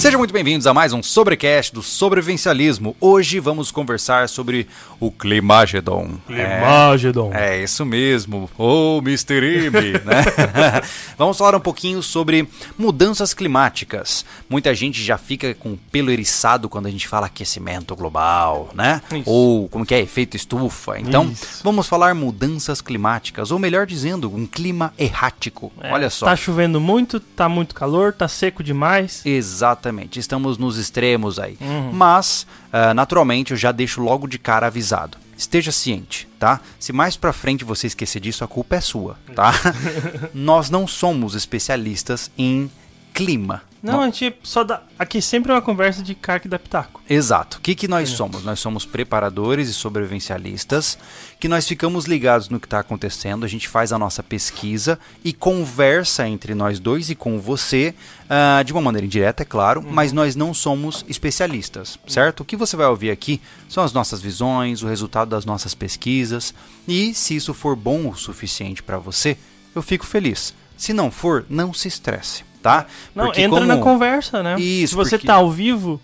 Sejam muito bem-vindos a mais um Sobrecast do Sobrevivencialismo. Hoje vamos conversar sobre o Climagedon. Climagedon. É, é isso mesmo, o Mr. M, né? vamos falar um pouquinho sobre mudanças climáticas. Muita gente já fica com o pelo eriçado quando a gente fala aquecimento global, né? Isso. Ou como que é, efeito estufa. Então, Isso. vamos falar mudanças climáticas, ou melhor dizendo, um clima errático. É, Olha só. Tá chovendo muito, tá muito calor, tá seco demais. Exatamente, estamos nos extremos aí. Uhum. Mas, ah, naturalmente, eu já deixo logo de cara avisado. Esteja ciente, tá? Se mais pra frente você esquecer disso, a culpa é sua, tá? Nós não somos especialistas em clima. Não, a gente só dá. Aqui sempre é uma conversa de cara que dá pitaco. Exato. O que, que nós somos? Nós somos preparadores e sobrevivencialistas, que nós ficamos ligados no que está acontecendo, a gente faz a nossa pesquisa e conversa entre nós dois e com você, ah, de uma maneira indireta, é claro, mas nós não somos especialistas, certo? O que você vai ouvir aqui são as nossas visões, o resultado das nossas pesquisas, e se isso for bom o suficiente para você, eu fico feliz. Se não for, não se estresse, tá? Não, Porque entra na como- conversa, né? Isso, Se você porque- tá ao vivo,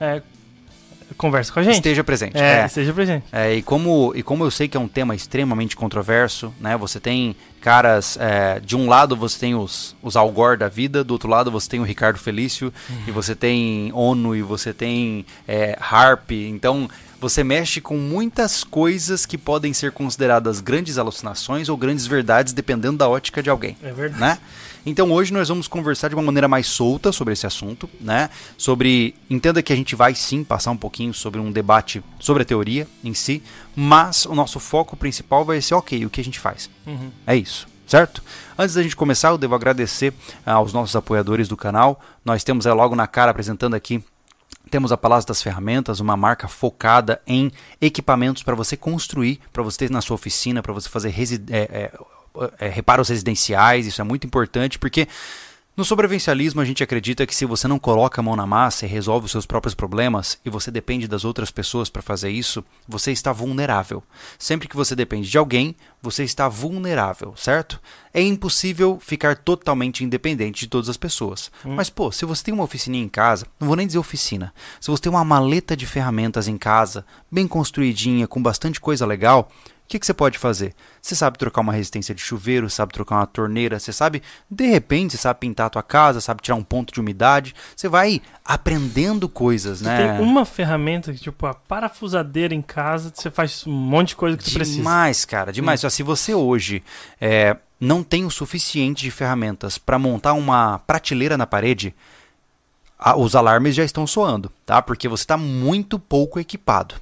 é, conversa com a gente. Esteja presente. é, é. esteja presente. É, e, como, e como eu sei que é um tema extremamente controverso, né? Você tem caras. é, de um lado você tem os, os Al Gore da vida, do outro lado você tem o Ricardo Felício, e você tem ONU, e você tem é, Harp. Então você mexe com muitas coisas que podem ser consideradas grandes alucinações ou grandes verdades, dependendo da ótica de alguém É verdade. né? Então hoje nós vamos conversar de uma maneira mais solta sobre esse assunto, né? Sobre entenda que a gente vai sim passar um pouquinho sobre um debate sobre a teoria em si, mas o nosso foco principal vai ser ok, o que a gente faz. Uhum. É isso, certo? Antes da gente começar, eu devo agradecer ah, aos nossos apoiadores do canal. Nós temos é, logo na cara apresentando aqui temos a Palácio das Ferramentas, uma marca focada em equipamentos para você construir, para você ter na sua oficina, para você fazer é, é, é, reparos residenciais. Isso é muito importante porque no sobrevivencialismo a gente acredita que se você não coloca a mão na massa e resolve os seus próprios problemas e você depende das outras pessoas para fazer isso, você está vulnerável. Sempre que você depende de alguém, você está vulnerável, certo? É impossível ficar totalmente independente de todas as pessoas. Mas, pô, se você tem uma oficininha em casa, não vou nem dizer oficina, se você tem uma maleta de ferramentas em casa, bem construidinha, com bastante coisa legal, o que, que você pode fazer? Você sabe trocar uma resistência de chuveiro, sabe trocar uma torneira, você sabe, de repente, você sabe pintar a tua casa, sabe tirar um ponto de umidade. Você vai aprendendo coisas, né? Tem uma ferramenta que, tipo, a parafusadeira em casa, você faz um monte de coisa que tu precisa. Demais, cara, demais. Só Se você hoje é, não tem o suficiente de ferramentas para montar uma prateleira na parede, os alarmes já estão soando, tá? Porque você está muito pouco equipado.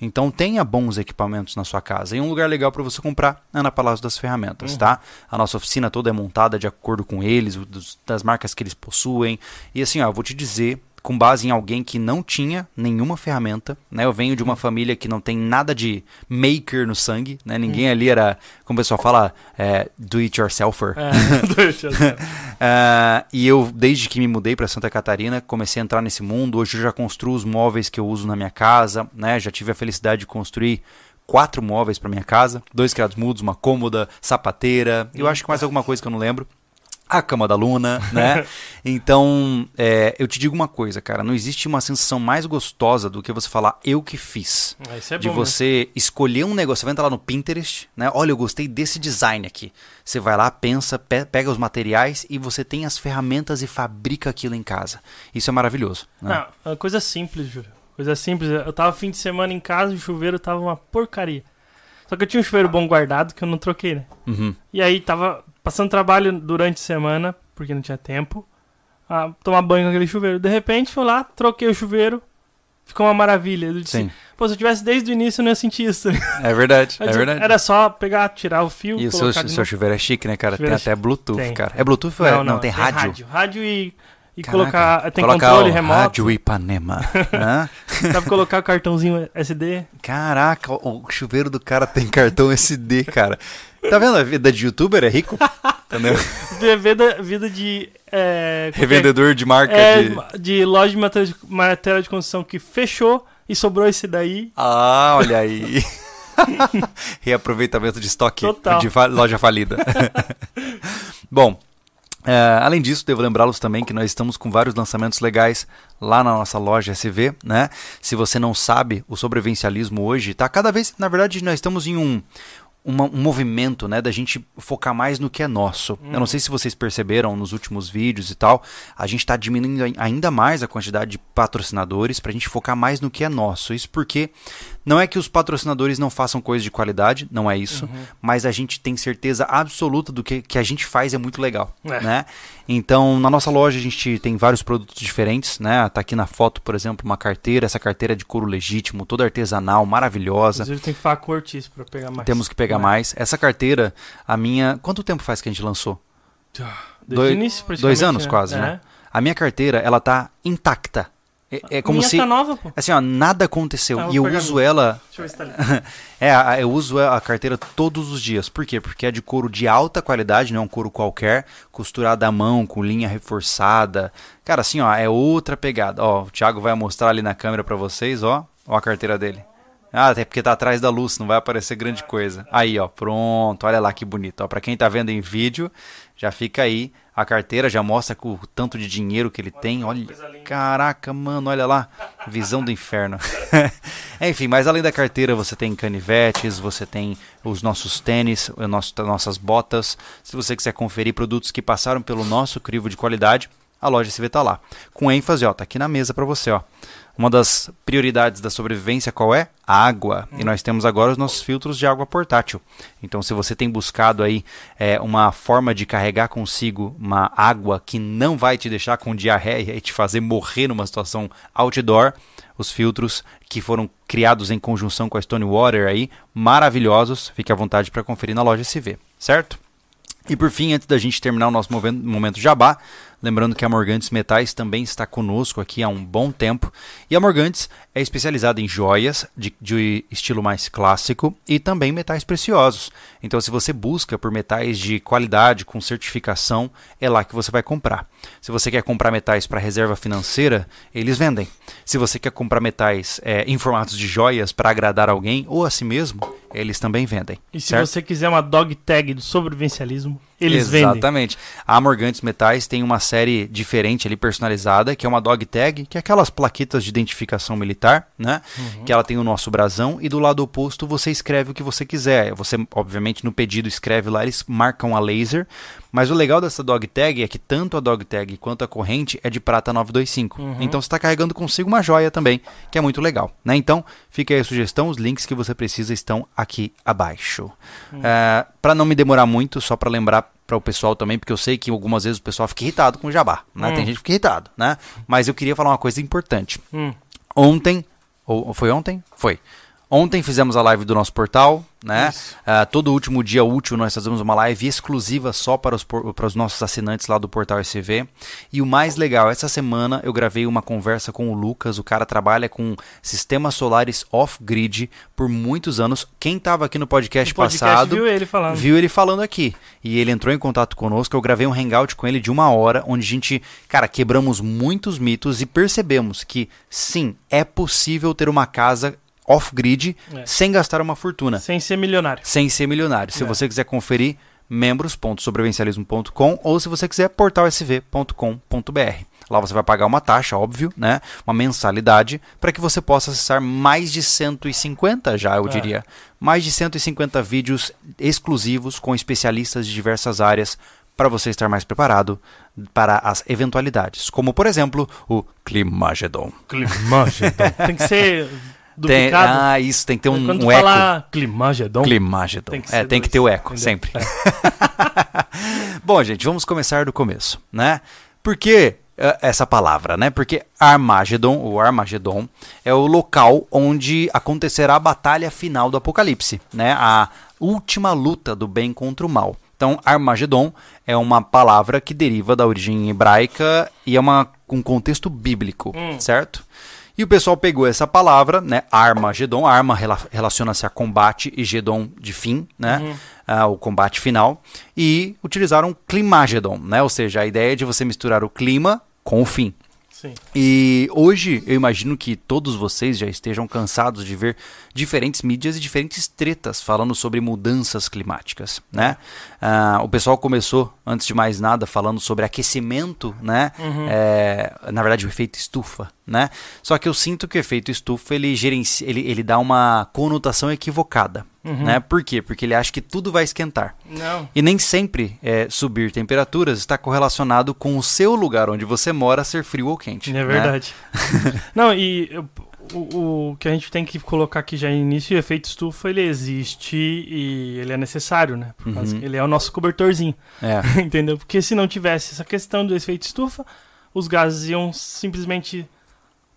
Então tenha bons equipamentos na sua casa. E um lugar legal para você comprar é na Palácio das Ferramentas, tá? A nossa oficina toda é montada de acordo com eles, dos- das marcas que eles possuem. E assim, ó, eu vou te dizer, com base em alguém que não tinha nenhuma ferramenta, né? Eu venho de uma família que não tem nada de maker no sangue, né? Ninguém ali era, como o pessoal fala, é, do it yourselfer. É, deixa eu ver. Ah, e eu, desde que me mudei para Santa Catarina, comecei a entrar nesse mundo. Hoje eu já construo os móveis que eu uso na minha casa, né? Já tive a felicidade de construir quatro móveis para minha casa, dois criados mudos, uma cômoda, sapateira. Eu acho que mais alguma coisa que eu não lembro. A cama da Luna, né? então, é, eu te digo uma coisa, cara. Não existe uma sensação mais gostosa do que você falar eu que fiz Ah, Isso é de bom. mesmo. você escolher um negócio. Você vai entrar lá no Pinterest, né? Olha, eu gostei desse design aqui. Você vai lá, pensa, pe- pega os materiais e você tem as ferramentas e fabrica aquilo em casa. Isso é maravilhoso. Né? Não, é uma coisa simples, Júlio. Coisa simples. Eu tava fim de semana em casa e o chuveiro tava uma porcaria. Só que eu tinha um chuveiro bom guardado que eu não troquei, né? Uhum. E aí tava passando trabalho durante a semana, porque não tinha tempo, a tomar banho com aquele chuveiro. De repente fui lá, troquei o chuveiro, ficou uma maravilha. Eu disse, Sim, pô, se eu tivesse desde o início eu não ia sentir isso. é verdade. É verdade. Era só pegar, tirar o fio, E o seu, seu chuveiro é chique, né, cara? Tem é até Bluetooth, Tem. cara. É Bluetooth ou é? Não, tem, rádio. rádio. Rádio e, e Caraca. colocar. Tem Colocar controle o remoto. Rádio Ipanema. Dá pra colocar o cartãozinho SD. Caraca, o o chuveiro do cara tem cartão SD, cara. Tá vendo? A vida de youtuber é rico. Entendeu? Vida, vida de. É, Revendedor de marca é, de. de loja de matéria, de matéria de construção que fechou e sobrou esse daí. Ah, olha aí. Reaproveitamento de estoque Total. de fa- loja falida. Bom, É, além disso, devo lembrá-los também que nós estamos com vários lançamentos legais lá na nossa loja SV, né? Se você não sabe, o sobrevivencialismo hoje está cada vez, na verdade, nós estamos em um uma, um movimento, né, da gente focar mais no que é nosso. Hum. Eu não uhum. sei se vocês perceberam nos últimos vídeos e tal, a gente está diminuindo ainda mais a quantidade de patrocinadores para a gente focar mais no que é nosso. Isso porque não é que os patrocinadores não façam coisas de qualidade, não é isso, uhum. mas a gente tem certeza absoluta do que, que a gente faz é muito legal, é. né? Então, na nossa loja a gente tem vários produtos diferentes, né? Tá aqui na foto, por exemplo, uma carteira, essa carteira é de couro legítimo, toda artesanal, maravilhosa. Inclusive tem que falar com o para pegar mais. Temos que pegar é. mais. Essa carteira, a minha, quanto tempo faz que a gente lançou? Ah, desde dois, início, dois anos né? quase, é. né? A minha carteira, ela tá intacta. É, é como Minha se. Tá nova, pô. Assim, ó, nada aconteceu. Ah, e eu uso ela. Deixa eu ver se tá ali. é, eu uso a carteira todos os dias. Por quê? Porque é de couro de alta qualidade, não é um couro qualquer, costurada à mão, com linha reforçada. Cara, assim, ó, é outra pegada. Ó, o Thiago vai mostrar ali na câmera para vocês, ó. Ó a carteira dele. Ah, até porque tá atrás da luz, não vai aparecer grande coisa. Aí, ó, pronto. Olha lá que bonito. Ó, para quem tá vendo em vídeo, já fica aí a carteira, já mostra o tanto de dinheiro que ele tem. Olha, caraca, mano, olha lá. Visão do inferno. Enfim, mas além da carteira, você tem canivetes, você tem os nossos tênis, os nossos, nossas botas. Se você quiser conferir produtos que passaram pelo nosso crivo de qualidade, a loja CV tá lá. Com ênfase, ó, tá aqui na mesa para você, ó. Uma das prioridades da sobrevivência qual é? A água. E nós temos agora os nossos filtros de água portátil. Então, se você tem buscado aí é, uma forma de carregar consigo uma água que não vai te deixar com diarreia e te fazer morrer numa situação outdoor, os filtros que foram criados em conjunção com a Stonewater aí, maravilhosos. Fique à vontade para conferir na loja SV, certo? E por fim, antes da gente terminar o nosso momento jabá, lembrando que a Morgantes Metais também está conosco aqui há um bom tempo. E a Morgantes é especializada em joias de, de, estilo mais clássico e também metais preciosos. Então, se você busca por metais de qualidade, com certificação, é lá que você vai comprar. Se você quer comprar metais para reserva financeira, eles vendem. Se você quer comprar metais é, em formatos de joias para agradar alguém ou a si mesmo, eles também vendem. E se certo? você quiser uma dog tag do sobrevivencialismo, eles Exatamente. vendem. Exatamente. A Morgantes Metais tem uma série diferente ali personalizada, que é uma dog tag, que é aquelas plaquetas de identificação militar, né? Uhum. Que ela tem o nosso brasão e do lado oposto você escreve o que você quiser. Você, obviamente, no pedido escreve lá, eles marcam a laser, mas o legal dessa dog tag é que tanto a dog tag quanto a corrente é de prata 925. Uhum. Então você está carregando consigo uma joia também, que é muito legal. Né? Então fica aí a sugestão, os links que você precisa estão aqui abaixo. Uhum. É, para não me demorar muito, só para lembrar para o pessoal também, porque eu sei que algumas vezes o pessoal fica irritado com o jabá. Né? Uhum. Tem gente que fica irritado, né? Mas eu queria falar uma coisa importante. Hum. Ontem, ou foi ontem? Foi. Ontem fizemos a live do nosso portal, né? Uh, todo último dia útil nós fazemos uma live exclusiva só para os, para os nossos assinantes lá do portal SV. E o mais legal, essa semana eu gravei uma conversa com o Lucas. O cara trabalha com sistemas solares off-grid por muitos anos. Quem estava aqui no podcast, podcast passado viu ele falando. Viu ele falando aqui. E ele entrou em contato conosco. Eu gravei um hangout com ele de uma hora, onde a gente, cara, quebramos muitos mitos e percebemos que sim, é possível ter uma casa off-grid é. sem gastar uma fortuna. Sem ser milionário. Sem ser milionário. Se é. você quiser conferir, membros.sobrevivencialismo.com ou se você quiser, portalsv.com.br. Lá você vai pagar uma taxa, óbvio, né? Uma mensalidade para que você possa acessar mais de 150 já, eu é. diria. Mais de 150 vídeos exclusivos com especialistas de diversas áreas para você estar mais preparado para as eventualidades, como por exemplo, o Climagedon. Climagedon. Tem que ser tem, ah, isso, tem que ter um, Quando um eco. falar Climagedon. Climagedon. Tem que, é, tem que ter o eco, entendeu? sempre. É. Bom, gente, vamos começar do começo, né? Por que uh, essa palavra, né? Porque Armagedon, o Armagedon, é o local onde acontecerá a batalha final do Apocalipse, né? A última luta do bem contra o mal. Então, Armagedon é uma palavra que deriva da origem hebraica e é uma, um contexto bíblico, hum. certo? E o pessoal pegou essa palavra, né, Armagedon, arma relaciona-se a combate e Gedon de fim, né, uhum. uh, o combate final, e utilizaram Climagedon, né, ou seja, a ideia de você misturar o clima com o fim. Sim. E hoje eu imagino que todos vocês já estejam cansados de ver diferentes mídias e diferentes tretas falando sobre mudanças climáticas, né? Ah, o pessoal começou, antes de mais nada, falando sobre aquecimento, né? É, na verdade, o efeito estufa, né? Só que eu sinto que o efeito estufa ele, gerencia, ele, ele dá uma conotação equivocada, né? Por quê? Porque ele acha que tudo vai esquentar. Não. E nem sempre é, subir temperaturas está correlacionado com o seu lugar onde você mora ser frio ou quente. É né? verdade. Não, e eu- o, o que a gente tem que colocar aqui já no início, o efeito estufa, ele existe e ele é necessário, né? Por causa Uhum. que ele é o nosso cobertorzinho, É. entendeu? Porque se não tivesse essa questão do efeito estufa, os gases iam simplesmente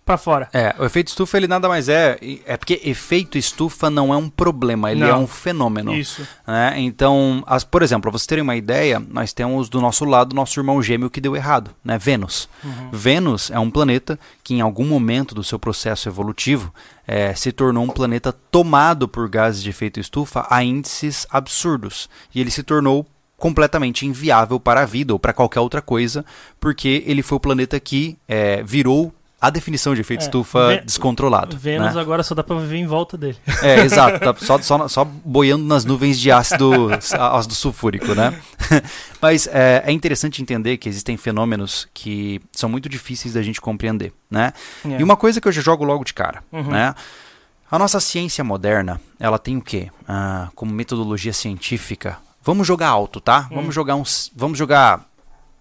pra fora. É, o efeito estufa ele nada mais é. É porque efeito estufa não é um problema, ele Não. é um fenômeno. Isso. né? Então, as- por exemplo, pra vocês terem uma ideia, nós temos do nosso lado nosso irmão gêmeo que deu errado, né? Vênus. Uhum. Vênus é um planeta que, em algum momento do seu processo evolutivo, eh, se tornou um planeta tomado por gases de efeito estufa a índices absurdos. E ele se tornou completamente inviável para a vida ou para qualquer outra coisa, porque ele foi o planeta que eh, virou a definição de efeito É, estufa descontrolado. Vênus né? agora só dá pra viver em volta dele. É, exato. Tá só, só, só boiando nas nuvens de ácido, ácido sulfúrico, né? Mas é, é interessante entender que existem fenômenos que são muito difíceis da gente compreender, né? É. E uma coisa que eu já jogo logo de cara, Uhum. né? A nossa ciência moderna, ela tem o quê? Ah, como metodologia científica. Vamos jogar alto, tá? Hum. Vamos jogar uns, vamos jogar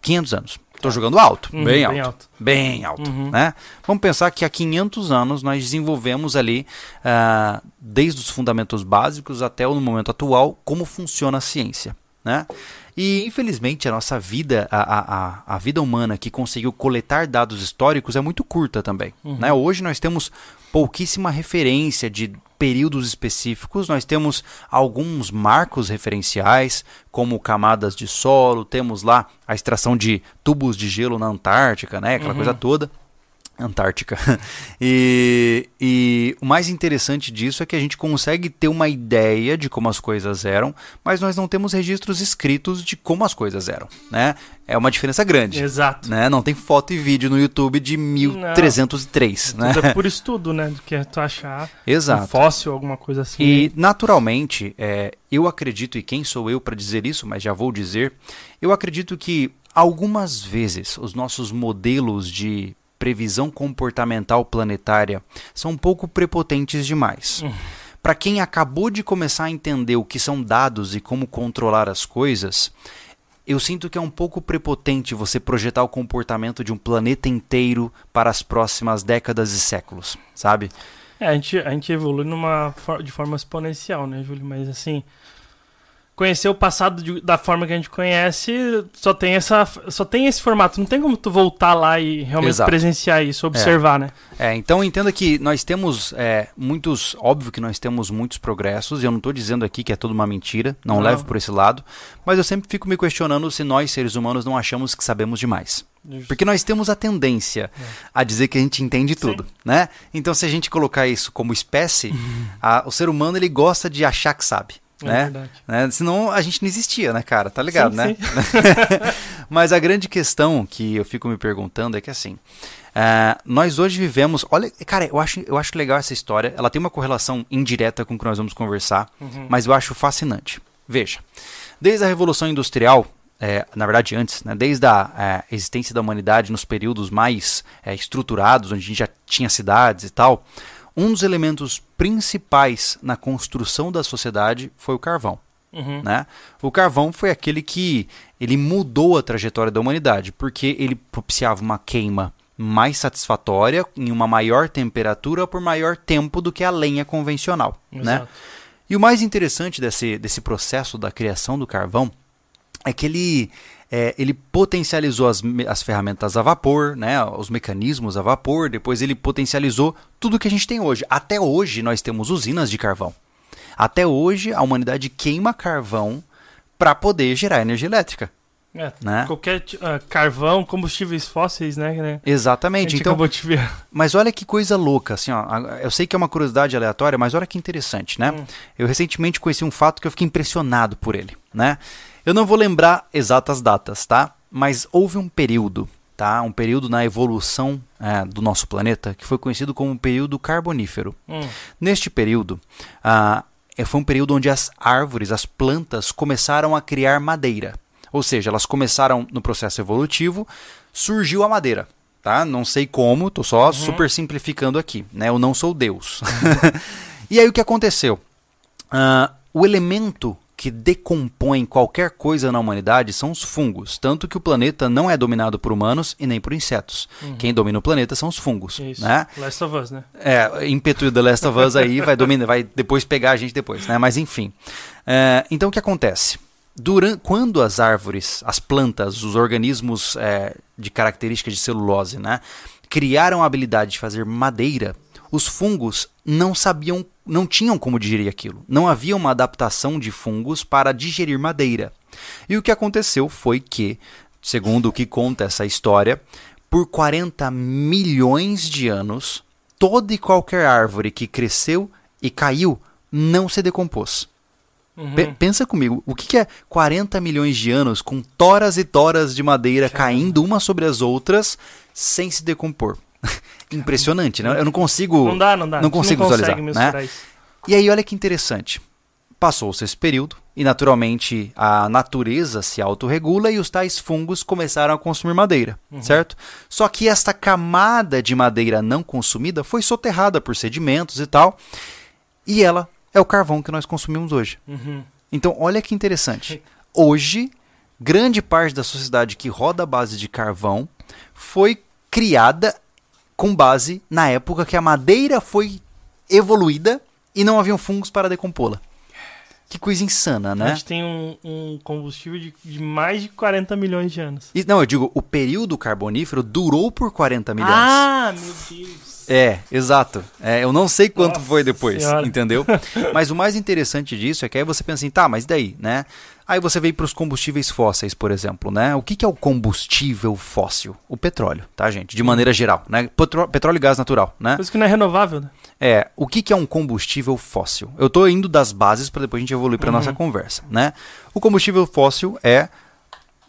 500 anos. Tô jogando alto, Uhum, bem, bem alto, alto. bem alto, Uhum. né? Vamos pensar que há 500 anos nós desenvolvemos ali, ah, desde os fundamentos básicos até o momento atual, como funciona a ciência, né? E infelizmente a nossa vida, a, a, a, vida humana que conseguiu coletar dados históricos é muito curta também, né? Hoje nós temos pouquíssima referência de períodos específicos, nós temos alguns marcos referenciais, como camadas de solo, temos lá a extração de tubos de gelo na Antártica, né? Aquela Uhum. coisa toda. Antártica. E, e o mais interessante disso é que a gente consegue ter uma ideia de como as coisas eram, mas nós não temos registros escritos de como as coisas eram, né? É uma diferença grande. Exato. Né? Não tem foto e vídeo no YouTube de 1303, né? Tudo é por estudo, né? Do que tu achar um Exato. fóssil, alguma coisa assim. E, naturalmente, é, eu acredito, e quem sou eu para dizer isso, mas já vou dizer, eu acredito que algumas vezes os nossos modelos de previsão comportamental planetária são um pouco prepotentes demais. Hum. Para quem acabou de começar a entender o que são dados e como controlar as coisas, eu sinto que é um pouco prepotente você projetar o comportamento de um planeta inteiro para as próximas décadas e séculos, sabe? É, a gente, a gente evolui numa, de forma exponencial, né, Júlio? Mas assim, conhecer o passado de- da forma que a gente conhece só tem, essa, só tem esse formato. Não tem como tu voltar lá e realmente Exato. presenciar isso, observar, né? É, então entenda que nós temos é, muitos, óbvio que nós temos muitos progressos, e eu não estou dizendo aqui que é tudo uma mentira, não, Não. levo por esse lado, mas eu sempre fico me questionando se nós, seres humanos, não achamos que sabemos demais. Porque nós temos a tendência a dizer que a gente entende tudo, né? Então se a gente colocar isso como espécie, a- o ser humano ele gosta de achar que sabe. É né? verdade. né? Senão a gente não existia, né, cara? Tá ligado, Sim, né? Mas a grande questão que eu fico me perguntando é que assim, ah, nós hoje vivemos. Olha, cara, eu acho, eu acho legal essa história. Ela tem uma correlação indireta com o que nós vamos conversar, Uhum. mas eu acho fascinante. Veja, desde a Revolução Industrial, é, na verdade antes, né, desde a é, existência da humanidade nos períodos mais é, estruturados, onde a gente já tinha cidades e tal, um dos elementos principais na construção da sociedade foi o carvão Uhum. né? O carvão foi aquele que ele mudou a trajetória da humanidade, porque ele propiciava uma queima mais satisfatória em uma maior temperatura por maior tempo do que a lenha convencional, né? E o mais interessante desse, desse processo da criação do carvão é que ele, é, ele potencializou as, as ferramentas a vapor, né, os mecanismos a vapor, depois ele potencializou tudo que a gente tem hoje. Até hoje nós temos usinas de carvão. Até hoje a humanidade queima carvão para poder gerar energia elétrica. É, Né? Qualquer ah, carvão, combustíveis fósseis, né? né? Exatamente. Então. Mas olha que coisa louca, assim, ó. Eu sei que é uma curiosidade aleatória, mas olha que interessante, né? Hum. Eu recentemente conheci um fato que eu fiquei impressionado por ele, né? Eu não vou lembrar exatas datas, tá? Mas houve um período, tá? Um período na evolução é, do nosso planeta que foi conhecido como período carbonífero. Hum. Neste período, ah, foi um período onde as árvores, as plantas começaram a criar madeira. Ou seja, elas começaram no processo evolutivo, surgiu a madeira. Tá? Não sei como, estou só super simplificando aqui. Né? Eu não sou Deus. e aí o que aconteceu? Ah, o elemento que decompõe qualquer coisa na humanidade são os fungos. Tanto que o planeta não é dominado por humanos e nem por insetos. Quem domina o planeta são os fungos. Isso. Né? Last of Us, né? É, ímpeto The Last of Us aí vai dominar, vai depois pegar a gente depois, né? Mas enfim. É, então o que acontece? Durante, quando as árvores, as plantas, os organismos é, de características de celulose, né, criaram a habilidade de fazer madeira, os fungos não sabiam, não tinham como digerir aquilo. Não havia uma adaptação de fungos para digerir madeira. E o que aconteceu foi que, segundo o que conta essa história, por 40 milhões de anos, toda e qualquer árvore que cresceu e caiu não se decompôs. Pe- pensa comigo, o que, que é 40 milhões de anos com toras e toras de madeira caindo umas sobre as outras sem se decompor? Impressionante, né? Eu não consigo. Não dá, não dá. Não consigo consegue visualizar, né? E aí, olha que interessante. Passou-se esse período e, naturalmente, a natureza se autorregula e os tais fungos começaram a consumir madeira, certo? Só que esta camada de madeira não consumida foi soterrada por sedimentos e tal, e ela é o carvão que nós consumimos hoje. Uhum. Então, olha que interessante. Hoje, grande parte da sociedade que roda a base de carvão foi criada com base na época que a madeira foi evoluída e não haviam fungos para decompô-la. Que coisa insana, A né? gente tem um, um combustível de, de mais de 40 milhões de anos. E, não, eu digo, o período carbonífero durou por 40 milhões. Ah, meu Deus. É, exato. É, eu não sei quanto Nossa foi depois, Senhora. entendeu? mas o mais interessante disso é que aí você pensa assim, tá, mas daí, né? Aí você vem para os combustíveis fósseis, por exemplo, né? O que, que é o combustível fóssil? O petróleo, tá, gente? De maneira geral, né? Petro- petróleo e gás natural, né? Coisa que não é renovável, né? É, o que, que é um combustível fóssil? Eu tô indo das bases para depois a gente evoluir para nossa conversa, né? O combustível fóssil é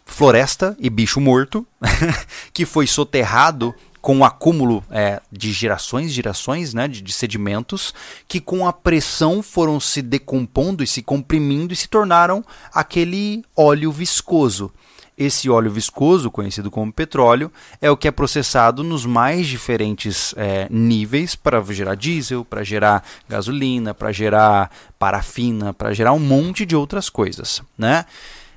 floresta e bicho morto que foi soterrado com o acúmulo é, de gerações e gerações né, de, de sedimentos que com a pressão foram se decompondo e se comprimindo e se tornaram aquele óleo viscoso. Esse óleo viscoso, conhecido como petróleo, é o que é processado nos mais diferentes é, níveis para gerar diesel, para gerar gasolina, para gerar parafina, para gerar um monte de outras coisas, né?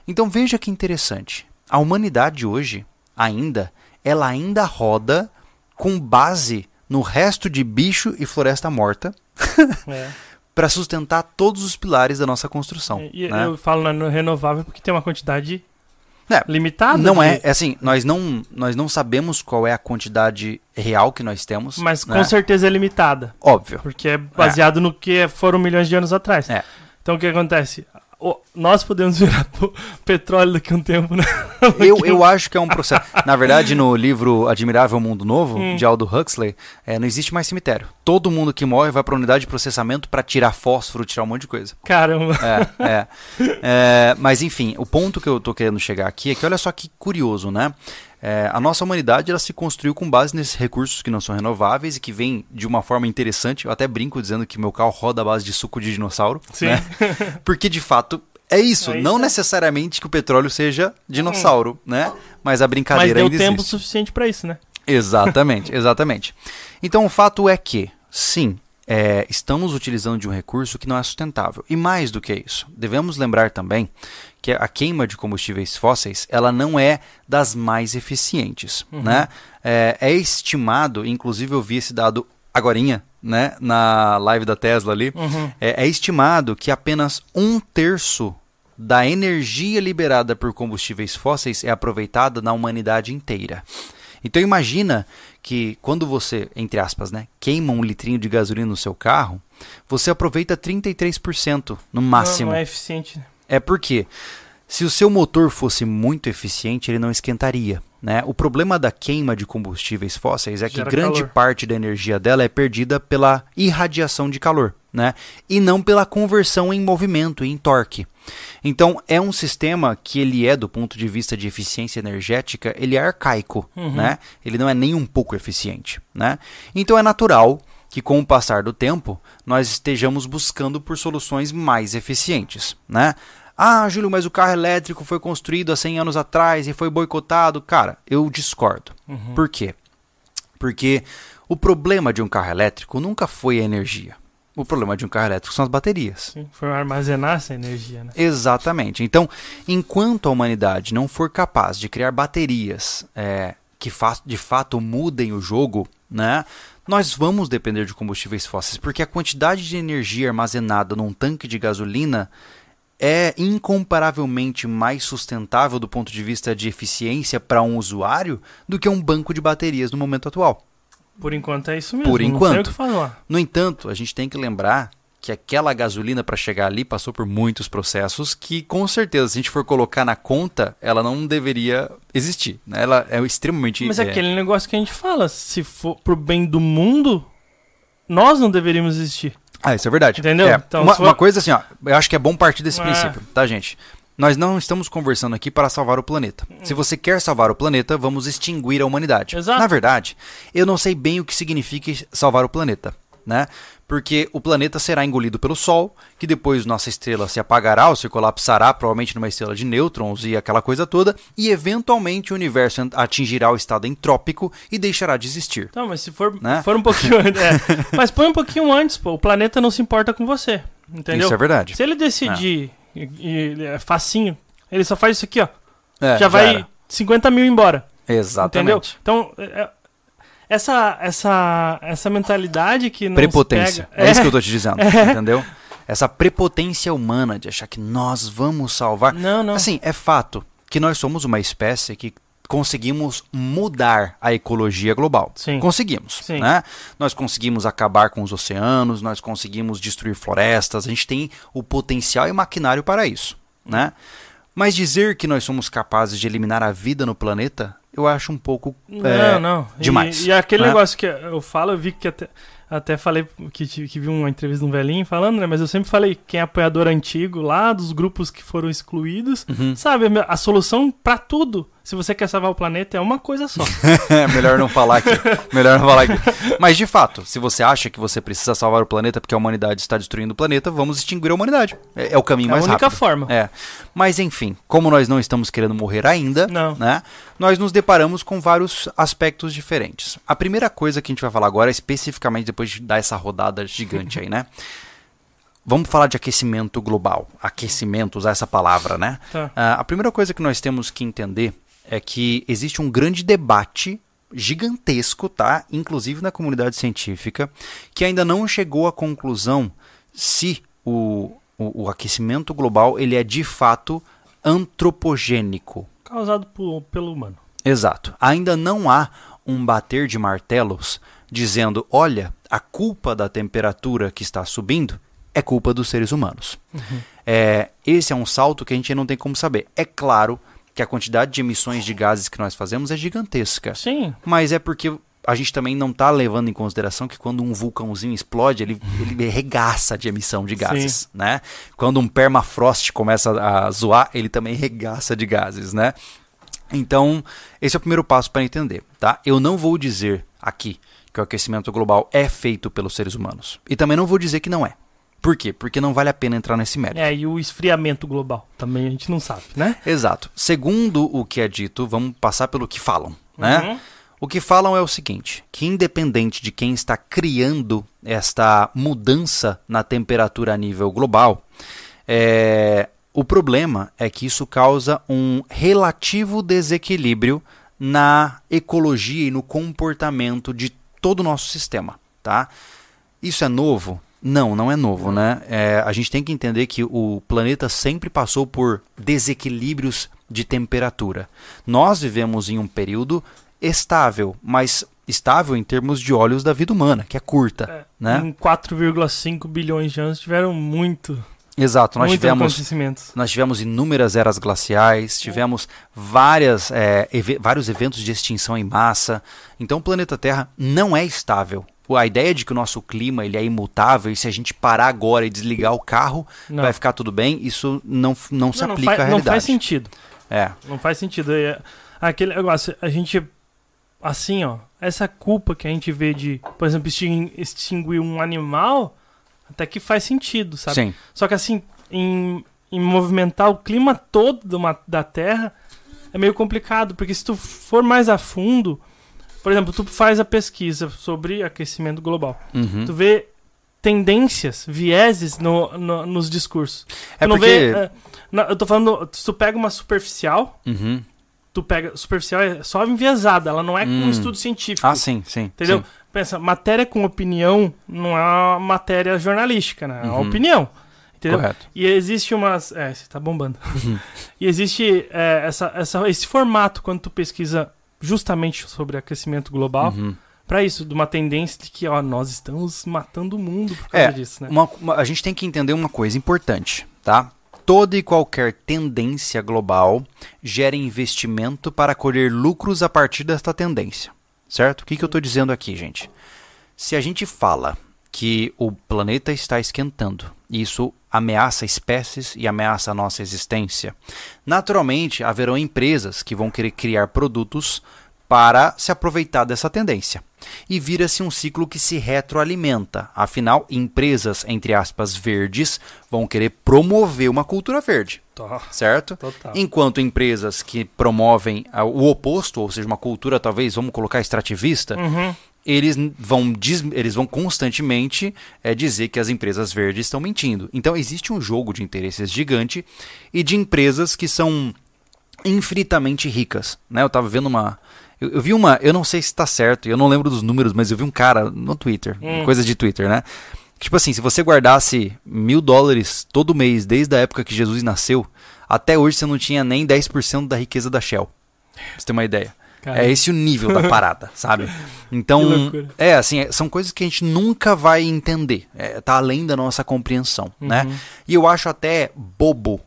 Então veja que interessante. A humanidade hoje, ainda, ela ainda roda com base no resto de bicho e floresta morta É. para sustentar todos os pilares da nossa construção. E né? eu falo no renovável porque tem uma quantidade É, limitada. não de- é, é assim, nós não, nós não sabemos qual é a quantidade real que nós temos. Mas né? com certeza é limitada. Óbvio. Porque é baseado no que foram milhões de anos atrás. É. Então o que acontece? Nós podemos virar petróleo daqui a um tempo, né? Eu, eu acho que é um processo. Na verdade, no livro Admirável Mundo Novo, Hum. de Aldo Huxley, é, não existe mais cemitério. Todo mundo que morre vai para unidade de processamento para tirar fósforo, tirar um monte de coisa. Caramba. É, é. É, mas enfim, o ponto que eu tô querendo chegar aqui é que olha só que curioso, né? É, a nossa humanidade ela se construiu com base nesses recursos que não são renováveis e que vêm de uma forma interessante. Eu até brinco dizendo que meu carro roda à base de suco de dinossauro, Sim. né? Porque de fato é isso. É isso, não necessariamente que o petróleo seja dinossauro, né? Mas a Mas brincadeira deu ainda tempo existe. suficiente pra isso, né? Exatamente, exatamente. Então o fato é que, sim, é, estamos utilizando de um recurso que não é sustentável. E mais do que isso, devemos lembrar também que a queima de combustíveis fósseis ela não é das mais eficientes. Né? É, é estimado, inclusive eu vi esse dado agorinha, né, na live da Tesla ali, Uhum. é, é estimado que apenas um terço da energia liberada por combustíveis fósseis é aproveitada na humanidade inteira. Então imagina que quando você, entre aspas, né, queima um litrinho de gasolina no seu carro, você aproveita 33% no máximo. Não, não é eficiente. É porque se o seu motor fosse muito eficiente, ele não esquentaria. Né? O problema da queima de combustíveis fósseis é que Gera grande calor. parte da energia dela é perdida pela irradiação de calor, né? E não pela conversão em movimento, em torque. Então, é um sistema que ele é, do ponto de vista de eficiência energética, ele é arcaico, Uhum. né? Ele não é nem um pouco eficiente, né? Então, é natural que com o passar do tempo, nós estejamos buscando por soluções mais eficientes, né? Ah, Júlio, mas o carro elétrico foi construído há 100 anos atrás e foi boicotado. Cara, eu discordo. Uhum. Por quê? Porque o problema de um carro elétrico nunca foi a energia. O problema de um carro elétrico são as baterias. Sim, foi armazenar essa energia, né? Exatamente. Então, enquanto a humanidade não for capaz de criar baterias é, que de fato mudem o jogo, né, nós vamos depender de combustíveis fósseis, porque a quantidade de energia armazenada num tanque de gasolina é incomparavelmente mais sustentável do ponto de vista de eficiência para um usuário do que um banco de baterias no momento atual. Por enquanto é isso mesmo. Por enquanto. No entanto, a gente tem que lembrar que aquela gasolina para chegar ali passou por muitos processos que, com certeza, se a gente for colocar na conta, ela não deveria existir. né? Ela é extremamente. Mas é aquele negócio que a gente fala, se for pro bem do mundo, nós não deveríamos existir. Ah, isso é verdade. Entendeu? É, Então, uma, for- uma coisa assim, ó, eu acho que é bom partir desse É. princípio, tá, gente? Nós não estamos conversando aqui para salvar o planeta. Se você quer salvar o planeta, vamos extinguir a humanidade. Exato. Na verdade, eu não sei bem o que significa salvar o planeta, né? Porque o planeta será engolido pelo Sol, que depois nossa estrela se apagará ou se colapsará, provavelmente numa estrela de nêutrons e aquela coisa toda, e eventualmente o universo atingirá o estado entrópico e deixará de existir. Não, mas se for, Né? for um pouquinho antes. é. Mas põe um pouquinho antes, pô. O planeta não se importa com você. Entendeu? Isso é verdade. Se ele decidir, e, e- é facinho, ele só faz isso aqui, ó. É, já vai era. 50 mil embora. Exatamente. Entendeu? Então, é- é- essa, essa, essa mentalidade que não Prepotência. Pega, É, isso que eu tô te dizendo, entendeu? Essa prepotência humana de achar que nós vamos salvar. Não, não. Assim, é fato que nós somos uma espécie que conseguimos mudar a ecologia global. Sim. Conseguimos, Sim. né? Nós conseguimos acabar com os oceanos, nós conseguimos destruir florestas, a gente tem o potencial e maquinário para isso, né? Mas dizer que nós somos capazes de eliminar a vida no planeta, eu acho um pouco Não, é, não. E- demais, E, aquele né? negócio que eu falo, eu vi que até, até falei que, que vi uma entrevista de um velhinho falando, né? Mas eu sempre falei, quem é apoiador antigo lá, dos grupos que foram excluídos, Uhum. sabe, a, a solução pra tudo, se você quer salvar o planeta, é uma coisa só. É, melhor não falar aqui. Melhor não falar aqui. Mas de fato, se você acha que você precisa salvar o planeta porque a humanidade está destruindo o planeta, vamos extinguir a humanidade. É, é o caminho É a mais única rápido. forma. É. Mas enfim, como nós não estamos querendo morrer ainda, Não. né? Nós nos deparamos com vários aspectos diferentes. A primeira coisa que a gente vai falar agora, especificamente depois de dar essa rodada gigante aí, né? Vamos falar de aquecimento global. Aquecimento, usar essa palavra, né? Tá. Ah, a primeira coisa que nós temos que entender é que existe um grande debate gigantesco, tá? Inclusive na comunidade científica, que ainda não chegou à conclusão se o, o, o aquecimento global ele é de fato antropogênico. Causado por- pelo humano. Exato. Ainda não há um bater de martelos dizendo, olha, a culpa da temperatura que está subindo é culpa dos seres humanos. É, esse é um salto que a gente não tem como saber. É claro que a quantidade de emissões de gases que nós fazemos é gigantesca. Sim. Mas é porque a gente também não está levando em consideração que quando um vulcãozinho explode, ele, ele regaça de emissão de gases, né? Quando um permafrost começa a zoar, ele também regaça de gases, né? Então, esse é o primeiro passo para entender, tá? Eu não vou dizer aqui que o aquecimento global é feito pelos seres humanos. E também não vou dizer que não é. Por quê? Porque não vale a pena entrar nesse mérito. É, e o esfriamento global. Também a gente não sabe, né? Exato. Segundo o que é dito, vamos passar pelo que falam, né? Uhum. O que falam é o seguinte, que independente de quem está criando esta mudança na temperatura a nível global, é, o problema é que isso causa um relativo desequilíbrio na ecologia e no comportamento de todo o nosso sistema, tá? Isso é novo? Não, não é novo, né? É, a gente tem que entender que o planeta sempre passou por desequilíbrios de temperatura. Nós vivemos em um período estável, mas estável em termos de olhos da vida humana, que é curta, É, né? Em 4,5 bilhões de anos tiveram muito. Exato, nós Muitos tivemos acontecimentos. Nós tivemos inúmeras eras glaciais, tivemos várias, é, eve- vários eventos de extinção em massa. Então o planeta Terra não é estável. A ideia de que o nosso clima ele é imutável e se a gente parar agora e desligar o carro Não. vai ficar tudo bem, isso não, não se Não, não aplica faz, à não realidade. faz sentido. É, Não faz sentido. É, Aquele negócio, a gente. Assim, ó. Essa culpa que a gente vê de, por exemplo, extin- extinguir um animal, até que faz sentido, sabe? sim. Só que assim, em, em movimentar o clima todo uma- da Terra é meio complicado, porque se tu for mais a fundo, por exemplo, tu faz a pesquisa sobre aquecimento global. Uhum. Tu vê tendências, vieses no, no- nos discursos. É tu não porque. vê. é, não, eu tô falando, se tu pega uma superficial, Uhum. tu pega. Superficial é só enviesada, ela não é com Hum. um estudo científico. Ah, sim, sim. Entendeu? sim. Pensa, matéria com opinião não é uma matéria jornalística, né? É uma Uhum. opinião. Entendeu? Correto. E existe umas. É, você tá bombando. Uhum. e existe é, essa, essa, esse formato quando tu pesquisa justamente sobre aquecimento global, Uhum. pra isso, de uma tendência de que, ó, nós estamos matando o mundo por causa É, disso, né? Uma- uma- a gente tem que entender uma coisa importante, tá? Toda e qualquer tendência global gera investimento para colher lucros a partir desta tendência, certo? O que, que eu estou dizendo aqui, gente? Se a gente fala que o planeta está esquentando, isso ameaça espécies e ameaça a nossa existência, naturalmente haverão empresas que vão querer criar produtos para se aproveitar dessa tendência. E vira-se um ciclo que se retroalimenta. Afinal, empresas, entre aspas, verdes, vão querer promover uma cultura verde, Tó, certo? Total. Enquanto empresas que promovem ah, o oposto, ou seja, uma cultura talvez, vamos colocar extrativista, Uhum. Eles vão, diz- eles vão constantemente eh, dizer que as empresas verdes estão mentindo. Então existe um jogo de interesses gigante e de empresas que são infinitamente ricas. Né? Eu estava vendo uma. Eu, eu vi uma. Eu não sei se está certo, eu não lembro dos números, mas eu vi um cara no Twitter, Hum. coisa de Twitter, né? Tipo assim, se você guardasse mil dólares todo mês, desde a época que Jesus nasceu, até hoje você não tinha nem 10% da riqueza da Shell. Pra você ter uma ideia. Cara, É esse o nível da parada, sabe? Então, é assim, é- são coisas que a gente nunca vai entender. É, tá além da nossa compreensão, né? Uhum. E eu acho até bobo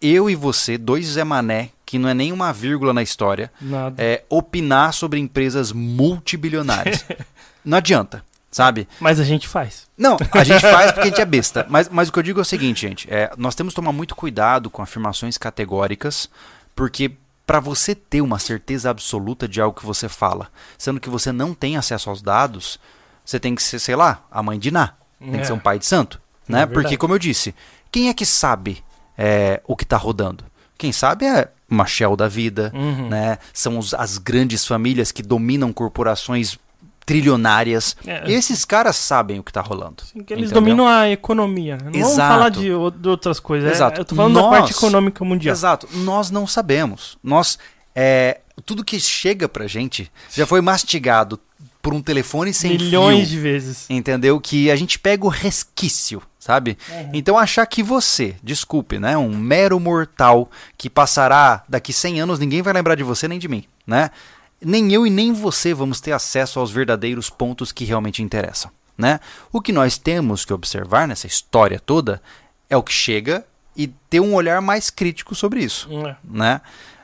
eu e você, dois Zé Mané, que não é nem uma vírgula na história, é, opinar sobre empresas multibilionárias. não adianta, sabe? Mas a gente faz. Não, a gente faz porque a gente é besta. Mas, mas o que eu digo é o seguinte, gente. É, nós temos que tomar muito cuidado com afirmações categóricas, porque para você ter uma certeza absoluta de algo que você fala, sendo que você não tem acesso aos dados, você tem que ser, sei lá, a mãe de Ná. Tem É. que ser um pai de santo. É Né? verdade. porque, como eu disse, quem é que sabe é, o que está rodando? Quem sabe é uma Shell da vida, Uhum. né? São os- as grandes famílias que dominam corporações trilionárias. É. Esses caras sabem o que está rolando. Sim, eles entendeu? dominam a economia. Não vamos Exato. falar de, de outras coisas. é- Exato. Eu tô falando da Nós- parte econômica mundial. Exato. Nós não sabemos. Nós, é, tudo que chega pra gente já foi mastigado por um telefone sem Milhões fio. de vezes. Entendeu? Que a gente pega o resquício, sabe? Então achar que você, desculpe, né? Um mero mortal que passará daqui 100 anos, ninguém vai lembrar de você nem de mim, né? Nem eu e nem você vamos ter acesso aos verdadeiros pontos que realmente interessam, né? O que nós temos que observar nessa história toda é o que chega e ter um olhar mais crítico sobre isso É. né?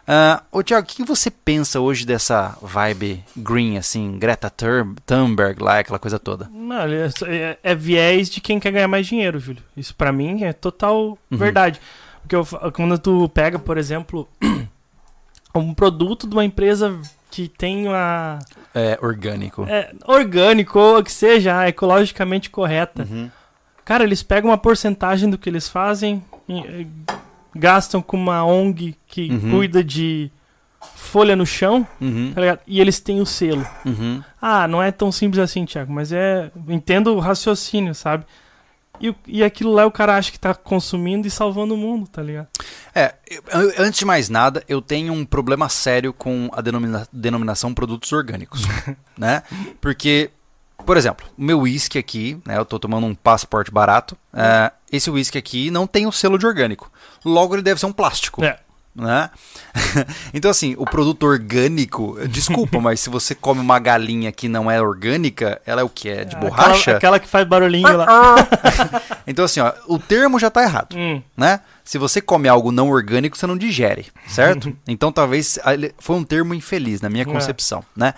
Ah, ô Tiago, o que você pensa hoje dessa vibe green, assim, Greta Thur- Thunberg lá, aquela coisa toda? Não, é, é- é viés de quem quer ganhar mais dinheiro, Júlio. Isso pra mim é total Uhum. verdade. Porque eu quando tu pega, por exemplo, um produto de uma empresa que tem uma É, orgânico. é, orgânico ou que seja ecologicamente correta, Uhum. cara, eles pegam uma porcentagem do que eles fazem, gastam com uma ONG que Uhum. cuida de folha no chão, Uhum. tá ligado? E eles têm o selo. Uhum. Ah, não é tão simples assim, Thiago, mas é. Entendo o raciocínio, sabe? E, e aquilo lá o cara acha que tá consumindo e salvando o mundo, tá ligado? É, eu- antes de mais nada, eu tenho um problema sério com a denomina- denominação produtos orgânicos, né? Porque, por exemplo, o meu uísque aqui, né? Eu tô tomando um passaporte barato. é, esse uísque aqui não tem o selo de orgânico. Logo, ele deve ser um plástico. É. né? então, assim, o produto orgânico, desculpa, mas se você come uma galinha que não é orgânica, ela é o que? É de borracha? Aquela, aquela que faz barulhinho lá. então, assim, ó, o termo já tá errado, Hum. né? Se você come algo não orgânico, você não digere, certo? então, talvez ah, foi um termo infeliz na minha É. concepção, né?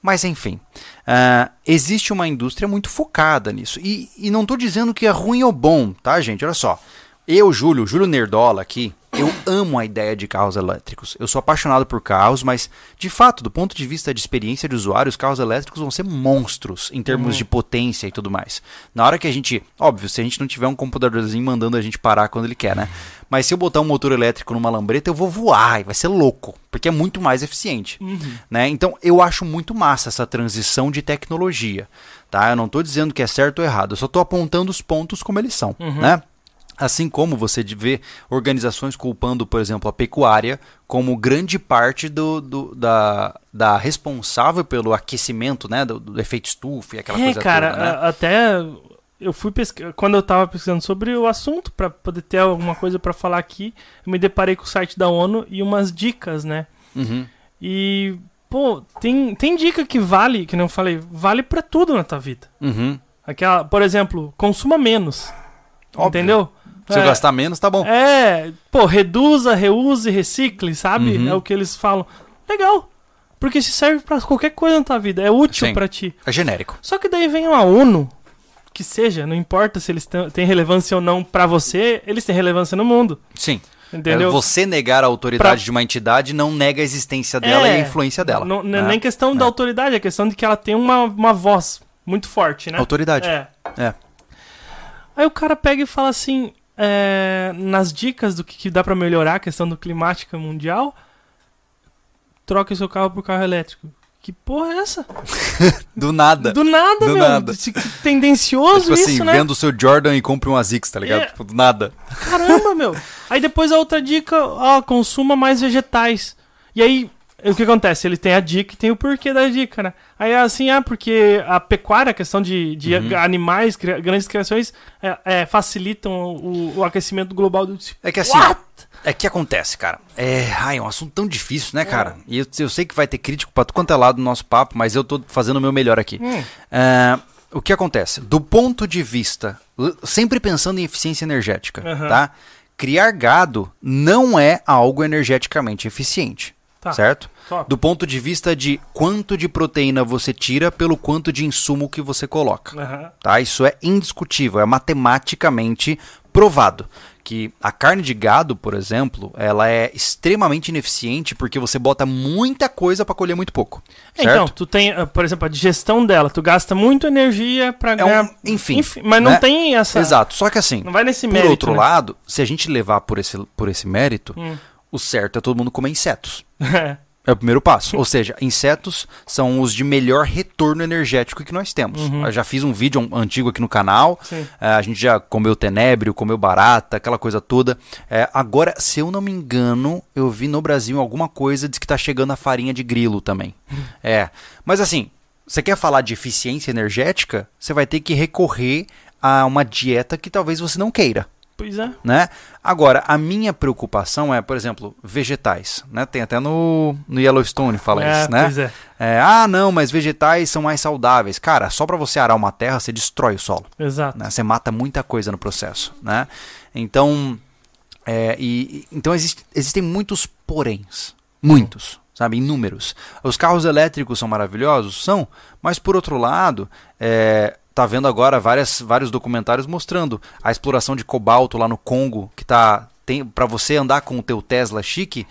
Mas, enfim, ah, existe uma indústria muito focada nisso. E, e não tô dizendo que é ruim ou bom, tá, gente? Olha só. Eu, Júlio, Júlio Nerdola aqui, eu amo a ideia de carros elétricos. Eu sou apaixonado por carros, mas, de fato, do ponto de vista de experiência de usuário, os carros elétricos vão ser monstros em termos de potência e tudo mais. Na hora que a gente. Óbvio, se a gente não tiver um computadorzinho mandando a gente parar quando ele quer, né? Mas se eu botar um motor elétrico numa lambreta, eu vou voar e vai ser louco, porque é muito mais eficiente. Né? Então, eu acho muito massa essa transição de tecnologia. Tá? Eu não estou dizendo que é certo ou errado, eu só estou apontando os pontos como eles são. Né? Assim como você vê organizações culpando, por exemplo, a pecuária como grande parte do, do- da, da responsável pelo aquecimento, né? Do, do efeito estufa e aquela É, coisa cara, toda, né? a- até eu fui pesquisar. Quando eu tava pesquisando sobre o assunto, pra poder ter alguma coisa pra falar aqui, eu me deparei com o site da ONU e umas dicas, né? Uhum. E, pô, tem, tem dica que vale, que não eu falei, vale pra tudo na tua vida. Uhum. Aquela, por exemplo, consuma menos. Óbvio. Entendeu? Se eu É. gastar menos, tá bom. É, pô, reduza, reuse, recicle, sabe? Uhum. É o que eles falam. Legal. Porque isso serve pra qualquer coisa na tua vida, é útil pra ti. É genérico. Só que daí vem a ONU, que seja, não importa se eles têm relevância ou não pra você, eles têm relevância no mundo. Sim. Entendeu? É, Você negar a autoridade Pra- de uma entidade não nega a existência dela É, e a influência dela. Não, não é né? nem questão da É. autoridade, é questão de que ela tem uma, uma voz muito forte, né? Autoridade. É. É. Aí o cara pega e fala assim, é, nas dicas do que, que dá pra melhorar a questão do climática mundial, troque o seu carro por carro elétrico. Que porra é essa? Do nada. Do nada, Do meu. nada. Tendencioso tipo isso, assim, né? venda o seu Jordan e compre um Azix, tá ligado? É. Tipo, do nada. Caramba, meu. Aí depois a outra dica, ó, consuma mais vegetais. E aí, o que acontece? Ele tem a dica e tem o porquê da dica, né? Aí é assim, ah, porque a pecuária, a questão de, de Uhum. animais, cria- grandes criações, é, é, facilitam o, o aquecimento global do É que assim, What? é que acontece, cara. É, ai, é um assunto tão difícil, né, cara? E eu, eu sei que vai ter crítico pra tu quanto é lado do nosso papo, mas eu tô fazendo o meu melhor aqui. Hum. É, o que acontece? Do ponto de vista, sempre pensando em eficiência energética, Aham. tá? Criar gado não é algo energeticamente eficiente, Tá. certo? Top. Do ponto de vista de quanto de proteína você tira pelo quanto de insumo que você coloca Aham. tá? Isso é indiscutível, é matematicamente provado que a carne de gado, por exemplo, ela é extremamente ineficiente porque você bota muita coisa para colher muito pouco, certo? Então, tu tem, ah, por exemplo, a digestão dela, tu gasta muito energia pra um- ganhar. enfim, mas não né? tem essa. Exato. Só que assim, Não vai nesse por mérito. outro né? lado, se a gente levar por esse, por esse mérito, Hum. O certo é todo mundo comer insetos. É. É o primeiro passo. Ou seja, insetos são os de melhor retorno energético que nós temos. Uhum. Eu já fiz um vídeo an- antigo aqui no canal. Sim. É, a gente já comeu tenébrio, comeu barata, aquela coisa toda. É, agora, se eu não me engano, eu vi no Brasil alguma coisa diz que tá chegando a farinha de grilo também. É. Mas assim, você quer falar de eficiência energética? Você vai ter que recorrer a uma dieta que talvez você não queira Pois é. né? Agora, a minha preocupação é, por exemplo, vegetais, né? Tem até no, no Yellowstone fala é, isso, né? Pois é. É, ah, não, mas vegetais são mais saudáveis. Cara, só para você arar uma terra, você destrói o solo, Exato. né? Você mata muita coisa no processo, né? Então, é, e, então existe- existem muitos poréns, muitos, sabe, inúmeros. Os carros elétricos são maravilhosos, são, mas por outro lado, é, tá vendo agora várias, vários documentários mostrando a exploração de cobalto lá no Congo, que tá tem para você andar com o teu Tesla chique,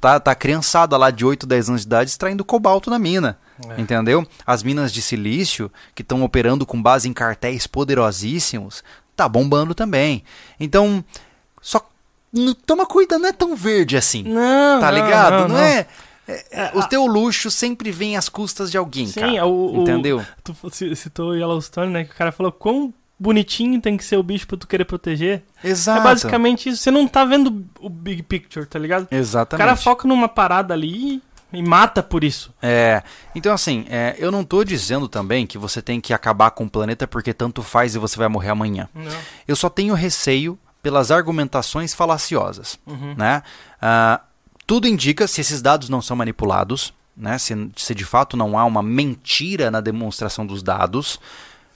tá tá criançada lá de 8, 10 anos de idade extraindo cobalto na mina. É. Entendeu? As minas de silício, que estão operando com base em cartéis poderosíssimos, tá bombando também. Então, só toma cuidado, não é tão verde assim. Não, tá ligado? Não, Não, não. é. É- É, o a- teu luxo sempre vem às custas de alguém, Sim, cara. o, o- Entendeu? Tu c- citou o Yellowstone, né? Que o cara falou quão bonitinho tem que ser o bicho pra tu querer proteger. Exato. É basicamente isso. Você não tá vendo o big picture, tá ligado? O Exatamente. cara foca numa parada ali e mata por isso. É, então assim, é, eu não tô dizendo também que você tem que acabar com o planeta porque tanto faz e você vai morrer amanhã. Não. Eu só tenho receio pelas argumentações falaciosas, Uhum. né? Ah, tudo indica, se esses dados não são manipulados, né, se, se de fato não há uma mentira na demonstração dos dados,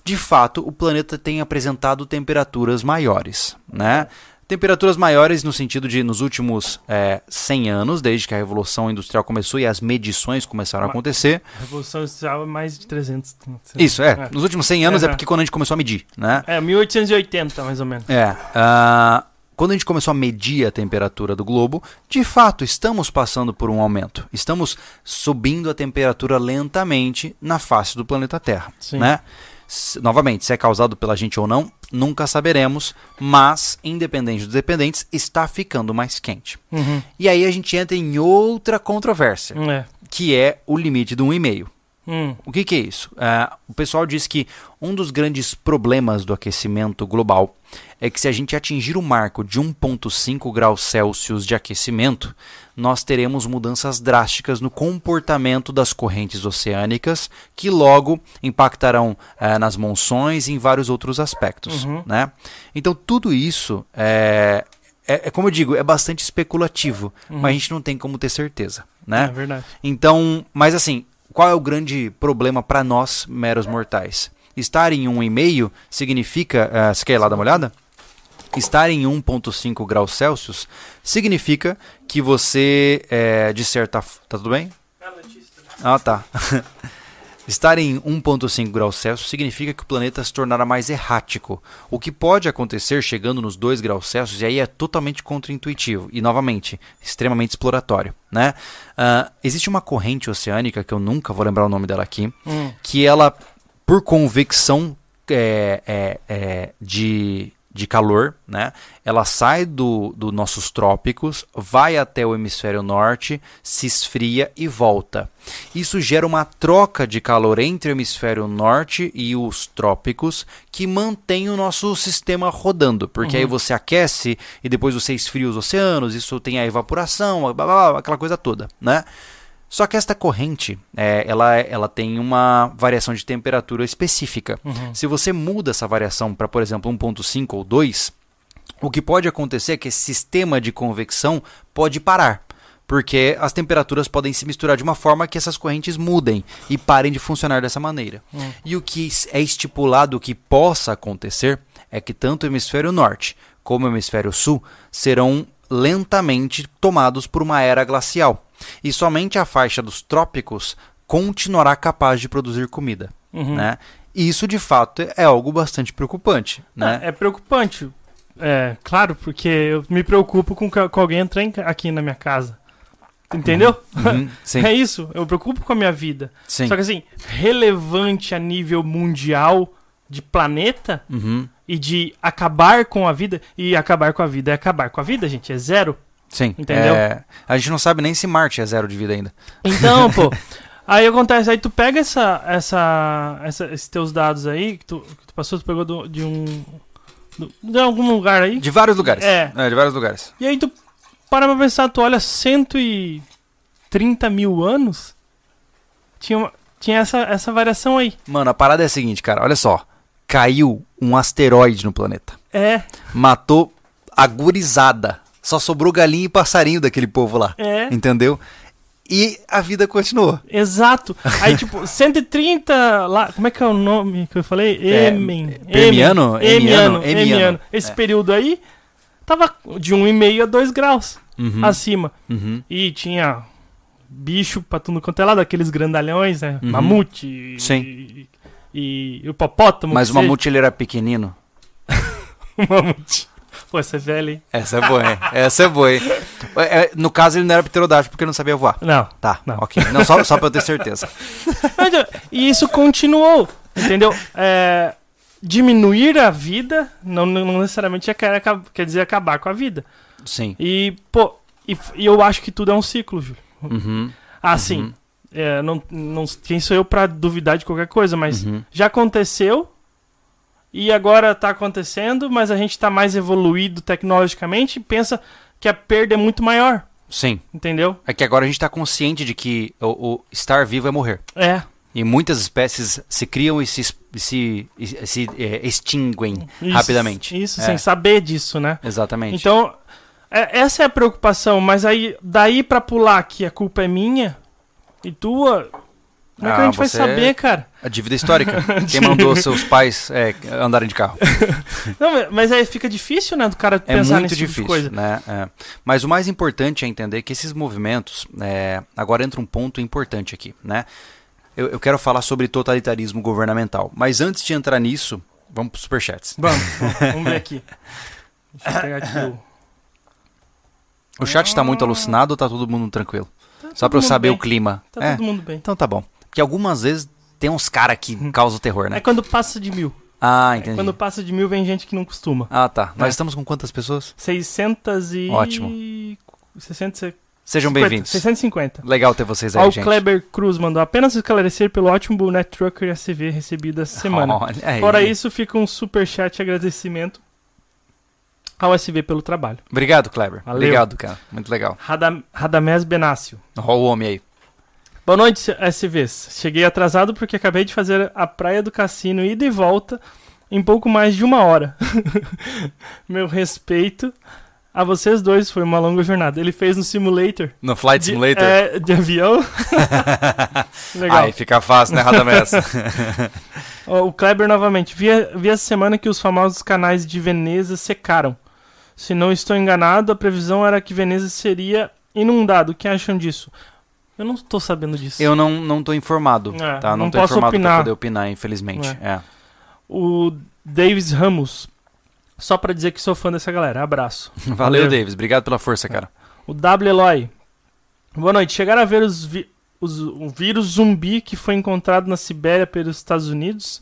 de fato o planeta tem apresentado temperaturas maiores, né? Temperaturas maiores no sentido de nos últimos é, 100 anos, desde que a Revolução Industrial começou e as medições começaram a acontecer. A Revolução Industrial é mais de 300. Isso, é. Nos últimos 100 anos é porque quando a gente começou a medir, né? É, 1880 mais ou menos. É. Uh, quando a gente começou a medir a temperatura do globo, de fato estamos passando por um aumento. Estamos subindo a temperatura lentamente na face do planeta Terra, Sim. né? novamente, se é causado pela gente ou não, nunca saberemos, mas, independente dos dependentes, está ficando mais quente. Uhum. E aí a gente entra em outra controvérsia, É. que é o limite de 1,5. Hum. O que, que é isso? É, o pessoal diz que um dos grandes problemas do aquecimento global é que se a gente atingir o marco de 1,5 graus Celsius de aquecimento, nós teremos mudanças drásticas no comportamento das correntes oceânicas, que logo impactarão é, nas monções e em vários outros aspectos. Uhum. Né? Então, tudo isso é, é, é, como eu digo, é bastante especulativo, mas a gente não tem como ter certeza. Né? É verdade. Então, mas assim, qual é o grande problema para nós, meros mortais? Estar em 1,5 significa. Uh, você quer ir lá dar uma olhada? Estar em 1,5 graus Celsius significa que você, é, de certa. Tá tudo bem? Ah, tá. Estar em 1,5 graus Celsius significa que o planeta se tornará mais errático. O que pode acontecer chegando nos 2 graus Celsius, e aí é totalmente contraintuitivo e, novamente, extremamente exploratório. Né? Uh, existe uma corrente oceânica, que eu nunca vou lembrar o nome dela aqui, Hum. que ela, por convecção é, é, é, de, de calor, né? ela sai do, dos nossos trópicos, vai até o hemisfério norte, se esfria e volta. Isso gera uma troca de calor entre o hemisfério norte e os trópicos que mantém o nosso sistema rodando, porque aí você aquece e depois você esfria os oceanos, isso tem a evaporação, blá, blá, blá, aquela coisa toda, né? Só que esta corrente, é, ela, ela tem uma variação de temperatura específica. Se você muda essa variação para, por exemplo, 1.5 ou 2, o que pode acontecer é que esse sistema de convecção pode parar. Porque as temperaturas podem se misturar de uma forma que essas correntes mudem e parem de funcionar dessa maneira. E o que é estipulado que possa acontecer é que tanto o hemisfério norte como o hemisfério sul serão lentamente tomados por uma era glacial. E somente a faixa dos trópicos continuará capaz de produzir comida. Uhum. Né? E isso, de fato, é algo bastante preocupante. Né? É, é preocupante. É, claro, porque eu me preocupo com, com alguém entrar aqui na minha casa. Entendeu? Uhum, É isso, eu me preocupo com a minha vida. sim. Só que assim, relevante a nível mundial de planeta Uhum, e de acabar com a vida. E acabar com a vida é acabar com a vida, gente, é zero. sim. Entendeu? É, a gente não sabe nem se Marte é zero de vida ainda. Então, pô. Aí acontece, aí tu pega essa, essa, essa- esses teus dados aí, que tu, que tu passou, tu pegou do- de um. do- de algum lugar aí. De vários lugares. É. de vários lugares. E aí tu para pra pensar, tu olha 130 mil anos, tinha, uma- tinha essa, essa variação aí. Mano, a parada é a seguinte, cara. Olha só. Caiu um asteroide no planeta. É, Matou a gurizada. Só sobrou galinha e passarinho daquele povo lá. é, Entendeu? E a vida continuou. exato. Aí, tipo, 130 lá, como é que é o nome que eu falei? É, Emen. Emiano, Emiano, Emiano. Emiano. Esse É. período aí tava de 1,5 a 2 graus Uhum, acima. uhum. E tinha bicho pra tudo quanto é lado, aqueles grandalhões, né? Uhum. Mamute. Sim. E, e hipopótamo. Mas que o mamute ele era pequenino. seja. mamute. Pô, essa é velha, hein? Essa é boa, hein? Essa é boa, hein? É, no caso, ele não era pterodáctilo porque não sabia voar. Não. Tá, Não. ok. Não, só, só pra eu ter certeza. Mas, é, E isso continuou, entendeu? É, diminuir a vida não, não necessariamente é quer, quer dizer acabar com a vida. Sim. E, pô, e, e eu acho que tudo é um ciclo, Júlio. Uhum, Assim, Uhum. É, não, não, quem sou eu pra duvidar de qualquer coisa, mas uhum. já aconteceu e agora tá acontecendo, mas a gente tá mais evoluído tecnologicamente e pensa que a perda é muito maior, Sim. entendeu? É que agora a gente tá consciente de que o, o estar vivo é morrer. É. E muitas espécies se criam e se, se, se é, extinguem Isso, rapidamente. Isso, É. sem saber disso, né? Exatamente. Então, É, essa é a preocupação, mas aí daí pra pular que a culpa é minha e tua, como é que Ah, a gente vai saber, cara? A dívida histórica. Quem mandou seus pais é, andarem de carro? Não, mas aí fica difícil, né, do cara É pensar muito nesse tipo difícil, coisa. né? É. Mas o mais importante é entender que esses movimentos, é, agora entra um ponto importante aqui, né? Eu, eu quero falar sobre totalitarismo governamental, mas antes de entrar nisso, vamos para os superchats. Vamos, vamos ver aqui. Deixa eu pegar aqui o... O chat está muito alucinado ou tá todo mundo tranquilo? Só para eu saber bem. o clima. Tá é, todo mundo bem. então tá bom. Porque algumas vezes tem uns caras que causam terror, É né? quando passa de mil. Ah, É entendi. quando passa de mil vem gente que não costuma. Ah, tá. Nós É. estamos com quantas pessoas? 600 e... Ótimo. 600... Sejam 50, bem-vindos. 650. Legal ter vocês Ó, aí, o gente. Kleber Cruz mandou apenas esclarecer pelo ótimo Net Trucker ACV recebido essa semana. Olha aí. Fora isso, fica um super chat de agradecimento ao SV pelo trabalho. Obrigado, Kleber. Valeu. Obrigado, cara. Muito legal. Radam Radamés Benácio. Olha o homem aí. Boa noite, SVs. Cheguei atrasado porque acabei de fazer a praia do cassino ida e volta em pouco mais de uma hora. Meu respeito a vocês dois, foi uma longa jornada. Ele fez no simulator. No Flight de- Simulator? é, de avião. Legal. Aí fica fácil, né, Radamés? O Kleber novamente. Vi, vi essa semana que os famosos canais de Veneza secaram. Se não estou enganado, a previsão era que Veneza seria inundado. O que acham disso? Eu não estou sabendo disso. Eu não, não tô informado, É, tá? Não, não tô posso informado pra poder opinar, infelizmente. É. O Davis Ramos. Só pra dizer que sou fã dessa galera. Abraço. Valeu, Valeu. Davis. Obrigado pela força, cara. O W. Eloy. Boa noite. Chegaram a ver os vi- os- o vírus zumbi que foi encontrado na Sibéria pelos Estados Unidos?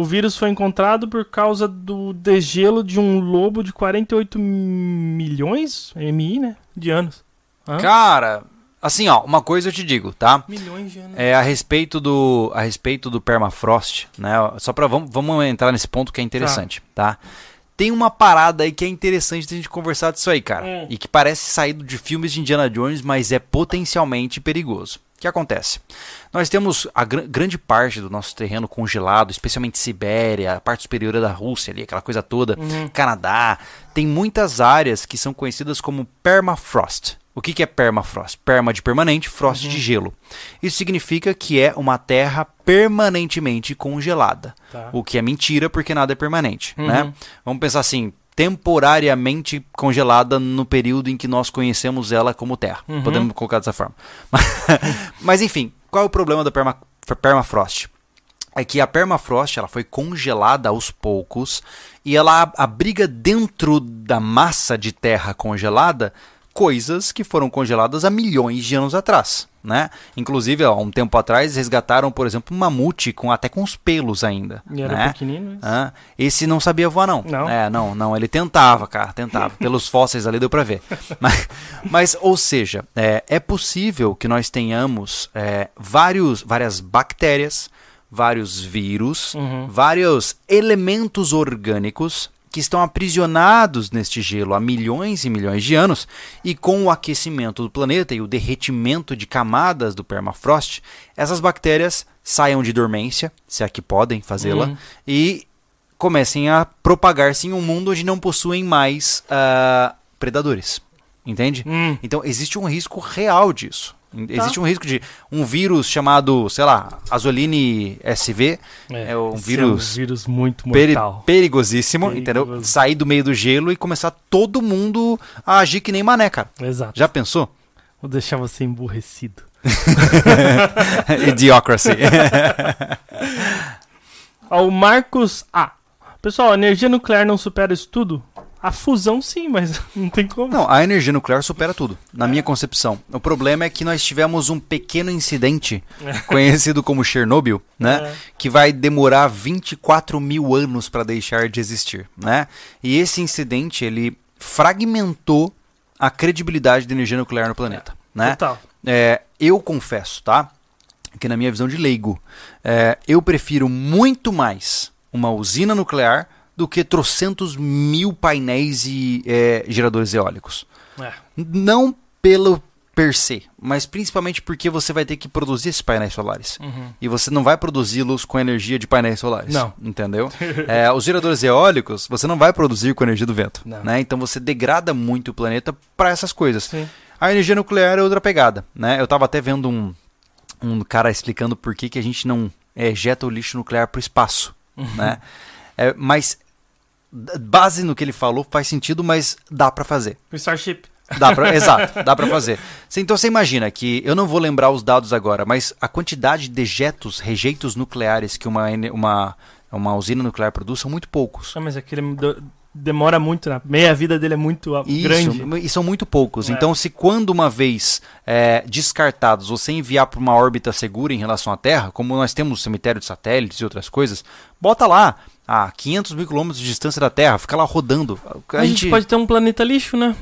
O vírus foi encontrado por causa do degelo de um lobo de 48 milhões, MI, né? De anos. Hã? Cara, assim, ó, uma coisa eu te digo, tá? Milhões de anos. É a respeito do a respeito do permafrost, né? Só para vamos, vamos entrar nesse ponto que é interessante, tá? Tem uma parada aí que é interessante de a gente conversar disso aí, cara. Hum. E que parece saído de filmes de Indiana Jones, mas é potencialmente perigoso. O que acontece? Nós temos a gr- grande parte do nosso terreno congelado, especialmente Sibéria, a parte superior da Rússia ali, aquela coisa toda, Uhum. Canadá. Tem muitas áreas que são conhecidas como permafrost. O que, que é permafrost? Perma de permanente, frost de gelo. Isso significa que é uma terra permanentemente congelada. Tá. O que é mentira porque nada é permanente, Uhum. né? Vamos pensar assim, temporariamente congelada no período em que nós conhecemos ela como terra. Uhum. Podemos colocar dessa forma. Mas enfim, qual é o problema da perma- permafrost? É que a permafrost ela foi congelada aos poucos e ela ab- abriga dentro da massa de terra congelada coisas que foram congeladas há milhões de anos atrás, né? Inclusive, há um tempo atrás resgataram, por exemplo, um mamute com até com os pelos ainda, E era né? pequenino. isso? Ah, esse não sabia voar, não. Não? É, não, não. Ele tentava, cara, tentava. Pelos fósseis ali deu pra ver. Mas, mas, ou seja, é, é possível que nós tenhamos é, vários, várias bactérias, vários vírus, Uhum. vários elementos orgânicos que estão aprisionados neste gelo há milhões e milhões de anos, e com o aquecimento do planeta e o derretimento de camadas do permafrost, essas bactérias saiam de dormência, se é que podem fazê-la, Uhum. e comecem a propagar-se em um mundo onde não possuem mais ah, predadores. Entende? Hum. Então existe um risco real disso. Existe um risco de um vírus chamado, sei lá, Azoline SV, é um esse vírus um vírus muito peri- mortal. perigosíssimo, entendeu? Perigoso. Sair do meio do gelo e começar todo mundo a agir que nem mané, cara. Exato. Já pensou? Vou deixar você emburrecido. Idiocracy. Ó, o Marcos A. Pessoal, a energia nuclear não supera isso tudo? A fusão sim, mas não tem como. Não, a energia nuclear supera tudo, na minha concepção. O problema é que nós tivemos um pequeno incidente, conhecido como Chernobyl, né? É. Que vai demorar 24 mil anos para deixar de existir, né? E esse incidente, ele fragmentou a credibilidade da energia nuclear no planeta, né? Total. É, eu confesso, tá? Que na minha visão de leigo, é, eu prefiro muito mais uma usina nuclear do que trocentos mil painéis e é, geradores eólicos. É. Não pelo per se, mas principalmente porque você vai ter que produzir esses painéis solares. Uhum. E você não vai produzi-los com energia de painéis solares. Não. Entendeu? É, os geradores eólicos, você não vai produzir com energia do vento. Né? Então você degrada muito o planeta para essas coisas. Sim. A energia nuclear é outra pegada. Né? Eu estava até vendo um, um cara explicando por que, que a gente não ejeta o lixo nuclear para o espaço. Né? É, mas, base no que ele falou, faz sentido, mas dá para fazer. O Starship. Dá pra, exato, dá pra fazer. Então você imagina que, eu não vou lembrar os dados agora, mas a quantidade de dejetos, rejeitos nucleares que uma, uma, uma usina nuclear produz são muito poucos. Ah, mas aquele demora muito, né? Meia vida dele é muito Isso, grande. e são muito poucos. É. Então, se quando uma vez é, descartados você enviar para uma órbita segura em relação à Terra, como nós temos cemitério de satélites e outras coisas, bota lá a 500 mil quilômetros de distância da Terra, fica lá rodando. A, A gente pode ter um planeta lixo, né?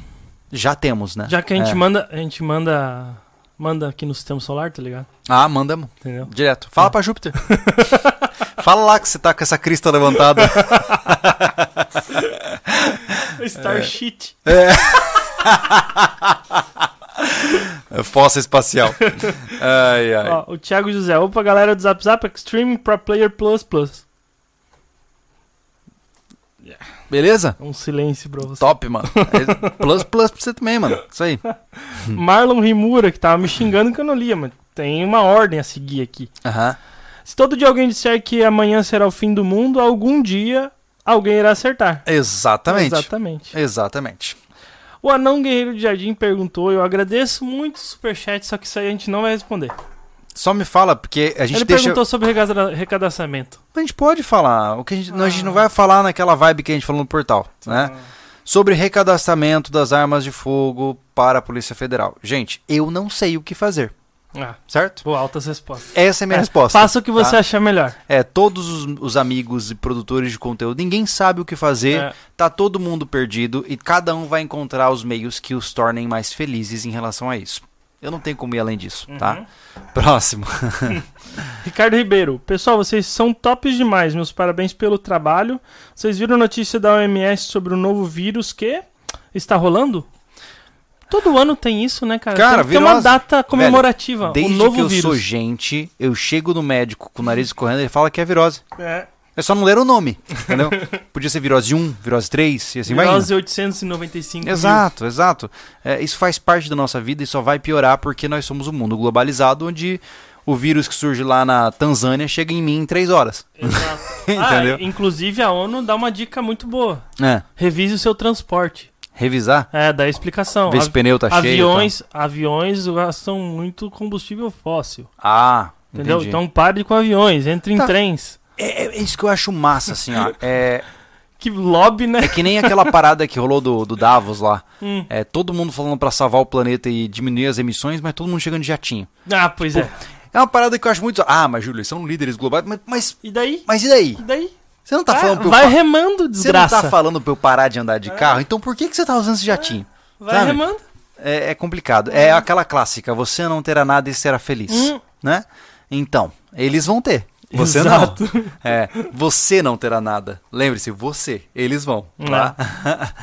Já temos, né? Já que a gente É. manda, a gente manda, manda aqui no sistema solar, tá ligado? Ah, manda Entendeu? direto. Fala pra Júpiter. Fala lá que você tá com essa crista levantada. Starship. É Fossa espacial. Ai, ai. Ó, o Thiago José, opa, galera do Zap Zap Extreme Pro Player Plus Plus. Beleza? Um silêncio pra você. Top, mano. É Plus, plus pra você também, mano. Isso aí. Marlon Rimura, que tava me xingando que eu não lia, mas tem uma ordem a seguir aqui. Aham. Se todo dia alguém disser que amanhã será o fim do mundo, algum dia alguém irá acertar. Exatamente. Exatamente. Exatamente. O Anão Guerreiro de Jardim perguntou, eu agradeço muito o superchat, só que isso aí a gente não vai responder. Só me fala, porque a gente Ele deixa. perguntou sobre recada- recadastramento. A gente pode falar. O que a gente, não, a gente Ah. não vai falar naquela vibe que a gente falou no portal, né? Sobre recadastramento das armas de fogo para a Polícia Federal. Gente, eu não sei o que fazer, Ah, certo? boa, altas respostas. Essa é a minha É, resposta. Faça o que você tá? achar melhor. É, todos os, os amigos e produtores de conteúdo, ninguém sabe o que fazer, É. tá todo mundo perdido e cada um vai encontrar os meios que os tornem mais felizes em relação a isso. Eu não tenho como ir além disso, tá? Uhum. Próximo. Ricardo Ribeiro, pessoal, vocês são tops demais. Meus parabéns pelo trabalho. Vocês viram a notícia da OMS sobre o novo vírus que está rolando? Todo ano tem isso, né, cara? Cara, tem, tem uma data comemorativa. Desde o novo que eu vírus. sou gente, eu chego no médico com o nariz correndo, ele fala que é virose. É, É só não ler o nome, entendeu? Podia ser virose 1, virose 3 e assim vai virose 895. mil. Exato, exato. É, isso faz parte da nossa vida e só vai piorar porque nós somos um mundo globalizado onde o vírus que surge lá na Tanzânia chega em mim em três horas. Exato. Entendeu? Ah, inclusive a ONU dá uma dica muito boa. É, Revise o seu transporte. revisar, É, dá explicação. ver se o pneu tá cheio. aviões, aviões gastam muito combustível fóssil. Tá. Ah, Entendeu? entendi. Então pare com aviões, entre em Tá. trens. É, é isso que eu acho massa, assim, ó. É, Que lobby, né? é que nem aquela parada que rolou do, do Davos lá. Hum. É, todo mundo falando pra salvar o planeta e diminuir as emissões, mas todo mundo chegando de jatinho. Ah, pois é. É uma parada que eu acho muito. Ah, mas Júlio, eles são líderes globais. Mas, mas, E daí? mas e daí? E daí? Você não tá Ah, falando pra eu vai pa- remando, Você não desgraça. tá falando pra eu parar de andar de carro? Então por que, que você tá usando esse jatinho? Vai sabe? remando. É, é complicado. É aquela clássica, você não terá nada e será feliz. Hum. Né? Então, eles vão ter. Você Exato. não. É, você não terá nada. Lembre-se, você. Eles vão. Tá?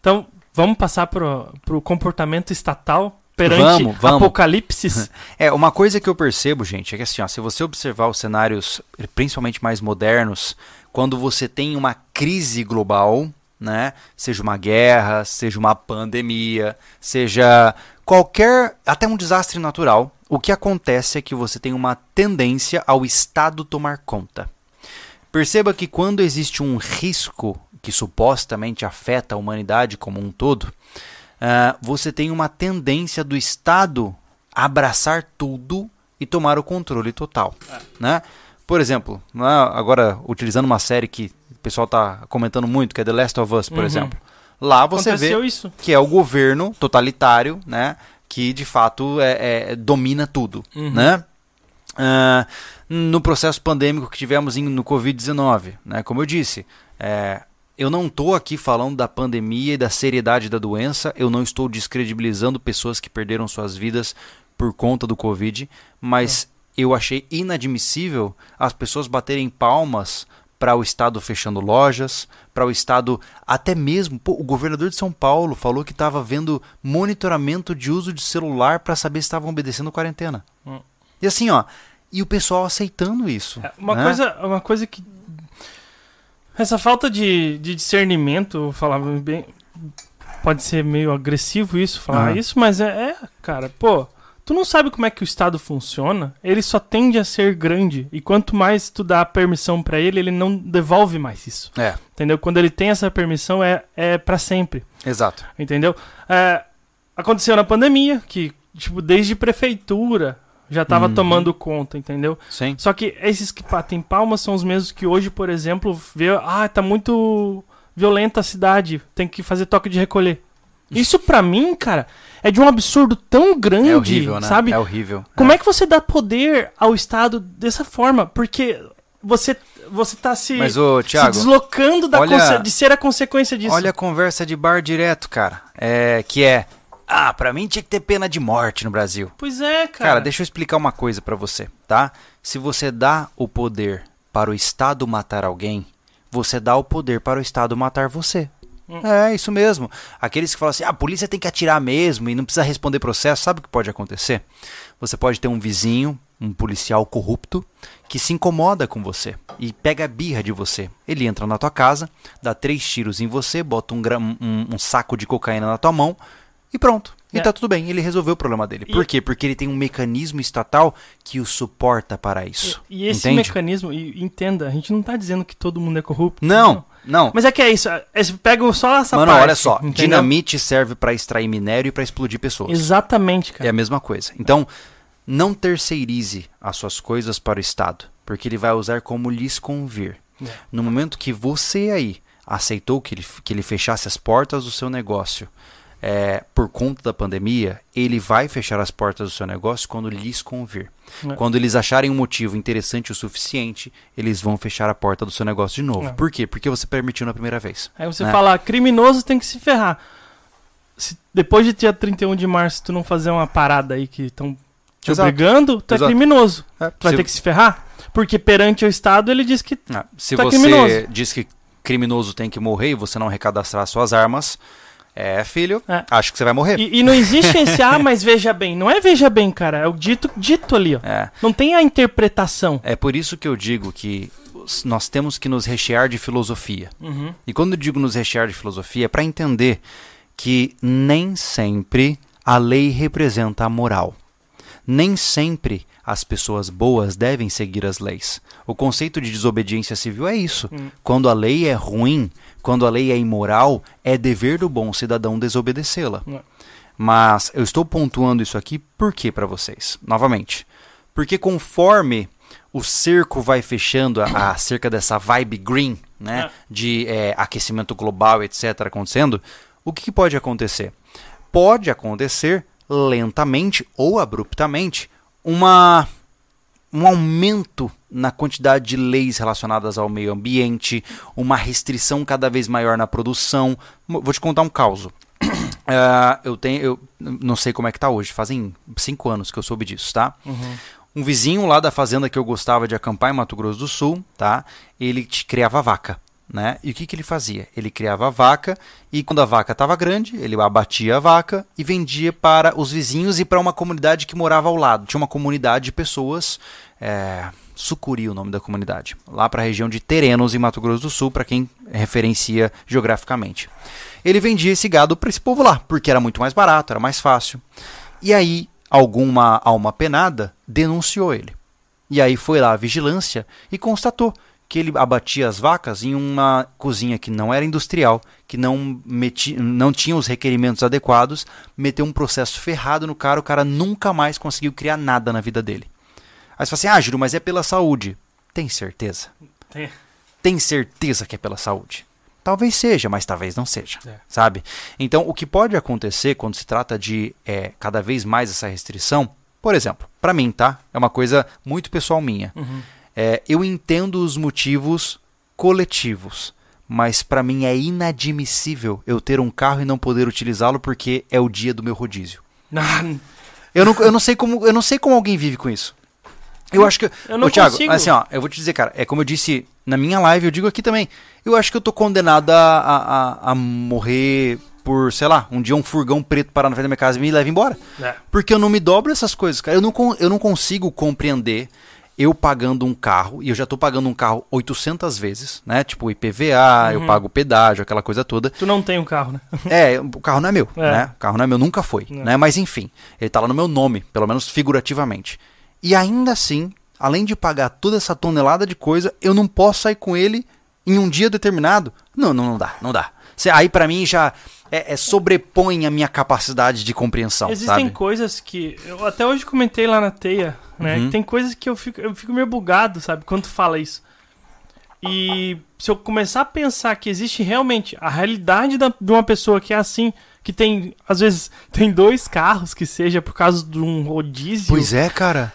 Então, vamos passar pro, pro comportamento estatal perante Vamos, vamos. apocalipses. É, uma coisa que eu percebo, gente, é que assim, ó, se você observar os cenários, principalmente mais modernos, quando você tem uma crise global, né, seja uma guerra, seja uma pandemia, seja qualquer, até um desastre natural, o que acontece é que você tem uma tendência ao Estado tomar conta. Perceba que quando existe um risco que supostamente afeta a humanidade como um todo, ah, você tem uma tendência do Estado abraçar tudo e tomar o controle total. Né? Por exemplo, né, agora utilizando uma série que o pessoal está comentando muito, que é The Last of Us, por Uhum. exemplo. Lá você Aconteceu vê isso. que é o governo totalitário, né, que de fato é, é- domina tudo, Uhum. né? Ah, no processo pandêmico que tivemos em- no Covid-19, né? Como eu disse, é, eu não estou aqui falando da pandemia e da seriedade da doença, eu não estou descredibilizando pessoas que perderam suas vidas por conta do Covid, mas eu achei inadmissível as pessoas baterem palmas para o Estado fechando lojas, para o Estado até mesmo. Pô, o governador de São Paulo falou que estava vendo monitoramento de uso de celular para saber se estavam obedecendo quarentena. Hum. E assim, ó, e o pessoal aceitando isso. É, Uma, né? coisa, uma coisa que. Essa falta de, de discernimento, eu falava bem. Pode ser meio agressivo isso, falar isso, mas é, é, cara, pô. Tu não sabe como é que o Estado funciona, ele só tende a ser grande. E quanto mais tu dá permissão pra ele, ele não devolve mais isso. É, Entendeu? Quando ele tem essa permissão, é, é para sempre. exato. Entendeu? É, aconteceu na pandemia, que, tipo, desde prefeitura já tava Uhum. tomando conta, entendeu? Sim. Só que esses que batem palmas são os mesmos que hoje, por exemplo, vê, ah, tá muito violenta a cidade, tem que fazer toque de recolher. Isso pra mim, cara, é de um absurdo tão grande, É horrível, né? sabe? É horrível. Como é que você dá poder ao Estado dessa forma? Porque você você tá se, Mas, ô, se Thiago, deslocando da olha- de ser a consequência disso. olha a conversa de bar direto, cara. É, que é, ah, pra mim tinha que ter pena de morte no Brasil. Pois é, cara. Cara, deixa eu explicar uma coisa pra você, tá? Se você dá o poder para o Estado matar alguém, você dá o poder para o Estado matar você. É, isso mesmo. Aqueles que falam assim, ah, a polícia tem que atirar mesmo e não precisa responder processo, sabe o que pode acontecer? Você pode ter um vizinho, um policial corrupto, que se incomoda com você e pega a birra de você. Ele entra na tua casa, dá três tiros em você, bota um, um- um saco de cocaína na tua mão e pronto. E É. tá tudo bem, ele resolveu o problema dele. E- Por quê? Porque ele tem um mecanismo estatal que o suporta para isso. E, e esse Entende? mecanismo, e, entenda, a gente não tá dizendo que todo mundo é corrupto. Não, não. Mas é que é isso, é, você pega só essa Mano, parte. olha só, entendeu? dinamite serve para extrair minério e para explodir pessoas. Exatamente, É cara. a mesma coisa. Então, não terceirize as suas coisas para o Estado, porque ele vai usar como lhes convir. É. No momento que você aí aceitou que ele, que ele fechasse as portas do seu negócio é, por conta da pandemia, ele vai fechar as portas do seu negócio quando lhes convir. É. Quando eles acharem um motivo interessante o suficiente, eles vão fechar a porta do seu negócio de novo. É. Por quê? Porque você permitiu na primeira vez. Aí você né? fala, criminoso tem que se ferrar. Se depois de dia 31 de março tu não fazer uma parada aí que estão te Exato. obrigando, tu Exato. é criminoso. Tu vai Se- ter que se ferrar. Porque perante o Estado ele diz que. Ah, se é você criminoso. diz que criminoso tem que morrer e você não recadastrar suas armas, é, filho, É. acho que você vai morrer. E, e não existe esse, ah, mas veja bem. Não é veja bem, cara. É o dito, dito ali, ó. É. Não tem a interpretação. É por isso que eu digo que nós temos que nos rechear de filosofia. Uhum. E quando eu digo nos rechear de filosofia, é para entender que nem sempre a lei representa a moral. Nem sempre as pessoas boas devem seguir as leis. O conceito de desobediência civil é isso. Hum. Quando a lei é ruim, quando a lei é imoral, é dever do bom cidadão desobedecê-la. É. Mas eu estou pontuando isso aqui por quê para vocês? Novamente, porque conforme o cerco vai fechando a- acerca dessa vibe green, né, É. de é, aquecimento global, etc., acontecendo, o que, que pode acontecer? Pode acontecer lentamente ou abruptamente uma um aumento na quantidade de leis relacionadas ao meio ambiente, uma restrição cada vez maior na produção. Vou te contar um caso. Ah, eu tenho, eu não sei como é que tá hoje, fazem cinco anos que eu soube disso, tá? Uhum. Um vizinho lá da fazenda que eu gostava de acampar em Mato Grosso do Sul, tá? Ele te- criava vaca, né? E o que, que ele fazia? Ele criava vaca e quando a vaca estava grande, ele abatia a vaca e vendia para os vizinhos e para uma comunidade que morava ao lado. Tinha uma comunidade de pessoas, é, Sucuri o nome da comunidade, lá para a região de Terenos, em Mato Grosso do Sul, para quem referencia geograficamente. Ele vendia esse gado para esse povo lá, porque era muito mais barato, era mais fácil. E aí, alguma alma penada denunciou ele. E aí foi lá a vigilância e constatou que ele abatia as vacas em uma cozinha que não era industrial, que não, não tinha os requerimentos adequados, meteu um processo ferrado no cara, o cara nunca mais conseguiu criar nada na vida dele. Aí você fala assim, ah, Júlio, mas é pela saúde. Tem certeza? Tem. Tem certeza que é pela saúde? Talvez seja, mas talvez não seja, É. sabe? Então, o que pode acontecer quando se trata de é, cada vez mais essa restrição, por exemplo, para mim, tá? É uma coisa muito pessoal minha. Uhum. É, eu entendo os motivos coletivos, mas para mim é inadmissível eu ter um carro e não poder utilizá-lo porque é o dia do meu rodízio. Ah, Eu não, eu não sei como eu não sei como alguém vive com isso. Eu acho que Eu não Ô, Thiago, consigo. assim, ó, eu vou te dizer, cara, é como eu disse na minha live, eu digo aqui também, eu acho que eu tô condenado a, a, a morrer por, sei lá, um dia um furgão preto parar na frente da minha casa e me leva embora. É. Porque eu não me dobro essas coisas, cara. Eu não, eu não consigo compreender eu pagando um carro, e eu já tô pagando um carro 800 vezes, né? Tipo IPVA, eu pago pedágio, aquela coisa toda. Tu não tem um carro, né? É, o carro não é meu, É. né? O carro não é meu, nunca foi, É. né? Mas enfim, ele tá lá no meu nome, pelo menos figurativamente. E ainda assim, além de pagar toda essa tonelada de coisa, eu não posso sair com ele em um dia determinado. Não, não, não dá, não dá. Aí pra mim já é, é sobrepõe a minha capacidade de compreensão, Existem sabe? coisas que. Eu até hoje comentei lá na teia, né? Uhum. Tem coisas que eu fico, eu fico meio bugado, sabe? Quando tu fala isso. E se eu começar a pensar que existe realmente a realidade da- de uma pessoa que é assim, que tem, às vezes, tem dois carros, que seja por causa de um rodízio. Pois é, cara.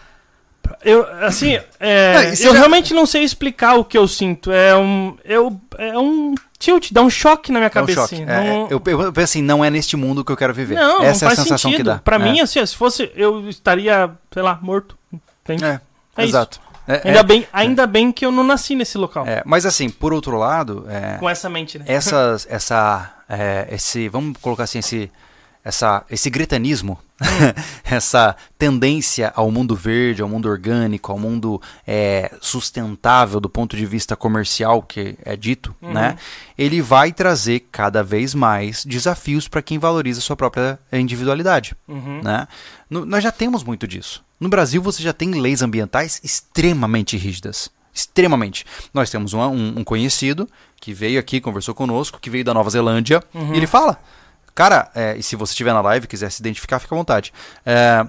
Eu, assim, é, Não, eu já- realmente não sei explicar o que eu sinto. É um. Eu, é um tilt, dá um choque na minha É um cabeça. choque. É, é, eu, eu penso assim, não é neste mundo que eu quero viver. Não, Essa não é a sensação sentido. que dá. Pra É. mim, assim, se fosse, eu estaria, sei lá, morto. Entende? É, É isso. exato. É, Ainda, é, bem, ainda bem que eu não nasci nesse local. é, mas assim, por outro lado, é, Com essa mente, né? essas, essa, é, esse, vamos colocar assim, esse, essa, esse gretanismo, essa tendência ao mundo verde, ao mundo orgânico, ao mundo é, sustentável do ponto de vista comercial que é dito, né? Ele vai trazer cada vez mais desafios para quem valoriza sua própria individualidade, Uhum. né? No- nós já temos muito disso. No Brasil você já tem leis ambientais extremamente rígidas. Extremamente. Nós temos um, um- um conhecido que veio aqui, conversou conosco, que veio da Nova Zelândia, Uhum. e ele fala: Cara, é, e se você estiver na live e quiser se identificar, fica à vontade. É,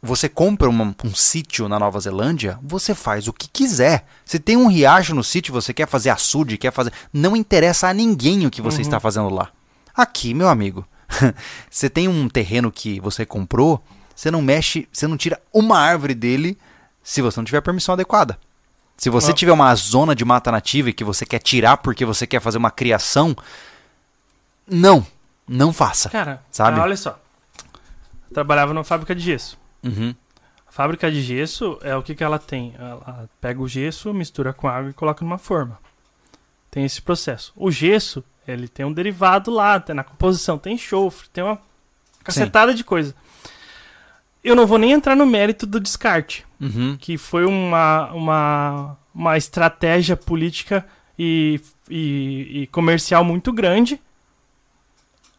você compra uma- um sítio na Nova Zelândia, você faz o que quiser. Se tem um riacho no sítio, você quer fazer açude, quer fazer. Não interessa a ninguém o que você está fazendo lá. Aqui, meu amigo, você tem um terreno que você comprou, você não mexe, você não tira uma árvore dele se você não tiver permissão adequada. Se você tiver uma zona de mata nativa e que você quer tirar porque você quer fazer uma criação, não, não faça. Cara, Sabe? olha só. Eu trabalhava numa fábrica de gesso. Uhum. A fábrica de gesso é o que, que ela tem? Ela pega o gesso, mistura com água e coloca numa forma. Tem esse processo. O gesso, ele tem um derivado lá, tem na composição, tem enxofre, tem uma cacetada de coisa. Eu não vou nem entrar no mérito do descarte, Uhum. que foi uma, uma, uma estratégia política e, e, e comercial muito grande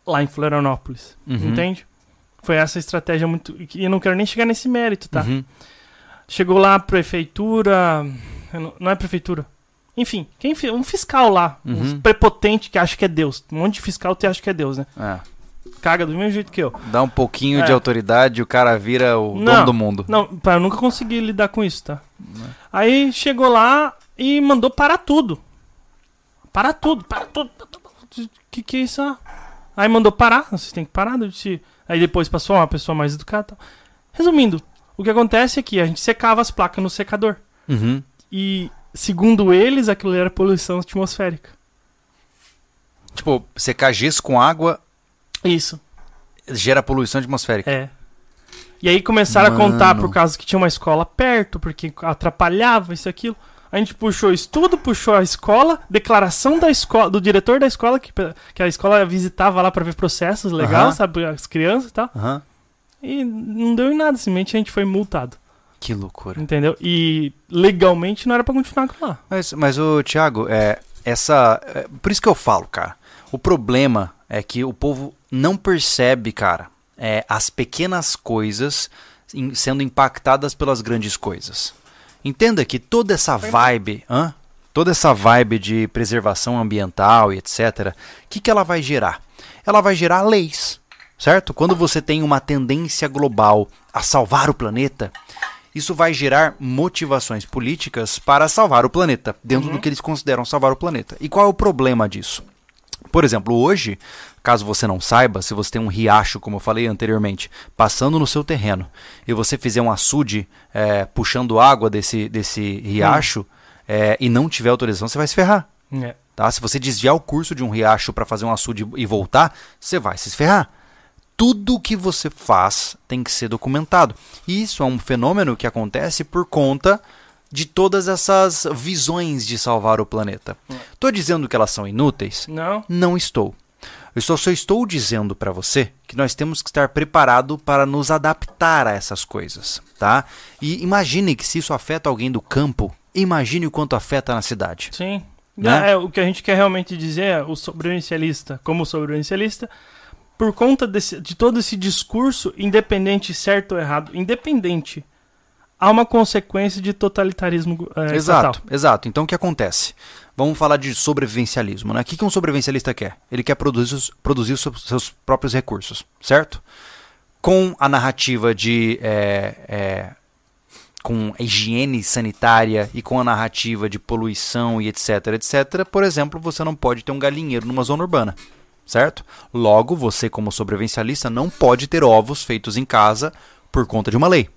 lá em Florianópolis. Uhum. Entende? Foi essa estratégia muito. E eu não quero nem chegar nesse mérito, tá? Uhum. Chegou lá a prefeitura. Não não é prefeitura. Enfim, quem, um fiscal lá, Uhum. um prepotente que acha que é Deus. Um monte de fiscal que acha que é Deus, né? É. Caga do mesmo jeito que eu. Dá um pouquinho É. de autoridade e o cara vira o Não. dono do mundo. Não, eu nunca consegui lidar com isso, tá? Aí chegou lá e mandou parar tudo. Parar tudo, parar tudo. Que que é isso? Ah? Aí mandou parar, vocês têm que parar. disse- Aí depois passou uma pessoa mais educada. tal. Resumindo, o que acontece é que a gente secava as placas no secador. Uhum. E, segundo eles, aquilo era poluição atmosférica. Tipo, secar gesso com água Isso, gera poluição atmosférica. é. E aí começaram a contar Mano. por causa que tinha uma escola perto, porque atrapalhava isso e aquilo. A gente puxou isso tudo, puxou a escola, declaração da escola, do diretor da escola, que, que a escola visitava lá pra ver processos legal, Aham. sabe, as crianças e tal. Aham. E não deu em nada, simplesmente a gente foi multado, Que loucura. entendeu? E legalmente não era pra continuar com lá. Mas, mas o Thiago, é, essa. é, por isso que eu falo, cara. O problema é que o povo não percebe, cara, é, as pequenas coisas sendo impactadas pelas grandes coisas. Entenda que toda essa vibe, hã? toda essa vibe de preservação ambiental e etc, o que, que ela vai gerar? Ela vai gerar leis, certo? Quando você tem uma tendência global a salvar o planeta, isso vai gerar motivações políticas para salvar o planeta, dentro do que eles consideram salvar o planeta. E qual é o problema disso? Por exemplo, hoje, caso você não saiba, se você tem um riacho, como eu falei anteriormente, passando no seu terreno, e você fizer um açude é, puxando água desse, desse riacho é, e não tiver autorização, você vai se ferrar. É. Tá? Se você desviar o curso de um riacho para fazer um açude e voltar, você vai se ferrar. Tudo que você faz tem que ser documentado. E isso é um fenômeno que acontece por conta de todas essas visões de salvar o planeta. Estou dizendo que elas são inúteis? Não? Não estou. Eu só, só estou dizendo para você que nós temos que estar preparado para nos adaptar a essas coisas, tá? E imagine que se isso afeta alguém do campo, imagine o quanto afeta na cidade. Sim. Né? É, o que a gente quer realmente dizer é o sobrevivencialista, como sobrevivencialista, por conta desse, de todo esse discurso, independente certo ou errado, independente, há uma consequência de totalitarismo é, Exato, exato. Então o que acontece? Vamos falar de sobrevivencialismo, né? O que que um sobrevivencialista quer? Ele quer produzir, produzir seus próprios recursos, certo? Com a narrativa de. é, é, com a higiene sanitária e com a narrativa de poluição e etc, etc, por exemplo, você não pode ter um galinheiro numa zona urbana, certo? Logo, você, como sobrevivencialista, não pode ter ovos feitos em casa por conta de uma lei.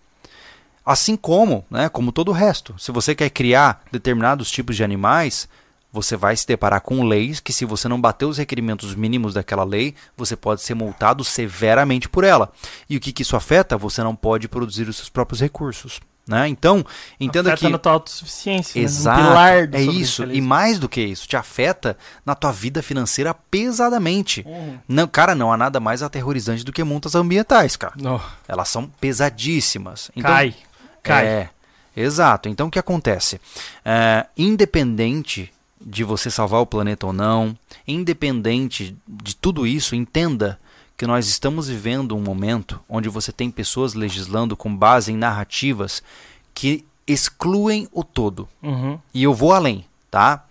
Assim como, né, como todo o resto, se você quer criar determinados tipos de animais, você vai se deparar com leis que, se você não bater os requerimentos mínimos daquela lei, você pode ser multado severamente por ela. E o que, que isso afeta? Você não pode produzir os seus próprios recursos. Né? Então, entenda Afeta que. na tua autossuficiência. né? Exato. Um pilar do é isso. E mais do que isso, te afeta na tua vida financeira pesadamente. Uhum. Não, cara, não há nada mais aterrorizante do que multas ambientais, cara. Não, Elas são pesadíssimas. Então, cai. Cai. é, exato. Então o que acontece? É, independente de você salvar o planeta ou não, independente de tudo isso, entenda que nós estamos vivendo um momento onde você tem pessoas legislando com base em narrativas que excluem o todo. Uhum. E eu vou além, tá?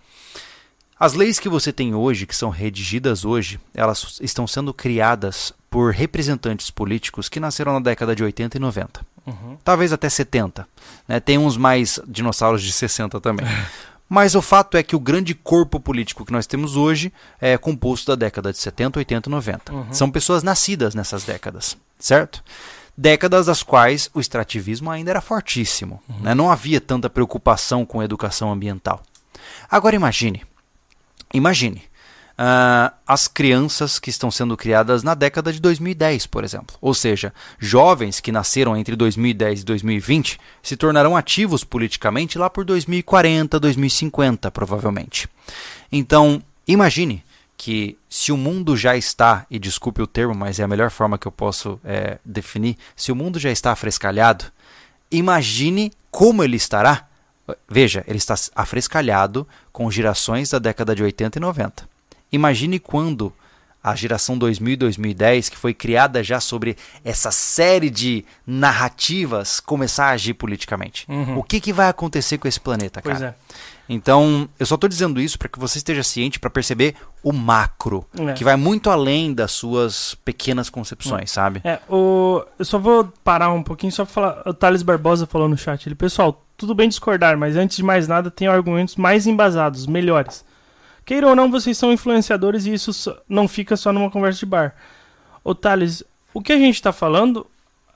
As leis que você tem hoje, que são redigidas hoje, elas estão sendo criadas por representantes políticos que nasceram na década de 80 e 90 Uhum. talvez até 70. Né? Tem uns mais dinossauros de 60 também. Mas o fato é que o grande corpo político que nós temos hoje é composto da década de 70, 80 e 90. Uhum. São pessoas nascidas nessas décadas, certo? Décadas das quais o extrativismo ainda era fortíssimo. né? Não havia tanta preocupação com educação ambiental. Agora imagine, imagine ah, as crianças que estão sendo criadas na década de 2010, por exemplo. Ou seja, jovens que nasceram entre 2010 e 2020 se tornarão ativos politicamente lá por 2040, 2050, provavelmente. Então, imagine que se o mundo já está, e desculpe o termo, mas é a melhor forma que eu posso eh, definir, se o mundo já está afrescalhado, imagine como ele estará. Veja, ele está afrescalhado com gerações da década de 80 e 90. Imagine quando a geração 2000 e 2010, que foi criada já sobre essa série de narrativas, começar a agir politicamente. Uhum. O que, que vai acontecer com esse planeta, Pois cara? é. Então, eu só estou dizendo isso para que você esteja ciente para perceber o macro, É. que vai muito além das suas pequenas concepções, sabe? É, o... eu só vou parar um pouquinho só pra falar. O Thales Barbosa falou no chat. Ele, pessoal, tudo bem discordar, mas antes de mais nada, tem argumentos mais embasados, melhores. Queira ou não, vocês são influenciadores e isso só- não fica só numa conversa de bar. Ô Thales, o que a gente tá falando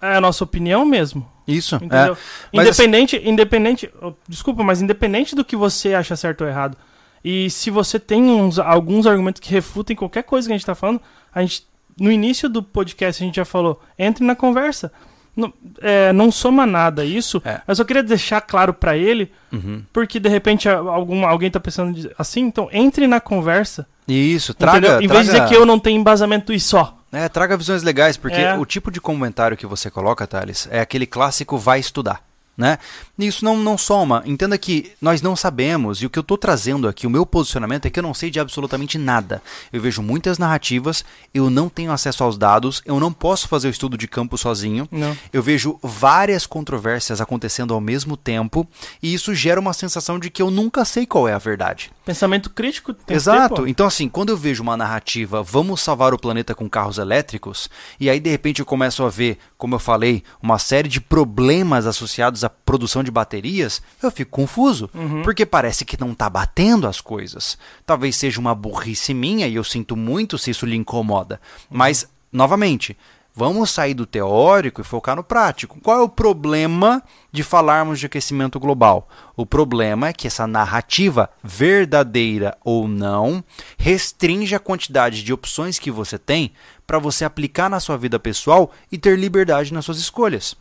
é a nossa opinião mesmo. Isso. Entendeu? É. mas independente, independente, oh, desculpa, mas independente do que você acha certo ou errado, e se você tem uns, alguns argumentos que refutem qualquer coisa que a gente tá falando, a gente, no início do podcast a gente já falou, entre na conversa. Não, é, não soma nada isso. É. Eu só queria deixar claro pra ele, Uhum. porque de repente algum, alguém tá pensando assim, então entre na conversa. Isso, traga, entendeu? Em vez de traga- dizer que eu não tenho embasamento e só. É, traga visões legais, porque É. o tipo de comentário que você coloca, Thales, é aquele clássico vai estudar. Né? Isso não, não soma. Entenda que nós não sabemos, e o que eu estou trazendo aqui, o meu posicionamento é que eu não sei de absolutamente nada. Eu vejo muitas narrativas, eu não tenho acesso aos dados, eu não posso fazer o estudo de campo sozinho. Não. Eu vejo várias controvérsias acontecendo ao mesmo tempo, e isso gera uma sensação de que eu nunca sei qual é a verdade. Pensamento crítico tem que ter, Exato. pô. então, assim, quando eu vejo uma narrativa, vamos salvar o planeta com carros elétricos, e aí de repente eu começo a ver, como eu falei, uma série de problemas associados à produção de baterias, eu fico confuso. Uhum. Porque parece que não tá batendo as coisas. Talvez seja uma burrice minha, e eu sinto muito se isso lhe incomoda. Mas, novamente. Vamos sair do teórico e focar no prático. Qual é o problema de falarmos de aquecimento global? O problema é que essa narrativa, verdadeira ou não, restringe a quantidade de opções que você tem para você aplicar na sua vida pessoal e ter liberdade nas suas escolhas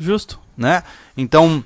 Justo. Né? Então,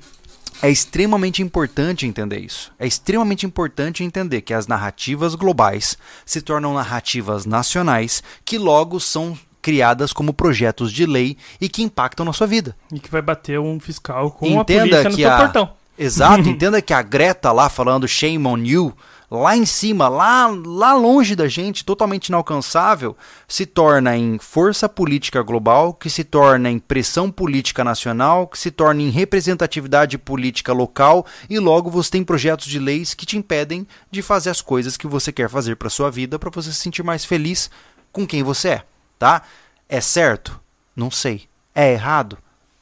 É extremamente importante entender isso. É extremamente importante entender que as narrativas globais se tornam narrativas nacionais que logo são criadas como projetos de lei e que impactam na sua vida. E que vai bater um fiscal com Entenda uma política no que teu a- portão. Exato, entenda que a Greta lá falando shame on you, lá em cima, lá, lá longe da gente, totalmente inalcançável, se torna em força política global, que se torna em pressão política nacional, que se torna em representatividade política local e logo você tem projetos de leis que te impedem de fazer as coisas que você quer fazer para sua vida para você se sentir mais feliz com quem você é, tá? É certo? Não sei. É errado?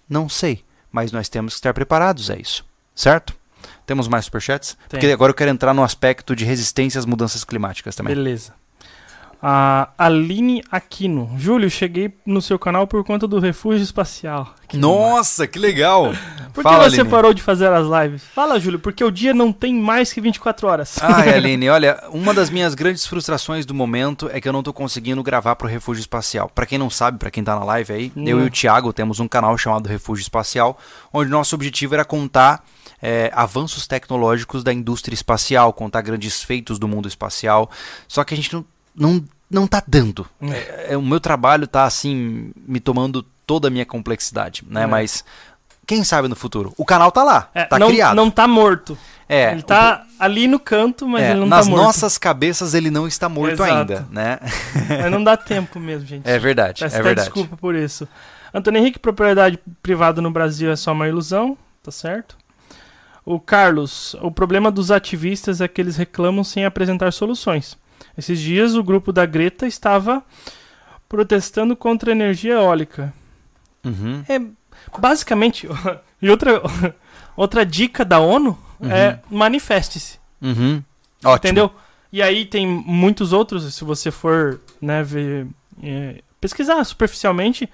Não sei. Mas nós temos que estar preparados a isso. Certo? Temos mais superchats? Tem. Porque agora eu quero entrar no aspecto de resistência às mudanças climáticas também. Beleza. A Aline Aquino. Júlio, cheguei no seu canal por conta do refúgio espacial. Que Nossa, que legal! Por que Fala, você Aline. parou de fazer as lives? Fala, Júlio, porque o dia não tem mais que 24 horas. Ai, Aline, olha, uma das minhas grandes frustrações do momento é que eu não tô conseguindo gravar pro Refúgio Espacial. Pra quem não sabe, pra quem tá na live aí, Hum. eu e o Thiago temos um canal chamado Refúgio Espacial, onde nosso objetivo era contar é, avanços tecnológicos da indústria espacial, contar grandes feitos do mundo espacial. Só que a gente não, não, não tá dando. É, é, o meu trabalho tá assim, me tomando toda a minha complexidade, né? É. Mas quem sabe no futuro? O canal tá lá, É, tá não, criado. não tá morto. é, ele tá ali no canto, mas é, ele não nas tá morto. nossas cabeças ele não está morto Exato. ainda, né? Mas não dá tempo mesmo, gente. É verdade, Peço é verdade. desculpa por isso. Antônio Henrique, propriedade privada no Brasil é só uma ilusão, tá certo? O Carlos, o problema dos ativistas é que eles reclamam sem apresentar soluções. Esses dias o grupo da Greta estava protestando contra a energia eólica. Uhum. É basicamente e outra outra dica da ONU é manifeste-se. Uhum. Ótimo. Entendeu? E aí tem muitos outros, se você for né, ver, é, pesquisar superficialmente,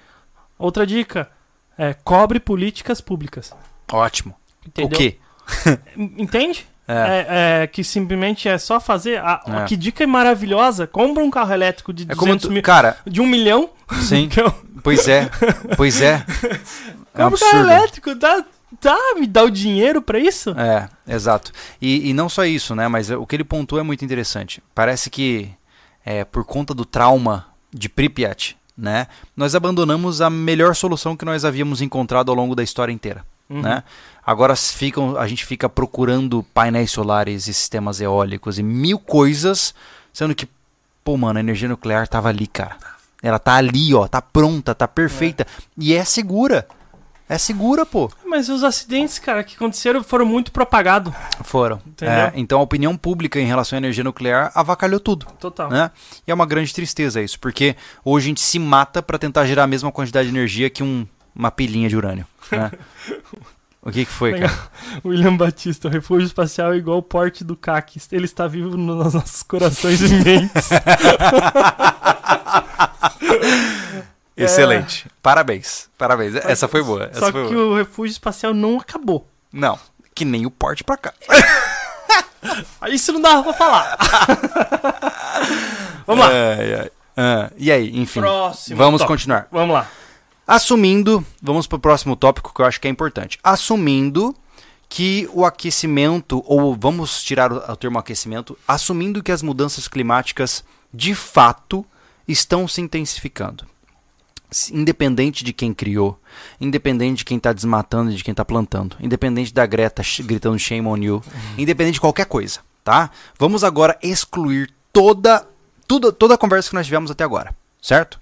outra dica é cobre políticas públicas. Ótimo. Entendeu? O quê? Entende? É. É, é, que simplesmente é só fazer. A, É. Que dica maravilhosa! Compra um carro elétrico de É como 200 tu, mil, cara, de um milhão. sim, eu- pois é, pois é. É um Compra um carro elétrico, dá, dá, me dá o dinheiro pra isso? É, exato. E, e não só isso, né? Mas o que ele pontuou é muito interessante. Parece que é, por conta do trauma de Pripyat, né? Nós abandonamos a melhor solução que nós havíamos encontrado ao longo da história inteira. Uhum. né? Agora ficam, a gente fica procurando painéis solares e sistemas eólicos e mil coisas, sendo que, pô, mano, a energia nuclear tava ali, cara. Ela tá ali, ó, tá pronta, tá perfeita e é segura. É segura, pô. Mas os acidentes, cara, que aconteceram foram muito propagados. Foram. É, então a opinião pública em relação à energia nuclear avacalhou tudo. Total. Né? E é uma grande tristeza isso, porque hoje a gente se mata para tentar gerar a mesma quantidade de energia que um- uma pilhinha de urânio. né? o que, que foi, Legal. cara? William Batista, o refúgio espacial é igual o porte do CAC. Ele está vivo nos nossos corações e mentes. Excelente. Parabéns. Parabéns. Essa foi boa. Essa Só foi que boa. o refúgio espacial não acabou. Não, que nem o porte pra cá. Isso não dava pra falar. Vamos lá. Ai, ai. Ah, e aí, enfim. Próximo vamos tópico. continuar. Vamos lá. Assumindo, vamos para o próximo tópico que eu acho que é importante. Assumindo que o aquecimento, ou vamos tirar o, termo aquecimento, assumindo que as mudanças climáticas de fato estão se intensificando. Independente de quem criou, independente de quem está desmatando e de quem está plantando, independente da Greta gritando shame on you, independente de qualquer coisa, tá? Vamos agora excluir toda, tudo, toda a conversa que nós tivemos até agora, certo?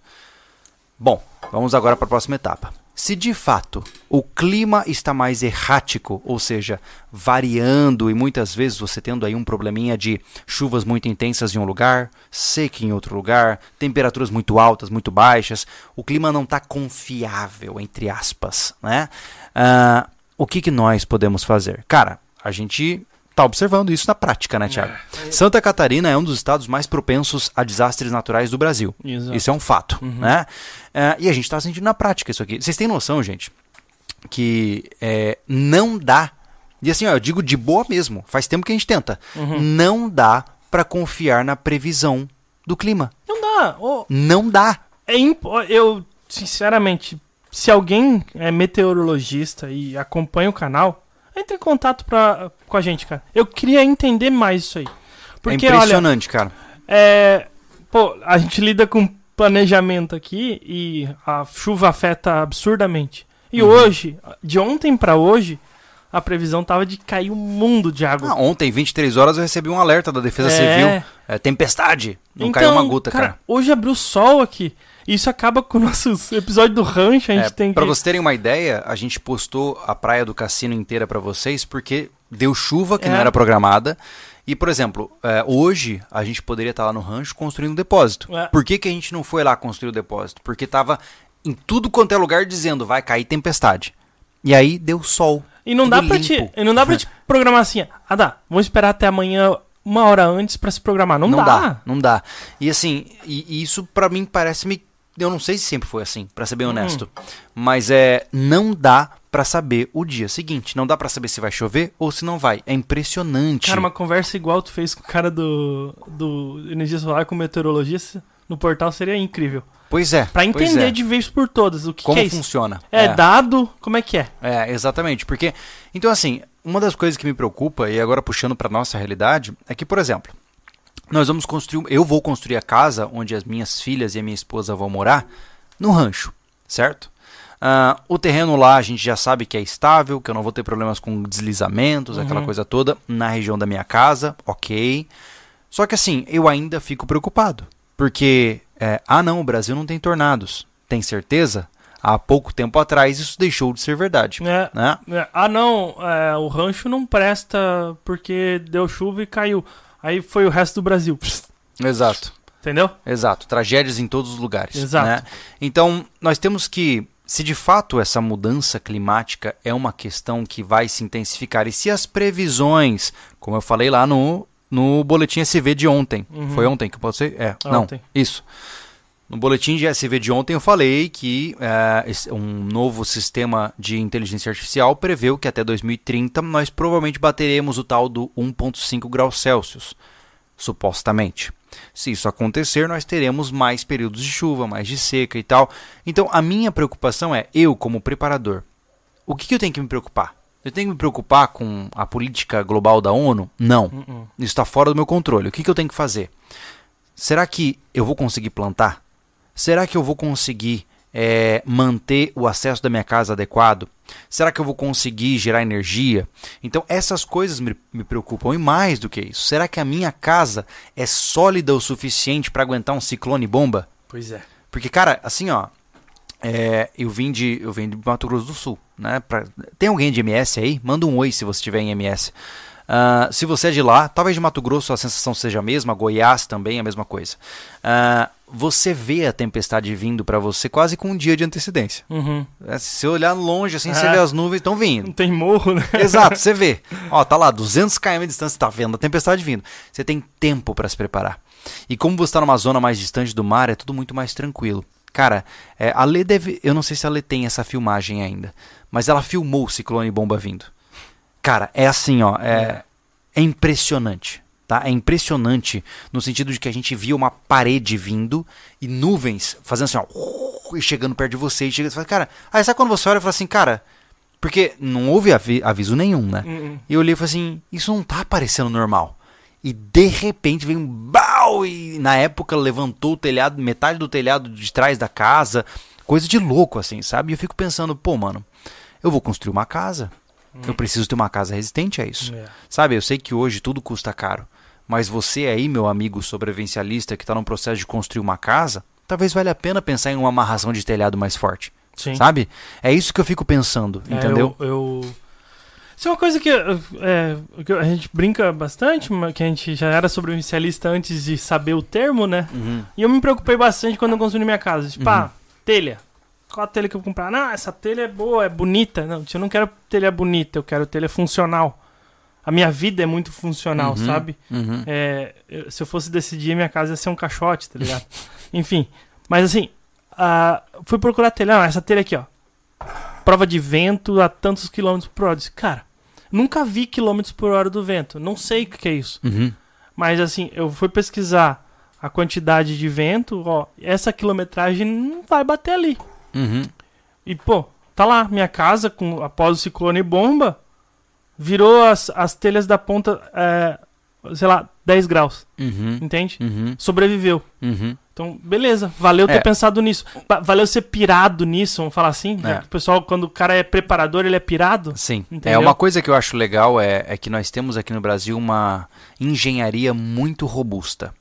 Bom, vamos agora para a próxima etapa. Se de fato o clima está mais errático, ou seja, variando e muitas vezes você tendo aí um probleminha de chuvas muito intensas em um lugar, seca em outro lugar, temperaturas muito altas, muito baixas, o clima não está confiável, entre aspas, né? Ah, o que, que nós podemos fazer? Cara, a gente tá observando isso na prática, né, Thiago? Santa Catarina é um dos estados mais propensos a desastres naturais do Brasil. Exato. Isso é um fato, né? É, e a gente está sentindo na prática isso aqui. Vocês têm noção, gente, que é, não dá. E assim, ó, eu digo de boa mesmo. Faz tempo que a gente tenta. Não dá para confiar na previsão do clima. Não dá. Ô, Não dá. é impo- Eu, sinceramente, se alguém é meteorologista e acompanha o canal, Entre em contato pra, com a gente, cara. Eu queria entender mais isso aí. Porque, é olha, impressionante, cara. é, pô, a gente lida com planejamento aqui e a chuva afeta absurdamente. E Uhum. hoje, de ontem pra hoje, a previsão tava de cair um mundo de água. Ah, ontem, 23 horas, eu recebi um alerta da Defesa É. Civil. É, tempestade. Não Então, caiu uma gota, cara. Hoje abriu sol aqui. Isso acaba com o nosso episódio do rancho. A gente É, tem Pra que. vocês terem uma ideia, a gente postou a praia do cassino inteira pra vocês porque deu chuva que É. não era programada. E, por exemplo, é, hoje a gente poderia estar lá no rancho construindo um depósito. É. Por que, que a gente não foi lá construir o depósito? Porque tava em tudo quanto é lugar dizendo vai cair tempestade. E aí deu sol. E não dá, pra limpo. te, e não dá pra te programar assim. Ah, dá. Vamos esperar até amanhã, uma hora antes, pra se programar. Não, Não dá. dá, não dá. E assim, e, e isso pra mim parece-me. Eu não sei se sempre foi assim, pra ser bem Hum. honesto. Mas é. Não dá pra saber o dia seguinte. Não dá pra saber se vai chover ou se não vai. É impressionante. Cara, uma conversa igual tu fez com o cara do, do Energia Solar com o meteorologista no portal seria incrível. Pois é. Pra pois entender é. de vez por todas o que, como que é isso. funciona. É, dado, como é que é? É, exatamente. Porque. Então, assim, uma das coisas que me preocupa, e agora puxando pra nossa realidade, é que, por exemplo, nós vamos construir. Eu vou construir a casa onde as minhas filhas e a minha esposa vão morar no rancho, certo? Ah, o terreno lá a gente já sabe que é estável, que eu não vou ter problemas com deslizamentos, Uhum. aquela coisa toda, na região da minha casa, ok. Só que assim, eu ainda fico preocupado. Porque, é, ah não, o Brasil não tem tornados. Tem certeza? Há pouco tempo atrás isso deixou de ser verdade. É, Né? é, ah, não, é, o rancho não presta porque deu chuva e caiu. Aí foi o resto do Brasil. Exato. Entendeu? Exato, tragédias em todos os lugares. Exato. né? Então, nós temos que, se de fato essa mudança climática é uma questão que vai se intensificar, e se as previsões, como eu falei lá no, no boletim SV de ontem, Uhum. foi ontem que pode ser? É, não, Ontem. isso. No boletim de SV de ontem eu falei que eh, um novo sistema de inteligência artificial preveu que até 2030 nós provavelmente bateremos o tal do 1,5 graus Celsius, supostamente. Se isso acontecer, nós teremos mais períodos de chuva, mais de seca e tal. Então, a minha preocupação é, eu como preparador, o que, que eu tenho que me preocupar? Eu tenho que me preocupar com a política global da ONU? Não. Uh-uh. Isso está fora do meu controle. O que, que eu tenho que fazer? Será que eu vou conseguir plantar? Será que eu vou conseguir eh, manter o acesso da minha casa adequado? Será que eu vou conseguir gerar energia? Então, essas coisas me, me preocupam. E mais do que isso, será que a minha casa é sólida o suficiente para aguentar um ciclone bomba? Pois é. Porque, cara, assim, ó, é, eu vim de eu vim de Mato Grosso do Sul, né? Pra- tem alguém de MS aí? Manda um oi se você estiver em MS. Ah, se você é de lá, talvez de Mato Grosso a sensação seja a mesma, Goiás também é a mesma coisa. Ah, você vê a tempestade vindo pra você quase com um dia de antecedência. Uhum. É, se você olhar longe assim, você É. vê as nuvens estão vindo. Não tem morro, né? Exato, você vê. Ó, tá lá, 200 km de distância, tá vendo a tempestade vindo. Você tem tempo para se preparar. E como você tá numa zona mais distante do mar, é tudo muito mais tranquilo. Cara, é, a Lê deve. Eu não sei se a Lê tem essa filmagem ainda, mas ela filmou o ciclone bomba vindo. Cara, é assim, ó. É, é impressionante. Tá? É impressionante no sentido de que a gente via uma parede vindo e nuvens fazendo assim, ó, e chegando perto de você. E chega, você fala, cara, aí sabe quando você olha e fala assim, cara, porque não houve avi- aviso nenhum, né? Uh-uh. E eu olhei e falei assim, isso não tá parecendo normal. E de repente veio um bau e na época levantou o telhado, metade do telhado de trás da casa, coisa de louco assim, sabe? E eu fico pensando, pô, mano, eu vou construir uma casa. Eu preciso ter uma casa resistente a isso. É. Sabe, eu sei que hoje tudo custa caro, mas você aí, meu amigo sobrevivencialista que está no processo de construir uma casa, talvez valha a pena pensar em uma amarração de telhado mais forte. Sim. Sabe? É isso que eu fico pensando, É, entendeu? eu, eu- Isso é uma coisa que, é, que a gente brinca bastante, que a gente já era sobrevivencialista antes de saber o termo, né? Uhum. E eu me preocupei bastante quando eu construí minha casa. Tipo, Uhum. ah, telha. Qual a telha que eu vou comprar? Não, essa telha é boa, é bonita. Não, eu não quero telha bonita, eu quero telha funcional. A minha vida é muito funcional, Uhum. sabe? Uhum. É, se eu fosse decidir, minha casa ia ser um caixote, tá ligado? Enfim. Mas assim, ah, fui procurar telha. Ah, essa telha aqui, ó. Prova de vento a tantos quilômetros por hora. Eu Disse, cara, nunca vi quilômetros por hora do vento. Não sei o que é isso. Uhum. Mas assim, eu fui pesquisar a quantidade de vento, ó, essa quilometragem não vai bater ali. Uhum. E pô, tá lá, minha casa com após o ciclone bomba, virou as, as telhas da ponta, é, sei lá, 10 graus, Uhum. entende? Uhum. Sobreviveu. Uhum. Então, beleza, valeu ter É. pensado nisso. Va- Valeu ser pirado nisso, vamos falar assim? né? É. O pessoal, quando o cara é preparador, ele é pirado. Sim. É Entendeu? uma coisa que eu acho legal é, é que nós temos aqui no Brasil uma engenharia muito robusta.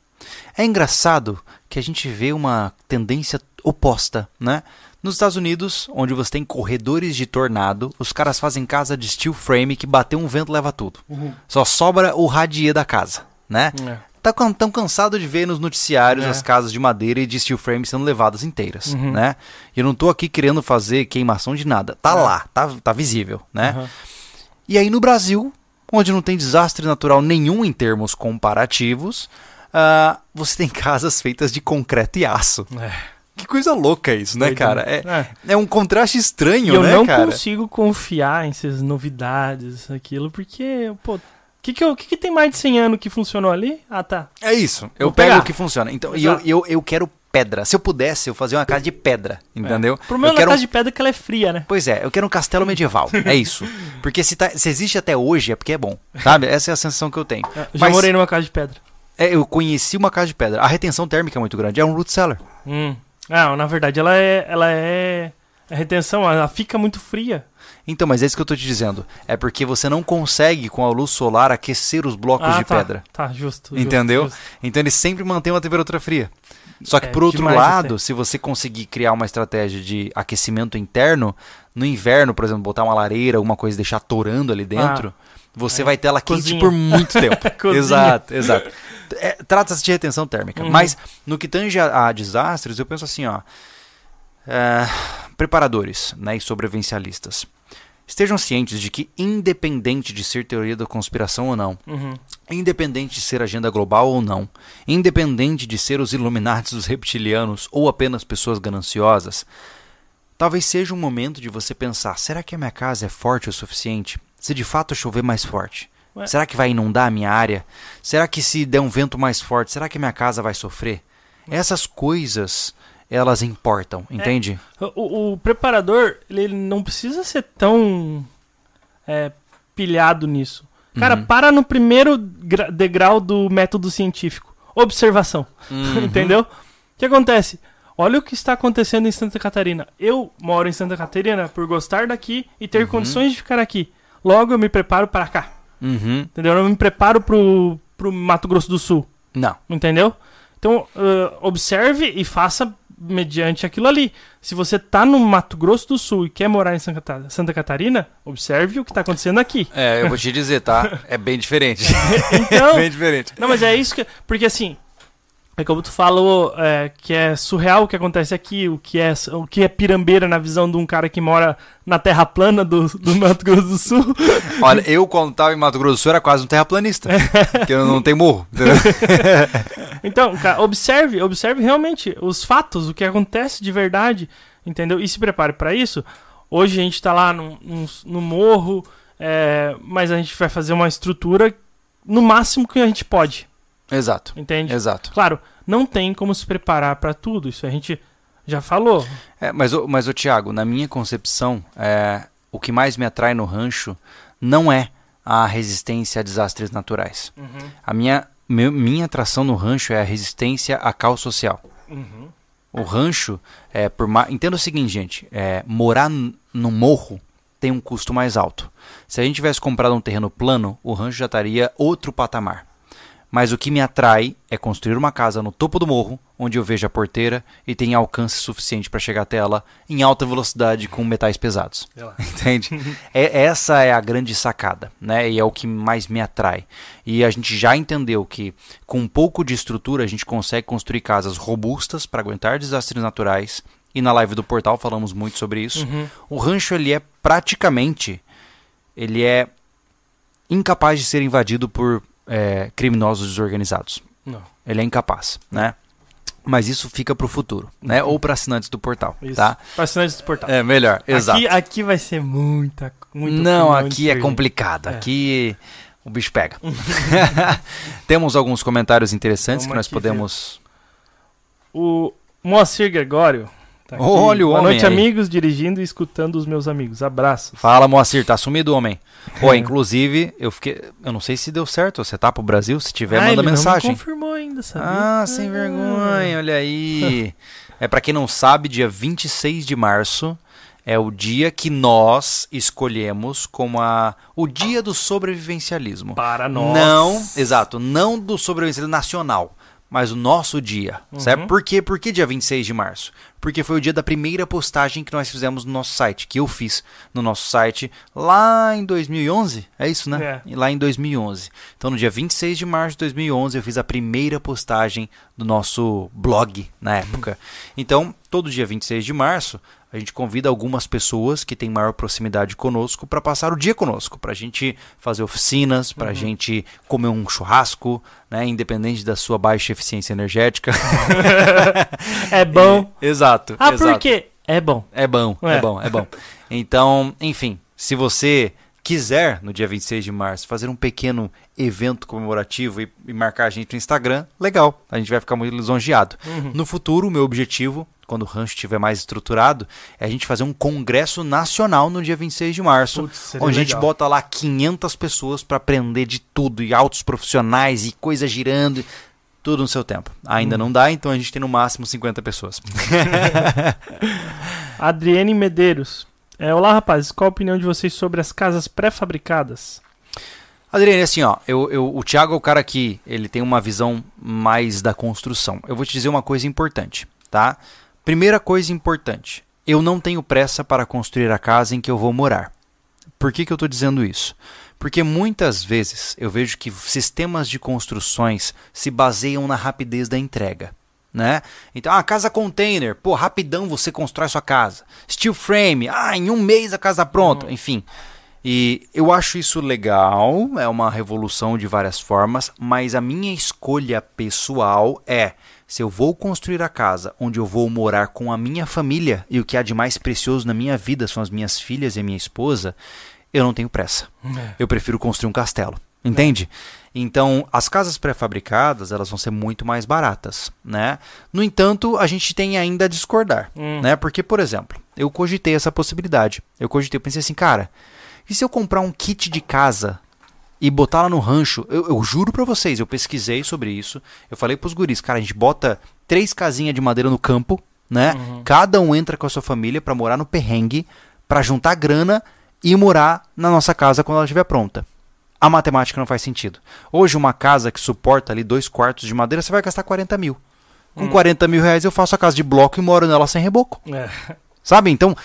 É engraçado que a gente vê uma tendência oposta, né? Nos Estados Unidos, onde você tem corredores de tornado, os caras fazem casa de steel frame que bateu um vento leva tudo. Só sobra o radier da casa, né? É. Tá tão cansado de ver nos noticiários É. as casas de madeira e de steel frame sendo levadas inteiras, Uhum. né? Eu não tô aqui querendo fazer queimação de nada. Tá É. lá, tá, tá visível, né? Aham. E aí no Brasil, onde não tem desastre natural nenhum em termos comparativos, ah, você tem casas feitas de concreto e aço. É. Que coisa louca isso, né, cara? né? É, é um contraste estranho, eu né, não cara? consigo confiar em essas novidades, aquilo, porque, pô, que, que, eu- que, que tem mais de 100 anos que funcionou ali? Ah, tá. É isso. Eu Vou pego pegar. o que funciona. Então, e eu, eu, eu quero pedra. Se eu pudesse, eu fazia uma casa de pedra, entendeu? O problema eu da quero casa de pedra é que ela é fria, né? Pois é, eu quero um castelo medieval. É isso. Porque se, tá- se existe até hoje é porque é bom. Sabe? Essa é a sensação que eu tenho. Eu Já Mas- morei numa casa de pedra. É, eu conheci uma casa de pedra. A retenção térmica é muito grande. É um root cellar. Hum. Ah, na verdade, ela é. Ela é. A retenção, ela fica muito fria. Então, mas é isso que eu tô te dizendo. É porque você não consegue, com a luz solar, aquecer os blocos ah, de tá. pedra. Tá, justo. justo, Entendeu? justo. Então ele sempre mantém uma temperatura fria. Só que É, por outro lado, até. se você conseguir criar uma estratégia de aquecimento interno, no inverno, por exemplo, botar uma lareira, alguma coisa e deixar torando ali dentro, você é. vai ter ela quente Cozinha. por muito tempo. Exato, exato. É, Trata-se de retenção térmica. Uhum. Mas no que tange a, a desastres, eu penso assim, ó. é, preparadores né, e sobrevivencialistas. Estejam cientes de que, independente de ser teoria da conspiração ou não, Uhum. Independente de ser agenda global ou não, independente de ser os Illuminati dos reptilianos ou apenas pessoas gananciosas, talvez seja um momento de você pensar: será que a minha casa é forte o suficiente? Se de fato chover mais forte, Ué. será que vai inundar a minha área? Será que se der um vento mais forte, será que a minha casa vai sofrer? Essas coisas, elas importam, entende? O, o preparador, ele não precisa ser tão é, pilhado nisso. Cara, Uhum. para no primeiro gra- degrau do método científico. Observação. Uhum. Entendeu? O que acontece? Olha o que está acontecendo em Santa Catarina. Eu moro em Santa Catarina por gostar daqui e ter condições de ficar aqui. Logo eu me preparo para cá. Uhum. Entendeu? Eu não me preparo pro, pro Mato Grosso do Sul. Não. Entendeu? Então, ãh, observe e faça mediante aquilo ali. Se você tá no Mato Grosso do Sul e quer morar em Santa Cata- Santa Catarina, observe o que tá acontecendo aqui. É, eu vou te dizer, tá? É bem diferente. Então, bem diferente. não, mas é isso que. Porque assim. É como tu falou, é, que é surreal o que acontece aqui, o que é, o que é pirambeira na visão de um cara que mora na terra plana do, do Mato Grosso do Sul. Olha, eu quando tava em Mato Grosso do Sul era quase um terraplanista. porque eu não tenho morro. Então, cara, observe, observe realmente os fatos, o que acontece de verdade, entendeu? E se prepare para isso. Hoje a gente tá lá no, no, no morro, é, mas a gente vai fazer uma estrutura no máximo que a gente pode, Exato. entende? Exato. Claro, não tem como se preparar para tudo, isso a gente já falou. É, mas, mas, o Tiago, na minha concepção, é, o que mais me atrai no rancho não é a resistência a desastres naturais. A minha, meu- minha atração no rancho é a resistência a caos social. O rancho, é, por ma... entenda o seguinte, gente: é, morar no morro tem um custo mais alto. Se a gente tivesse comprado um terreno plano, o rancho já estaria outro patamar. Mas o que me atrai é construir uma casa no topo do morro, onde eu vejo a porteira e tenha alcance suficiente para chegar até ela em alta velocidade com metais pesados. Entende? É, essa é a grande sacada, né? E é o que mais me atrai. E a gente já entendeu que com um pouco de estrutura a gente consegue construir casas robustas para aguentar desastres naturais. E na live do portal falamos muito sobre isso. Uhum. O rancho ele é praticamente ele é incapaz de ser invadido por é, criminosos desorganizados. Não. Ele é incapaz, né? Mas isso fica pro futuro, né? Ou para assinantes do portal, Isso. tá? Para assinantes do portal. É melhor, exato. Aqui, aqui vai ser muita, muita Não, aqui é complicado. É. Aqui o bicho pega. Temos alguns comentários interessantes Vamos que nós podemos. O Moacir Gregório Tá Olha o Boa homem noite, aí. amigos, dirigindo e escutando os meus amigos. Abraços. Fala, Moacir, tá sumido, homem. Pô, inclusive, eu fiquei. Eu não sei se deu certo. Você tá pro Brasil? Se tiver, Ah, manda ele Não mensagem. me confirmou ainda, sabia? Ah, sem vergonha, olha aí. É pra quem não sabe, dia 26 de março é o dia que nós escolhemos como a, o dia do sobrevivencialismo. Para nós. Não, exato, não do sobrevivencialismo nacional, mas o nosso dia, certo? Uhum. Por quê? Por que dia 26 de março? Porque foi o dia da primeira postagem que nós fizemos no nosso site, que eu fiz no nosso site lá em 2011, é isso, né? Lá em 2011. Então no dia 26 de março de 2011 eu fiz a primeira postagem do nosso blog na época. Então, todo dia 26 de março, a gente convida algumas pessoas que têm maior proximidade conosco para passar o dia conosco, para a gente fazer oficinas, para a gente comer um churrasco, né, independente da sua baixa eficiência energética. É bom. exato. Ah, exato. por quê? É bom. É bom, é. É. bom, é bom. Então, enfim, se você quiser, no dia 26 de março, fazer um pequeno evento comemorativo e, e marcar a gente no Instagram, legal. A gente vai ficar muito lisonjeado. Uhum. No futuro, o meu objetivo, quando o rancho estiver mais estruturado, é a gente fazer um congresso nacional no dia 26 de março, Putz, onde a gente legal. bota lá 500 pessoas para aprender de tudo, e altos profissionais, e coisa girando, tudo no seu tempo. Ainda Hum. não dá, então a gente tem no máximo 50 pessoas. Adriane Medeiros. É, olá, rapazes. Qual a opinião de vocês sobre as casas pré-fabricadas? Adriane, assim, ó, eu, eu, o Thiago é o cara que ele tem uma visão mais da construção. Eu vou te dizer uma coisa importante, tá? Primeira coisa importante, eu não tenho pressa para construir a casa em que eu vou morar. Por que, que eu estou dizendo isso? Porque muitas vezes eu vejo que sistemas de construções se baseiam na rapidez da entrega. Né? Então, ah, casa container, pô, rapidão você constrói sua casa. Steel frame, ah, em um mês a casa pronta. Enfim, e eu acho isso legal, é uma revolução de várias formas, mas a minha escolha pessoal é se eu vou construir a casa onde eu vou morar com a minha família e o que há de mais precioso na minha vida são as minhas filhas e a minha esposa, eu não tenho pressa. Eu prefiro construir um castelo, entende? Então, as casas pré-fabricadas, elas vão ser muito mais baratas, né? No entanto, a gente tem ainda a discordar, Hum. né? Porque, por exemplo, eu cogitei essa possibilidade. Eu cogitei, eu pensei assim, cara, e se eu comprar um kit de casa e botar lá no rancho? Eu, eu juro pra vocês, eu pesquisei sobre isso. Eu falei pros guris, cara, a gente bota três casinhas de madeira no campo, né? Uhum. Cada um entra com a sua família pra morar no perrengue, pra juntar grana e morar na nossa casa quando ela estiver pronta. A matemática não faz sentido. Hoje, uma casa que suporta ali dois quartos de madeira, você vai gastar 40 mil. Com Hum. 40 mil reais eu faço a casa de bloco e moro nela sem reboco. É. Sabe? Então,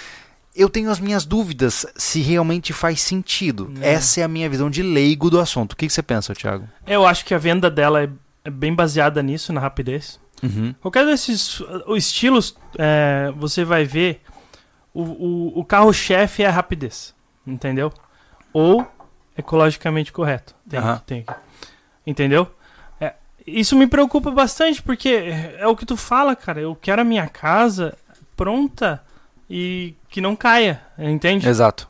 eu tenho as minhas dúvidas se realmente faz sentido. É. Essa é a minha visão de leigo do assunto. O que, que você pensa, Thiago? Eu acho que a venda dela é, é bem baseada nisso, na rapidez. Uhum. Qualquer desses uh, estilos, é, você vai ver, o, o, o carro-chefe é a rapidez, entendeu? Ou ecologicamente correto. Tem, Aham. que- tem que- entendeu? É, isso me preocupa bastante, porque é, é o que tu fala, cara. Eu quero a minha casa pronta e que não caia, entende? Exato.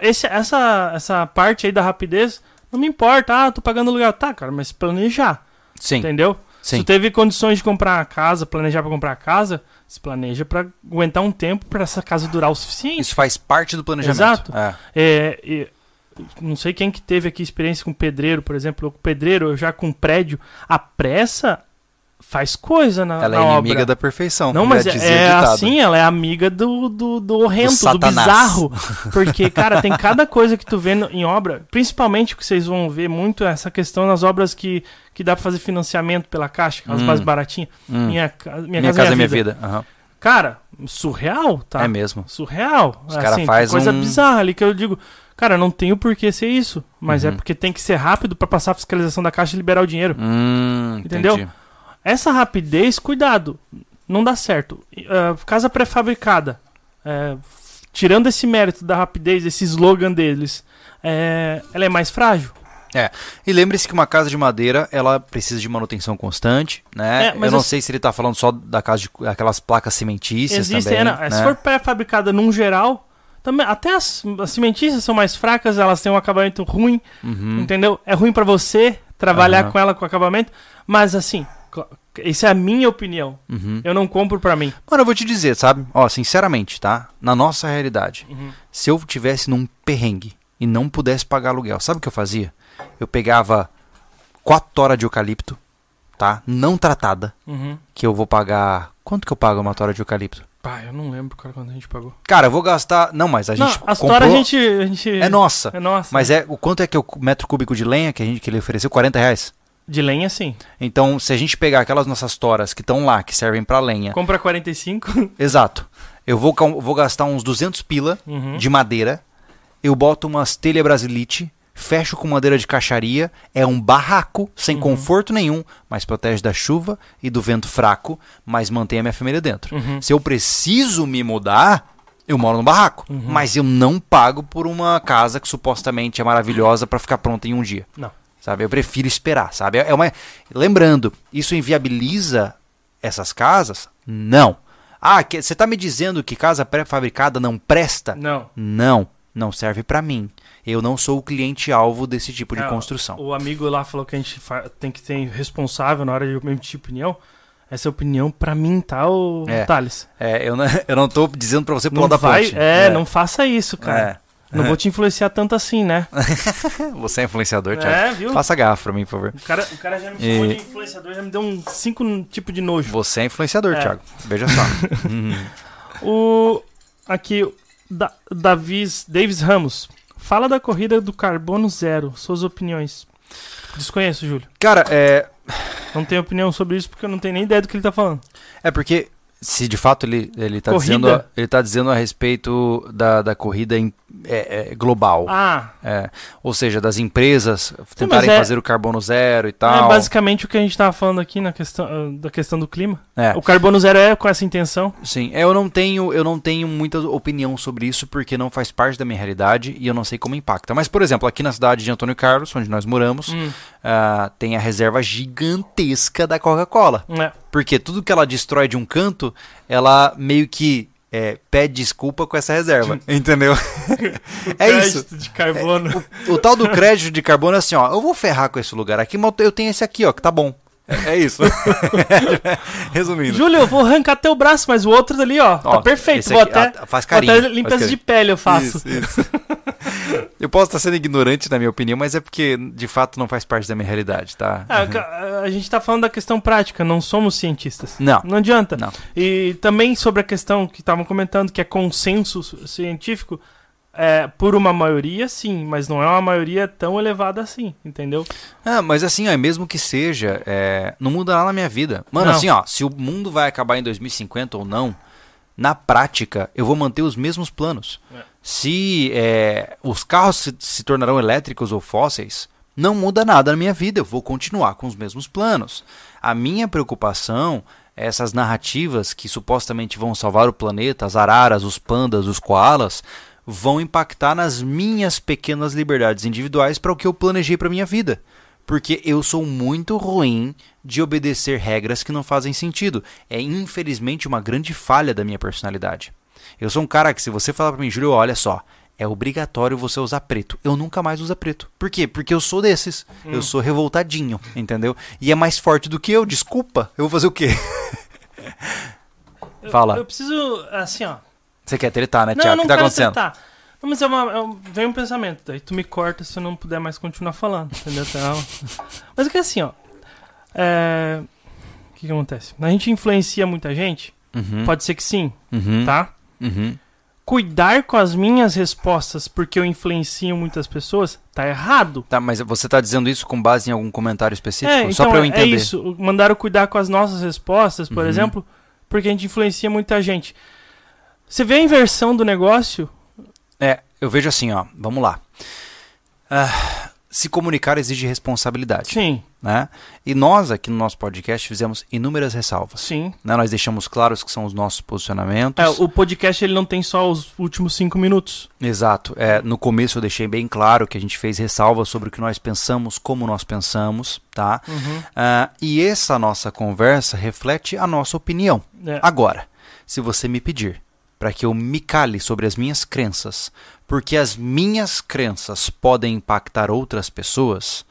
Esse, essa, essa parte aí da rapidez não me importa. Ah, tô pagando aluguel. Tá, cara, mas planejar, Sim. entendeu? Se Sim. tu teve condições de comprar a casa, planejar pra comprar a casa, se planeja pra aguentar um tempo pra essa casa durar o suficiente. Isso faz parte do planejamento. Exato. É. É, e- não sei quem que teve aqui experiência com pedreiro, por exemplo. O pedreiro, eu já com prédio, a pressa faz coisa na, Ela na é inimiga obra. da perfeição. Não, mas é, é assim, ela é amiga do, do, do horrendo, do, Satanás. bizarro. Porque, cara, tem cada coisa que tu vê no- em obra, principalmente que vocês vão ver muito essa questão nas obras que, que dá pra fazer financiamento pela caixa, aquelas Hum. mais baratinhas. Hum. Minha, minha, Minha, casa, casa é minha minha vida. vida. Aham. Cara, surreal, tá? É mesmo. Surreal. Os assim, faz coisa um- bizarra ali que eu digo, cara, não tem o porquê ser isso. Mas é Uhum. porque tem que ser rápido pra passar a fiscalização da caixa e liberar o dinheiro. Hum, Entendeu? entendi. Essa rapidez, cuidado, não dá certo. Ah, casa pré-fabricada, é, f- tirando esse mérito da rapidez, esse slogan deles, é, ela é mais frágil. E lembre-se que uma casa de madeira, ela precisa de manutenção constante, né? É, mas Eu não as- sei se ele tá falando só da casa de aquelas placas cimentícias Existem, também, é, né? se for pré-fabricada num geral, também, até as, as cimentícias são mais fracas, elas têm um acabamento ruim, Uhum. entendeu? É ruim pra você trabalhar Aham. com ela com acabamento, mas assim, Isso é a minha opinião. Uhum. Eu não compro pra mim. Mano, eu vou te dizer, sabe? Ó, sinceramente, tá? Na nossa realidade, Uhum. se eu tivesse num perrengue e não pudesse pagar aluguel, sabe o que eu fazia? Eu pegava quatro toras de eucalipto, tá? Não tratada, Uhum. que eu vou pagar. Quanto que eu pago uma tora de eucalipto? Pá, eu não lembro cara, quanto a gente pagou. Cara, eu vou gastar. Não, mas a não, gente. a comprou... a gente, a gente. É nossa. É nossa. Mas é o quanto é que é o metro cúbico de lenha que, a gente, que ele ofereceu? 40 reais. De lenha, sim. Então, se a gente pegar aquelas nossas toras que estão lá, que servem pra lenha. Compra 45. Exato. Eu vou, vou gastar uns 200 pila Uhum. de madeira. Eu boto umas telha brasilite, fecho com madeira de caixaria. É um barraco, sem Uhum. conforto nenhum, mas protege da chuva e do vento fraco, mas mantém a minha família dentro. Uhum. Se eu preciso me mudar, eu moro no barraco. Uhum. Mas eu não pago por uma casa que supostamente é maravilhosa pra ficar pronta em um dia. Não. Sabe? Eu prefiro esperar, sabe? É uma... Lembrando, isso inviabiliza essas casas? Não. Ah, que- você tá me dizendo que casa pré-fabricada não presta? Não. Não, não serve pra mim. Eu não sou o cliente-alvo desse tipo de É, construção. O amigo lá falou que a gente tem que ser responsável na hora de emitir opinião. Essa é a opinião pra mim, tá, o É. Thales? É, eu não, eu não tô dizendo pra você pular Não da vai, ponte. é, não faça isso, cara. É. Não vou te influenciar tanto assim, né? Você é influenciador, Thiago? É, viu? Faça gafa pra mim, por favor. O cara, o cara já me chamou E- de influenciador, já me deu um cinco tipos de nojo. Você é influenciador, É. Thiago. Veja só. Uhum. O aqui da, Davis, Davis Ramos. Fala da corrida do carbono zero, suas opiniões. Desconheço, Júlio. Cara, é, Não tenho opinião sobre isso porque eu não tenho nem ideia do que ele tá falando. É porque se de fato ele, ele, tá, Corrida? dizendo ele tá dizendo a respeito da, da corrida em- é, é, global. Ah, É, ou seja, das empresas tentarem é- fazer o carbono zero e é tal. basicamente o que a gente tava falando aqui na questão ah, da questão do clima. É, O carbono zero é com essa intenção. sim. É, Eu não tenho eu não tenho muita opinião sobre isso porque não faz parte da minha realidade e eu não sei como impacta. Mas por exemplo, aqui na cidade de Antônio Carlos, onde nós moramos, Hum, ah, tem a reserva gigantesca da Coca-Cola. é. Porque tudo que ela destrói de um canto, ela meio que é, pede desculpa com essa reserva. Entendeu? é isso. De carbono. O, o tal do crédito de carbono é assim, ó. Eu vou ferrar com esse lugar aqui, mas eu tenho esse aqui, ó, que tá bom. É, é isso. Resumindo. Júlio, eu vou arrancar teu braço, mas o outro ali, ó, Ó, tá perfeito. esse Vou aqui, até, ah, faz carinho. até limpeza carinho. de pele eu faço. Isso, isso. eu posso estar sendo ignorante na minha opinião, mas é porque de fato não faz parte da minha realidade, tá? Ah, ca- a gente tá falando da questão prática, não somos cientistas. Não. Não adianta. Não. E também sobre a questão que estavam comentando, que é consenso científico, é, por uma maioria, sim, mas não é uma maioria tão elevada assim, entendeu? Ah, mas assim, ó, mesmo que seja, é, não muda nada na minha vida. Mano, Não. assim, ó, se o mundo vai acabar em 2050 ou não, na prática, eu vou manter os mesmos planos. É. Se é, os carros se, se tornarão elétricos ou fósseis, não muda nada na minha vida, eu vou continuar com os mesmos planos. A minha preocupação é essas narrativas que supostamente vão salvar o planeta, as araras, os pandas, os koalas, vão impactar nas minhas pequenas liberdades individuais para o que eu planejei para minha vida. Porque eu sou muito ruim de obedecer regras que não fazem sentido. É infelizmente uma grande falha da minha personalidade. Eu sou um cara que se você falar para mim, Júlio, olha só, é obrigatório você usar preto. Eu nunca mais uso preto. Por quê? Porque eu sou desses. Eu sou revoltadinho, entendeu? E é mais forte do que eu, desculpa. Eu vou fazer o quê? Eu- Fala. Eu, preciso, assim, ó. Você quer tretar, né, Não, Tiago? O não que tá quero acontecendo? sentar. Não, mas é uma, é um- vem um pensamento, daí tu me corta se eu não puder mais continuar falando, entendeu? Então, mas é que assim, ó. é, O que, que acontece? A gente influencia muita gente? Uhum, Pode ser que sim, uhum, tá? uhum. Cuidar com as minhas respostas porque eu influencio muitas pessoas, tá errado. Tá, mas você tá dizendo isso com base em algum comentário específico? É, Só então pra eu é entender. isso. Mandaram cuidar com as nossas respostas, por Uhum. exemplo, porque a gente influencia muita gente. Você vê a inversão do negócio? É, eu vejo assim, ó. Vamos lá. Ah, se comunicar exige responsabilidade, Sim, né? E nós aqui no nosso podcast fizemos inúmeras ressalvas. sim. né? Nós deixamos claros que são os nossos posicionamentos. É, o podcast ele não tem só os últimos cinco minutos. Exato. É, no começo eu deixei bem claro que a gente fez ressalvas sobre o que nós pensamos, como nós pensamos, tá? Ah, e essa nossa conversa reflete a nossa opinião. É. Agora, se você me pedir para que eu me cale sobre as minhas crenças, porque as minhas crenças podem impactar outras pessoas,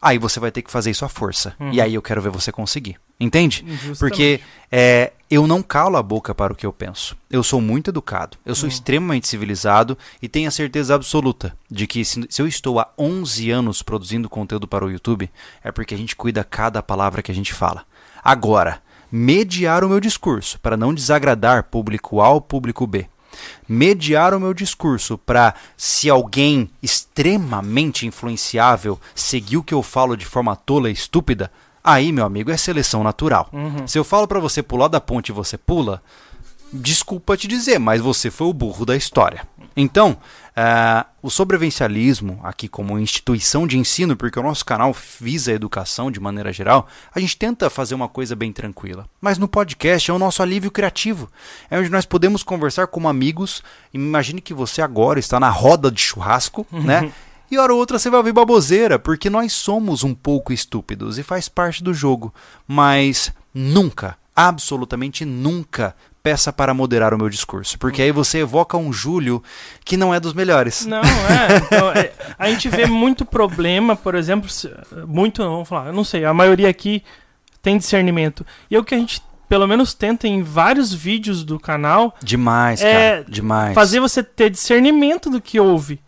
aí você vai ter que fazer isso à força. Uhum. E aí eu quero ver você conseguir. Entende? Justamente. Porque é, eu não calo a boca para o que eu penso. Eu sou muito educado, eu sou Hum. extremamente civilizado e tenho a certeza absoluta de que se, se eu estou há 11 anos produzindo conteúdo para o YouTube, é porque a gente cuida cada palavra que a gente fala. Agora, mediar o meu discurso para não desagradar público A ou público B. Mediar o meu discurso para, se alguém extremamente influenciável seguir o que eu falo de forma tola e estúpida, aí, meu amigo, é seleção natural. Uhum. Se eu falo pra você pular da ponte e você pula, desculpa te dizer, mas você foi o burro da história. Então, ah, o sobrevivencialismo, aqui como instituição de ensino, porque o nosso canal visa a educação de maneira geral, a gente tenta fazer uma coisa bem tranquila. Mas no podcast é o nosso alívio criativo. É onde nós podemos conversar como amigos. Imagine que você agora está na roda de churrasco, né? E hora ou outra você vai ouvir baboseira, porque nós somos um pouco estúpidos e faz parte do jogo. Mas nunca, absolutamente nunca, peça para moderar o meu discurso. Porque aí você evoca um Júlio que não é dos melhores. Não, é, então, é, A gente vê muito problema, por exemplo, muito, vamos falar, eu não sei, a maioria aqui tem discernimento. E é o que a gente, pelo menos, tenta em vários vídeos do canal, Demais, É, cara. Demais. fazer você ter discernimento do que ouve.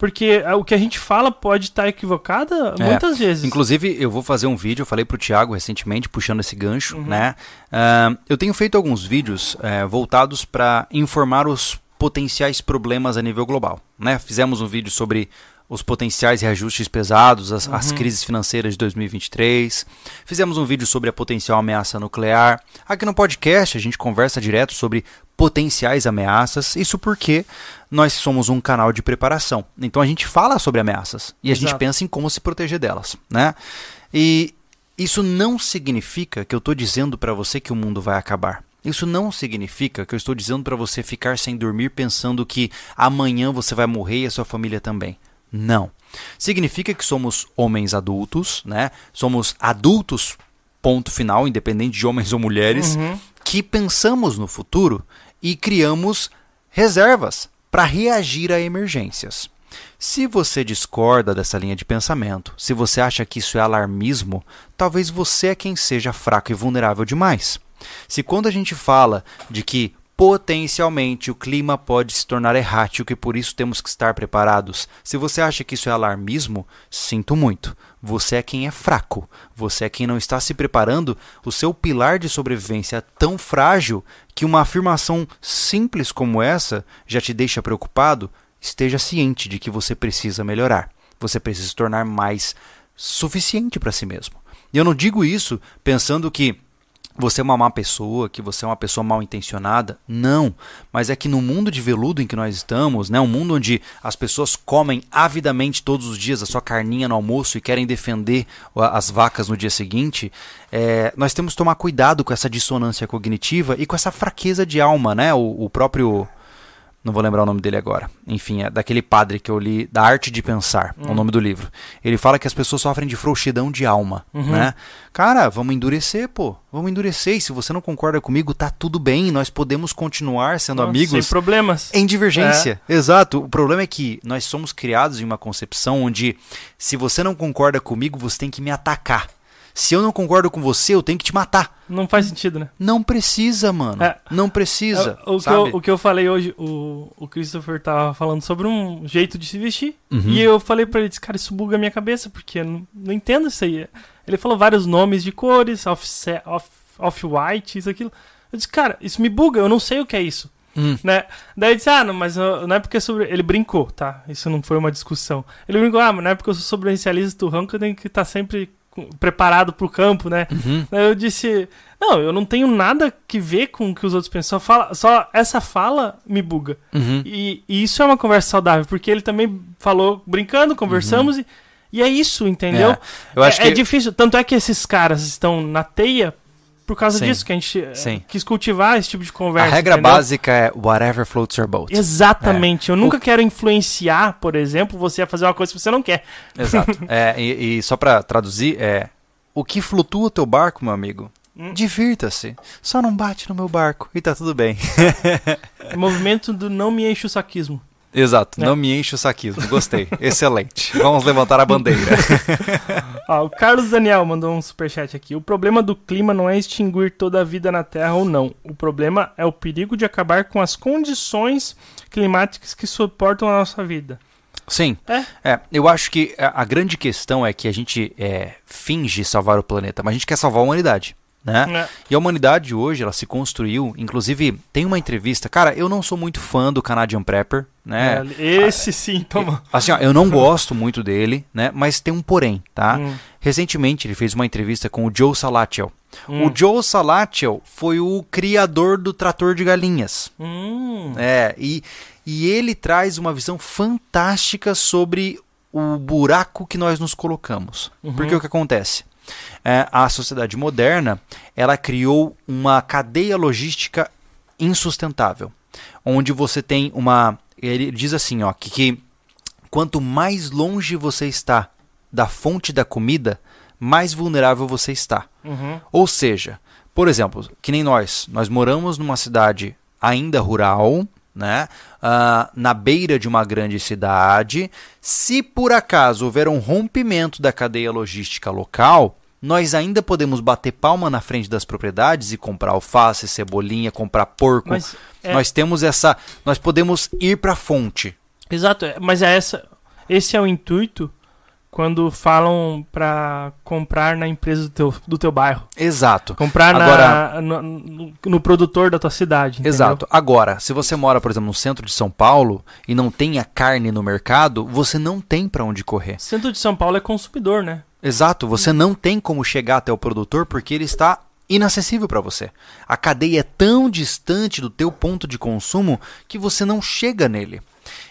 Porque é, o que a gente fala pode estar equivocada É, muitas vezes. Inclusive, eu vou fazer um vídeo, eu falei pro Thiago recentemente, puxando esse gancho, Uhum. né? Ah, eu tenho feito alguns vídeos eh, voltados para informar os potenciais problemas a nível global, né? Fizemos um vídeo sobre os potenciais reajustes pesados, as, as Uhum. crises financeiras de 2023. Fizemos um vídeo sobre a potencial ameaça nuclear. Aqui no podcast a gente conversa direto sobre potenciais ameaças. Isso porque nós somos um canal de preparação. Então a gente fala sobre ameaças e a gente Exato. pensa em como se proteger delas, né? E isso não significa que eu estou dizendo para você que o mundo vai acabar. Isso não significa que eu estou dizendo para você ficar sem dormir pensando que amanhã você vai morrer e a sua família também. Não. Significa que somos homens adultos, né? Somos adultos, ponto final, independente de homens ou mulheres, Uhum. que pensamos no futuro e criamos reservas para reagir a emergências. Se você discorda dessa linha de pensamento, se você acha que isso é alarmismo, talvez você é quem seja fraco e vulnerável demais. Se quando a gente fala de que potencialmente o clima pode se tornar errático e por isso temos que estar preparados, se você acha que isso é alarmismo, sinto muito. Você é quem é fraco. Você é quem não está se preparando. O seu pilar de sobrevivência é tão frágil que uma afirmação simples como essa já te deixa preocupado. Esteja ciente de que você precisa melhorar. Você precisa se tornar mais suficiente para si mesmo. E eu não digo isso pensando que você é uma má pessoa, que você é uma pessoa mal intencionada. Não. Mas é que no mundo de veludo em que nós estamos, né, um mundo onde as pessoas comem avidamente todos os dias a sua carninha no almoço e querem defender as vacas no dia seguinte, é, nós temos que tomar cuidado com essa dissonância cognitiva e com essa fraqueza de alma, né? O, o próprio. Não vou lembrar o nome dele agora. Enfim, é daquele padre que eu li, Da Arte de Pensar, é o nome do livro. Ele fala que as pessoas sofrem de frouxidão de alma, Uhum. né? Cara, vamos endurecer, pô. Vamos endurecer. E se você não concorda comigo, tá tudo bem. Nós podemos continuar sendo Nossa, amigos Sem problemas. em divergência. Exato. O problema é que nós somos criados em uma concepção onde se você não concorda comigo, você tem que me atacar. Se eu não concordo com você, eu tenho que te matar. Não faz sentido, né? Não precisa, mano. É. Não precisa. É, o, que eu, o que eu falei hoje, o, o Christopher tava falando sobre um jeito de se vestir. Uhum. E eu falei pra ele, disse, cara, isso buga a minha cabeça, porque eu não, não entendo isso aí. Ele falou vários nomes de cores, off-white, off, off-white, isso, aquilo. Eu disse, cara, isso me buga, eu não sei o que é isso. Hum. Né? Daí ele disse, ah, não, mas uh, não é porque é sobre. Ele brincou, tá? Isso não foi uma discussão. Ele brincou, ah, mas não é porque eu sou sobrevivencialista do ranco, eu tenho que estar sempre preparado pro campo, né? Uhum. Eu disse, não, eu não tenho nada que ver com o que os outros pensam. Só, fala, só essa fala me buga. Uhum. E, e isso é uma conversa saudável, porque ele também falou brincando, conversamos e, e é isso, entendeu? É, eu acho é, que é difícil. Tanto é que esses caras estão na teia por causa Sim. disso, que a gente eh, Sim. quis cultivar esse tipo de a conversa. regra entendeu? básica é whatever floats your boat. Exatamente. Eu É. nunca quero influenciar, por exemplo, você a fazer uma coisa que você não quer. Exato. É, e, e só pra traduzir, é o que flutua o teu barco, meu amigo? Hum. Divirta-se. Só não bate no meu barco e tá tudo bem. Movimento do não me enche o saquismo. Exato, né? não me enche o saquismo. Gostei. Excelente. Vamos levantar a bandeira. Ó, o Carlos Daniel mandou um superchat aqui. O problema do clima não é extinguir toda a vida na Terra ou não. O problema é o perigo de acabar com as condições climáticas que suportam a nossa vida. Sim. É? É, eu acho que a, grande questão é que a gente é, finge salvar o planeta, mas a gente quer salvar a humanidade. Né? É. E a humanidade hoje, ela se construiu, inclusive, tem uma entrevista, cara, eu não sou muito fã do Canadian Prepper, né? É, Esse sim, toma. Assim, ó, eu não gosto muito dele, né? Mas tem um porém, tá? Hum, Recentemente ele fez uma entrevista com o Joe Salatiel. hum. O Joe Salatiel foi o criador do trator de galinhas. Hum. É, e, e ele traz uma visão fantástica sobre o buraco que nós nos colocamos. Uhum. Porque o que acontece? É, a sociedade moderna ela criou uma cadeia logística insustentável, onde você tem uma. Ele diz assim, ó, que, que quanto mais longe você está da fonte da comida, mais vulnerável você está. Uhum. Ou seja, por exemplo, que nem nós, nós moramos numa cidade ainda rural, né? Ah, na beira de uma grande cidade. Se por acaso houver um rompimento da cadeia logística local, nós ainda podemos bater palma na frente das propriedades e comprar alface, cebolinha, comprar porco. Mas é- Nós temos essa, nós podemos ir para a fonte. Exato, é- mas é essa, esse é o intuito quando falam pra comprar na empresa do teu, do teu bairro. Exato. Comprar na- Agora- no, no- no produtor da tua cidade. entendeu? Exato. Agora, se você mora, por exemplo, no centro de São Paulo e não tem a carne no mercado, você não tem para onde correr. Centro de São Paulo é consumidor, né? Exato, você não tem como chegar até o produtor porque ele está inacessível para você. A cadeia é tão distante do teu ponto de consumo que você não chega nele.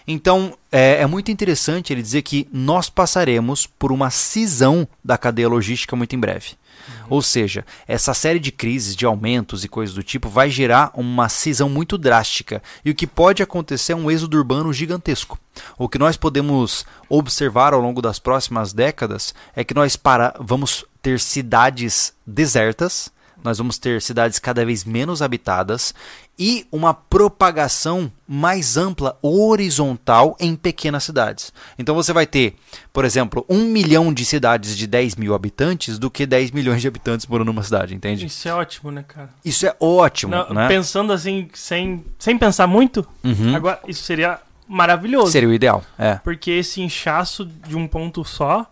Então, é, é muito interessante ele dizer que nós passaremos por uma cisão da cadeia logística muito em breve. Ou seja, essa série de crises, de aumentos e coisas do tipo vai gerar uma cisão muito drástica. E o que pode acontecer é um êxodo urbano gigantesco. O que nós podemos observar ao longo das próximas décadas é que nós para, vamos ter cidades desertas, nós vamos ter cidades cada vez menos habitadas e uma propagação mais ampla, horizontal, em pequenas cidades. Então você vai ter, por exemplo, um milhão de cidades de 10 mil habitantes do que 10 milhões de habitantes morando numa cidade, entende? Isso é ótimo, né, cara? Isso é ótimo, Não, né? Pensando assim, sem, sem pensar muito, Uhum. agora isso seria maravilhoso. Seria o ideal, é. Porque esse inchaço de um ponto só,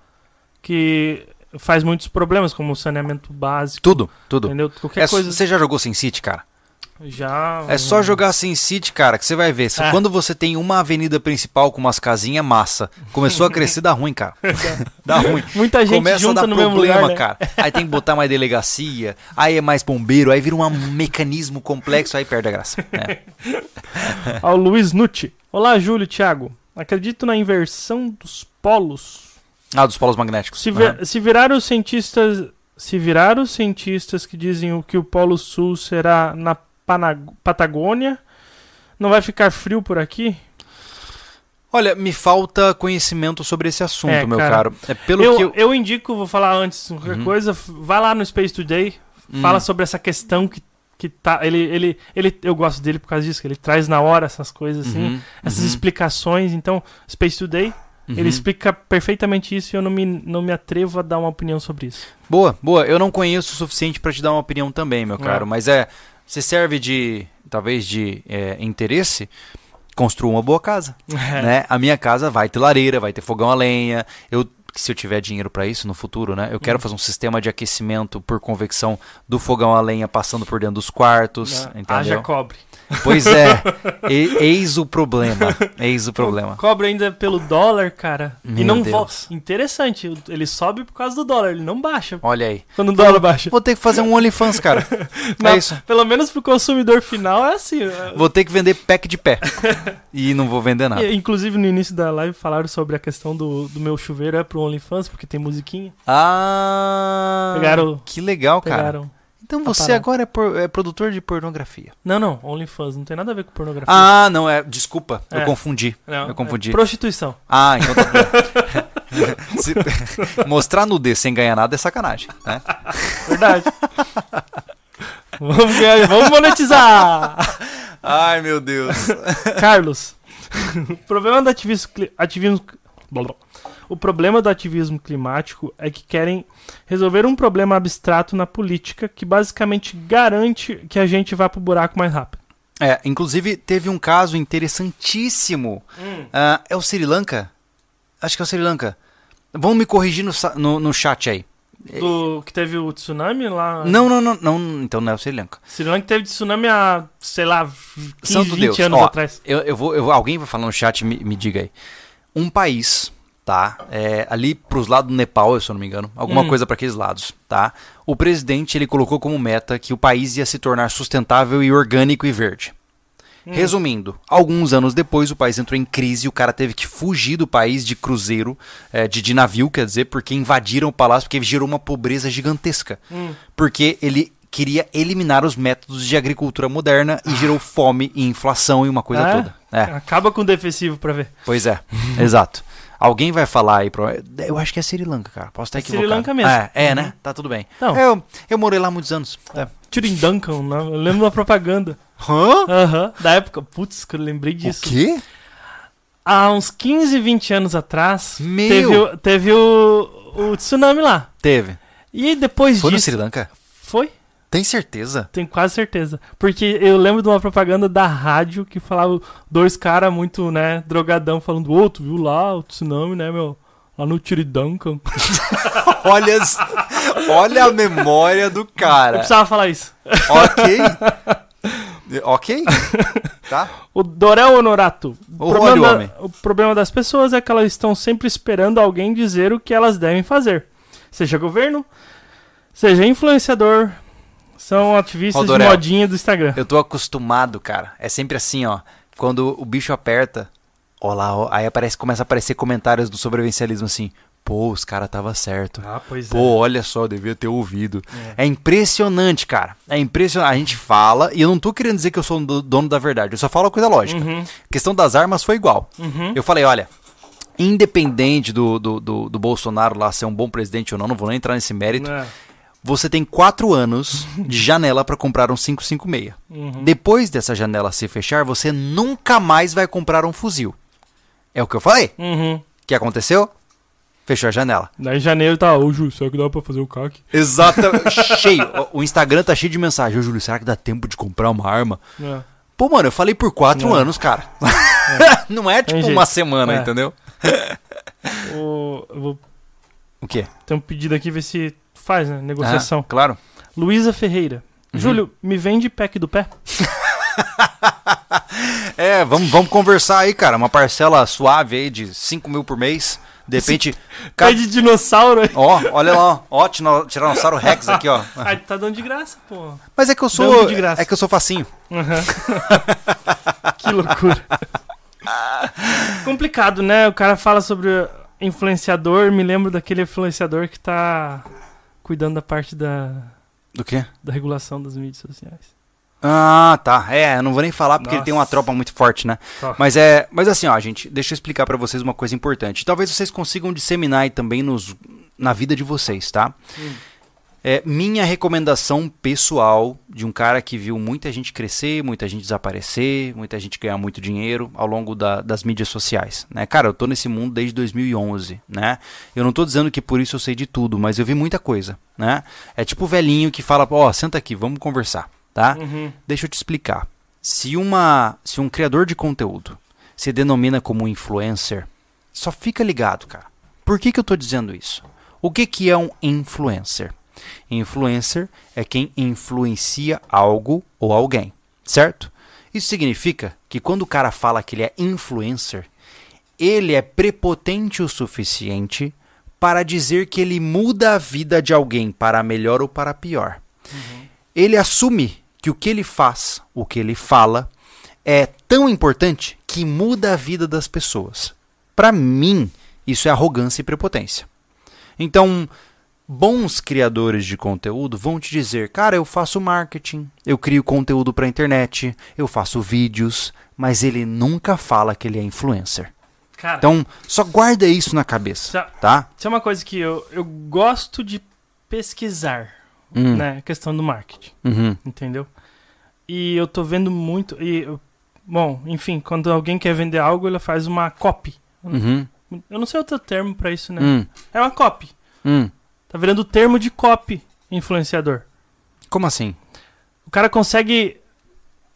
que faz muitos problemas, como saneamento básico, Tudo, tudo. entendeu? Qualquer É, coisa Você já jogou SimCity, cara? Já... É só jogar SimCity, cara, que você vai ver. Ah. Quando você tem uma avenida principal com umas casinhas, massa. Começou a crescer, dá ruim, cara. dá ruim. Muita gente Começa a junta dar no problema, lugar, né? cara. Aí tem que botar mais delegacia, aí é mais bombeiro, aí vira um mecanismo complexo, aí perde a graça. né? Ao Luiz Nucci. Olá, Júlio, Thiago. Acredito na inversão dos polos. Ah, dos polos magnéticos. Se, Aham. se virar os cientistas, se virar os cientistas que dizem o que o Polo Sul será na Pana- Patagônia, não vai ficar frio por aqui? Olha, me falta conhecimento sobre esse assunto, É, meu cara. caro. É pelo eu, que eu... eu indico, vou falar antes qualquer Uhum. coisa, vai lá no Space Today, Hum. fala sobre essa questão que, que tá. Ele, ele, ele, eu gosto dele por causa disso, que ele traz na hora essas coisas assim, Uhum, essas uhum, explicações. Então, Space Today, uhum. ele explica perfeitamente isso e eu não me, não me atrevo a dar uma opinião sobre isso. Boa, boa. Eu não conheço o suficiente pra te dar uma opinião também, meu caro. É. Mas é, se serve de, talvez, de é, interesse, construa uma boa casa. É. né? A minha casa vai ter lareira, vai ter fogão a lenha. Eu, se eu tiver dinheiro para isso no futuro, né? Eu quero Hum. fazer um sistema de aquecimento por convecção do fogão a lenha passando por dentro dos quartos, Né? entendeu? Haja cobre. Pois é. E- eis o problema. Eis o problema. Cobre ainda pelo dólar, cara. e Meu não Deus. volta. Interessante, ele sobe por causa do dólar, ele não baixa. Olha aí. Quando o dólar baixa. Vou ter que fazer um OnlyFans, cara. Não, É isso. Pelo menos pro consumidor final é assim. é- Vou ter que vender pack de pé. E não vou vender nada. E, Inclusive no início da live falaram sobre a questão do, do meu chuveiro é pro OnlyFans, porque tem musiquinha. Ah. Pegaram- Que legal, cara. Então você parada. agora é, por- é produtor de pornografia. Não, não, OnlyFans, não tem nada a ver com pornografia. Ah, não, é. Desculpa, eu É. confundi. Não, eu confundi. é prostituição. Ah, então tá bom. Se- Mostrar nudez sem ganhar nada é sacanagem, né? Verdade. vamos, ganhar, vamos monetizar! Ai, meu Deus. Carlos, o problema do ativismo, ativismo. O problema do ativismo climático é que querem resolver um problema abstrato na política que basicamente garante que a gente vá pro buraco mais rápido. É, inclusive teve um caso interessantíssimo. Ah, é o Sri Lanka? Acho que é o Sri Lanka. Vão me corrigir no, no, no chat aí. Do que teve o tsunami lá. Não, não, não, não, então não é o Sri Lanka. Sri Lanka teve tsunami há, sei lá, 15, Santo 20 Deus. anos Ó, atrás. Eu, eu vou, eu alguém vai falar no chat, me, me diga aí. Um país, tá? É, ali pros lados do Nepal, se eu não me engano, alguma Hum. coisa para aqueles lados, tá? O presidente ele colocou como meta que o país ia se tornar sustentável e orgânico e verde. Hum. Resumindo, alguns anos depois o país entrou em crise, o cara teve que fugir do país de cruzeiro, é, de, de navio, quer dizer, porque invadiram o palácio, porque gerou uma pobreza gigantesca. Hum. Porque ele queria eliminar os métodos de agricultura moderna e gerou fome e inflação e uma coisa É? toda. É, Acaba com o defensivo pra ver. pois é, exato. Alguém vai falar aí, pro... eu acho que é Sri Lanka, cara. Posso estar É Sri equivocado. Lanka mesmo. É, é Uhum. né? Tá tudo bem. Não. Eu, eu morei lá muitos anos. É. Duncan, né? eu lembro da propaganda. Hã? Aham, da época. Putz, que eu lembrei disso. O quê? Há uns 15, 20 anos atrás, Meu! teve, o- teve o, o tsunami lá. Teve. E depois Foi no disso. Sri Lanka? Foi? Tem certeza? Tenho quase certeza. Porque eu lembro de uma propaganda da rádio que falava dois caras muito, né, drogadão, falando, ô, tu viu lá o tsunami, né, meu? Lá no Tiridankan. Olha, olha a memória do Eu cara. precisava falar isso. Ok. ok. Tá? O Dorel Honorato. O problema, da- homem. o problema das pessoas é que elas estão sempre esperando alguém dizer o que elas devem fazer. Seja governo, seja influenciador, são ativistas Ó, de modinha do Instagram. Eu tô acostumado, cara. É sempre assim, ó. Quando o bicho aperta, ó lá, ó, aí aparece, começa a aparecer comentários do sobrevivencialismo assim. Pô, os caras tava certo. Ah, pois Pô, olha só, eu devia ter ouvido. É. impressionante, cara. É impressionante. A gente fala, e eu não tô querendo dizer que eu sou o do- dono da verdade, eu só falo a coisa lógica. Uhum, A questão das armas foi igual. uhum. Eu falei, olha, independente do, do, do, do Bolsonaro lá ser um bom presidente ou não, não vou nem entrar nesse mérito, É, você tem quatro anos de janela para comprar um 556. uhum. Depois dessa janela se fechar, você nunca mais vai comprar um fuzil. É o que eu falei. Uhum. O que aconteceu? Fechou a janela. Daí em janeiro tá, ô Ju, será que dá pra fazer o CAC? Exatamente. cheio. O Instagram tá cheio de mensagem. Ô, Júlio, será que dá tempo de comprar uma arma? É. Pô, mano, eu falei por quatro Não. anos, cara. Não é tipo Tem uma semana, É. entendeu? O, eu vou O quê? ter um pedido aqui, ver se faz, né? Negociação. Ah, claro. Luísa Ferreira. Uhum. Júlio, me vende pack do pé? É, vamos, vamos conversar aí, cara. Uma parcela suave aí de 5 mil por mês. De repente. Pé ca- de dinossauro. Ó, olha lá, ó. Ó, Tiranossauro Rex aqui, ó. Ai, tá dando de graça, pô. Mas é que eu sou. É que eu sou facinho. Aham. que loucura. Complicado, né? O cara fala sobre influenciador, me lembro daquele influenciador que tá cuidando da parte da, Do quê? da regulação das mídias sociais. Ah, tá. É, eu não vou nem falar porque ele tem uma Nossa. tropa muito forte, né? Tá. Mas é, mas assim, ó, gente, deixa eu explicar pra vocês uma coisa importante. Talvez vocês consigam disseminar aí também nos, na vida de vocês, tá? Hum. É minha recomendação pessoal de um cara que viu muita gente crescer, muita gente desaparecer, muita gente ganhar muito dinheiro ao longo da- das mídias sociais, né? Cara, eu tô nesse mundo desde 2011, né? Eu não tô dizendo que por isso eu sei de tudo, mas eu vi muita coisa, né? É tipo o velhinho que fala, ó, senta aqui, vamos conversar, tá? Uhum. Deixa eu te explicar. Se uma, se um criador de conteúdo se denomina como influencer, só fica ligado, cara. Por que, que eu tô dizendo isso? O que, que é um influencer? Influencer é quem influencia algo ou alguém, certo? Isso significa que quando o cara fala que ele é influencer, ele é prepotente o suficiente para dizer que ele muda a vida de alguém para melhor ou para pior. Ele assume que o que ele faz, o que ele fala, é tão importante que muda a vida das pessoas. Para mim, isso é arrogância e prepotência. Então, bons criadores de conteúdo vão te dizer: cara, eu faço marketing, eu crio conteúdo para internet, eu faço vídeos, mas ele nunca fala que ele é influencer. Cara, Então, só guarda isso na cabeça, Já- tá? isso é uma coisa que eu, eu gosto de pesquisar, Hum, né? A questão do marketing, uhum, entendeu? E eu tô vendo muito. E Bom, enfim, quando alguém quer vender algo, ele faz uma copy. Uhum. Eu não sei outro termo pra isso, né? Hum, É uma copy. hum. Tá virando o termo de copy influenciador. Como assim? O cara consegue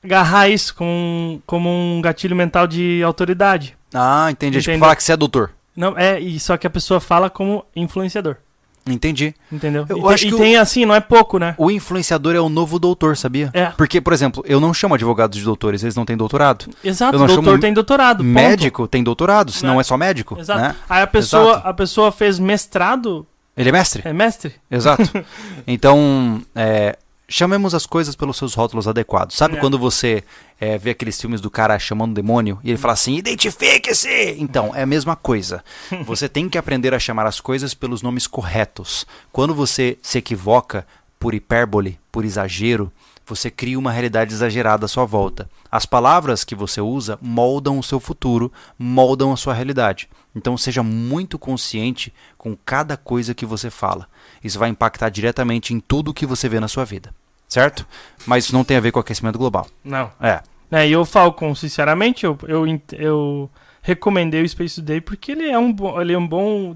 agarrar isso como um, como um gatilho mental de autoridade. Ah, entendi. Tipo, Entendeu? falar que você é doutor. Não, é, e só que a pessoa fala como influenciador. Entendi. Entendeu? Eu e tem, acho e que o- tem assim, não é pouco, né? O influenciador é o novo doutor, sabia? É. Porque, por exemplo, eu não chamo advogados de doutores, eles não têm doutorado. Exato, Eu não doutor chamo tem doutorado. ponto. Médico tem doutorado, senão Né? é só médico. Exato. Né? Aí a pessoa, Exato. a pessoa fez mestrado, Ele é mestre? é mestre? Exato. Então, é, chamemos as coisas pelos seus rótulos adequados. Sabe É. quando você é, vê aqueles filmes do cara chamando o demônio e ele fala assim, identifique-se! Então, é a mesma coisa. Você tem que aprender a chamar as coisas pelos nomes corretos. Quando você se equivoca por hipérbole, por exagero, você cria uma realidade exagerada à sua volta. As palavras que você usa moldam o seu futuro, moldam a sua realidade. Então seja muito consciente com cada coisa que você fala. Isso vai impactar diretamente em tudo que você vê na sua vida. Certo? Mas isso não tem a ver com aquecimento global. Não. É. É, e o Falcon, sinceramente, eu, eu, eu recomendei o Space Today porque ele é um bom. Ele é um bom.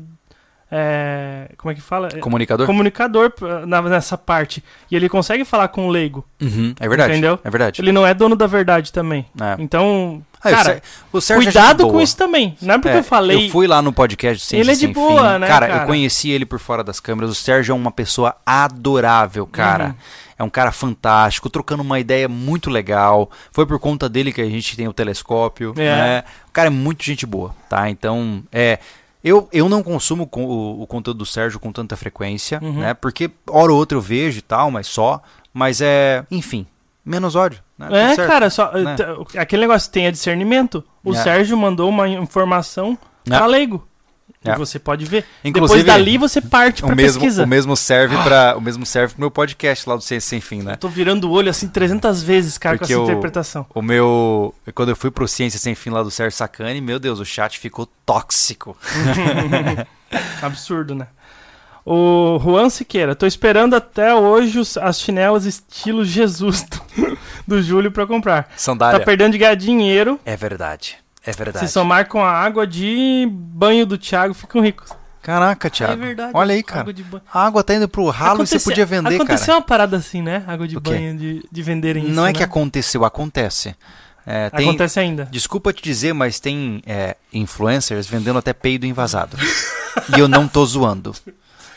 é, como é que fala? É, Comunicador? Comunicador nessa parte. E ele consegue falar com o leigo. Uhum, é verdade. Entendeu? É verdade. Ele não é dono da verdade também. É. Então, o cara, o Sérgio é cuidado com isso também. Não é porque É, eu falei. Eu fui lá no podcast Ciência Ele é de boa, Fim. né, cara, cara? eu conheci ele por fora das câmeras. O Sérgio é uma pessoa adorável, cara. Uhum. É um cara fantástico, trocando uma ideia muito legal. Foi por conta dele que a gente tem o telescópio. É. né? O cara é muito gente boa, tá? Então, é. Eu, eu não consumo co- o, o conteúdo do Sérgio com tanta frequência, Uhum. né? Porque hora ou outra eu vejo e tal, mas só. Mas é. Enfim, menos ódio. Né? Tudo É, cara, só, né? aquele negócio tenha discernimento. O É. Sérgio mandou uma informação É. pra leigo. É. E você pode ver. Inclusive, Depois dali você parte mesmo, pesquisa. o mesmo serve para o mesmo serve pro meu podcast lá do Ciência Sem Fim, né? Eu tô virando o olho assim 300 vezes, cara, Porque com essa o- interpretação. O meu. Quando eu fui pro Ciência Sem Fim lá do Sérgio Sacani, meu Deus, o chat ficou tóxico. Absurdo, né? O Juan Siqueira, tô esperando até hoje os- as chinelas estilo Jesus do, do Júlio pra comprar. Sandália. Tá perdendo de ganhar dinheiro. É verdade. É verdade. Se somar com a água de banho do Thiago, ficam ricos. Caraca, Thiago. É verdade. Olha aí, cara. Água de banho. A água tá indo pro ralo e você Aconteceu- podia vender, Aconteceu cara. uma parada assim, né? Água de banho, de, de venderem isso. Não é né? que aconteceu, acontece. É, tem- Acontece ainda. Desculpa te dizer, mas tem é, influencers vendendo até peido envasado. e eu não tô zoando.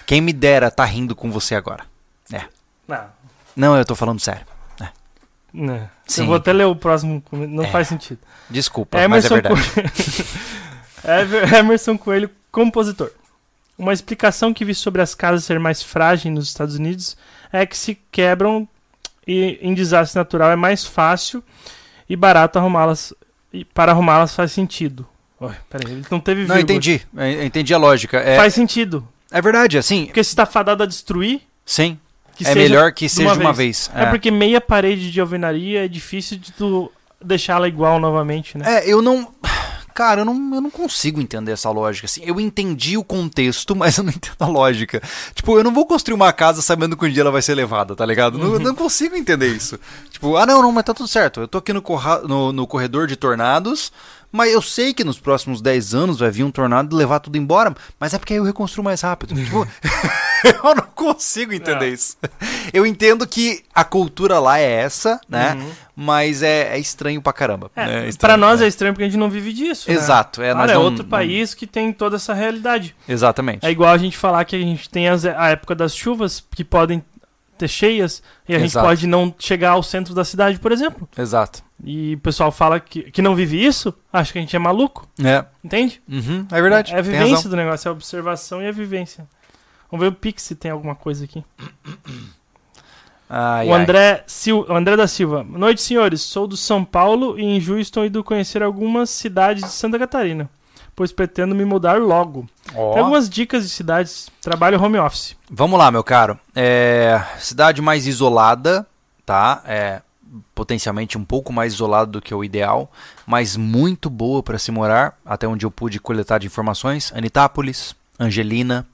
Quem me dera tá rindo com você agora. Não. Não, eu tô falando sério. Não. Sim. Eu vou até ler o próximo, não É. faz sentido. Desculpa, mas é verdade. Co- Ever- Emerson Coelho, compositor. Uma explicação que vi sobre as casas ser mais frágeis nos Estados Unidos é que se quebram e em desastre natural é mais fácil e barato arrumá-las. E para arrumá-las faz sentido. Ué, peraí, ele não teve Não, vírgula. entendi. Eu Entendi a lógica. É, Faz sentido. É verdade, assim. Porque se está fadado a destruir, Sim. que é melhor que seja de uma vez. É. porque meia parede de alvenaria é difícil de tu deixá-la igual novamente, né? É, eu não. Cara, eu não, eu não consigo entender essa lógica. Assim, eu entendi o contexto, mas eu não entendo a lógica. Tipo, eu não vou construir uma casa sabendo que um dia ela vai ser levada, tá ligado? Não, eu não consigo entender isso. Tipo, ah, não, não, mas tá tudo certo. Eu tô aqui no, corra- no, no corredor de tornados, mas eu sei que nos próximos 10 anos vai vir um tornado e levar tudo embora, mas é porque aí eu reconstruo mais rápido. Tipo, eu não consigo entender Não. isso. Eu entendo que a cultura lá é essa, né? Uhum. Mas é, é estranho pra caramba. É, né? É estranho, pra nós né? é estranho porque a gente não vive disso. né? Exato, é, Olha, é não- outro não- país que tem toda essa realidade. Exatamente. É igual a gente falar que a gente tem as- a época das chuvas que podem ter cheias e a gente Exato. pode não chegar ao centro da cidade, por exemplo. Exato. E o pessoal fala que, que não vive isso, acha que a gente é maluco, É. entende? Uhum, é verdade. É a tem vivência do negócio, é a observação e a vivência. Vamos ver o Pix se tem alguma coisa aqui. Ai, o, ai. André Sil... o André da Silva. Noite, senhores. Sou do São Paulo e em julho estou indo conhecer algumas cidades de Santa Catarina, pois pretendo me mudar logo. Ó. Tem algumas dicas de cidades. Trabalho home office. Vamos lá, meu caro. É, cidade mais isolada, tá? É, potencialmente um pouco mais isolada do que o ideal, mas muito boa para se morar, até onde eu pude coletar de informações. Anitápolis, Angelina,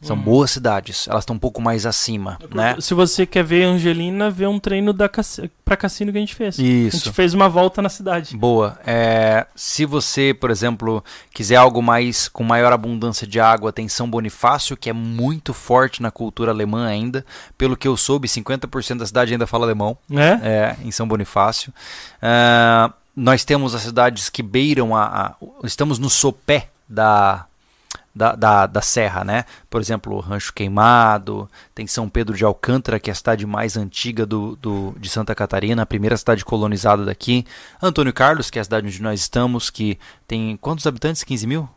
São boas cidades. Elas estão um pouco mais acima, né? Se você quer ver Angelina, vê um treino da Cassi- pra cassino que a gente fez. A Isso. gente fez uma volta na cidade. Boa. É, se você, por exemplo, quiser algo mais com maior abundância de água, tem São Bonifácio, que é muito forte na cultura alemã ainda. Pelo que eu soube, 50% da cidade ainda fala alemão. Né? É, em São Bonifácio. Ah, nós temos as cidades que beiram a, a- Estamos no sopé da, da, da, da serra, né? Por exemplo, Rancho Queimado, tem São Pedro de Alcântara, que é a cidade mais antiga do, do, de Santa Catarina, a primeira cidade colonizada daqui. Antônio Carlos, que é a cidade onde nós estamos, que tem quantos habitantes? 15 mil?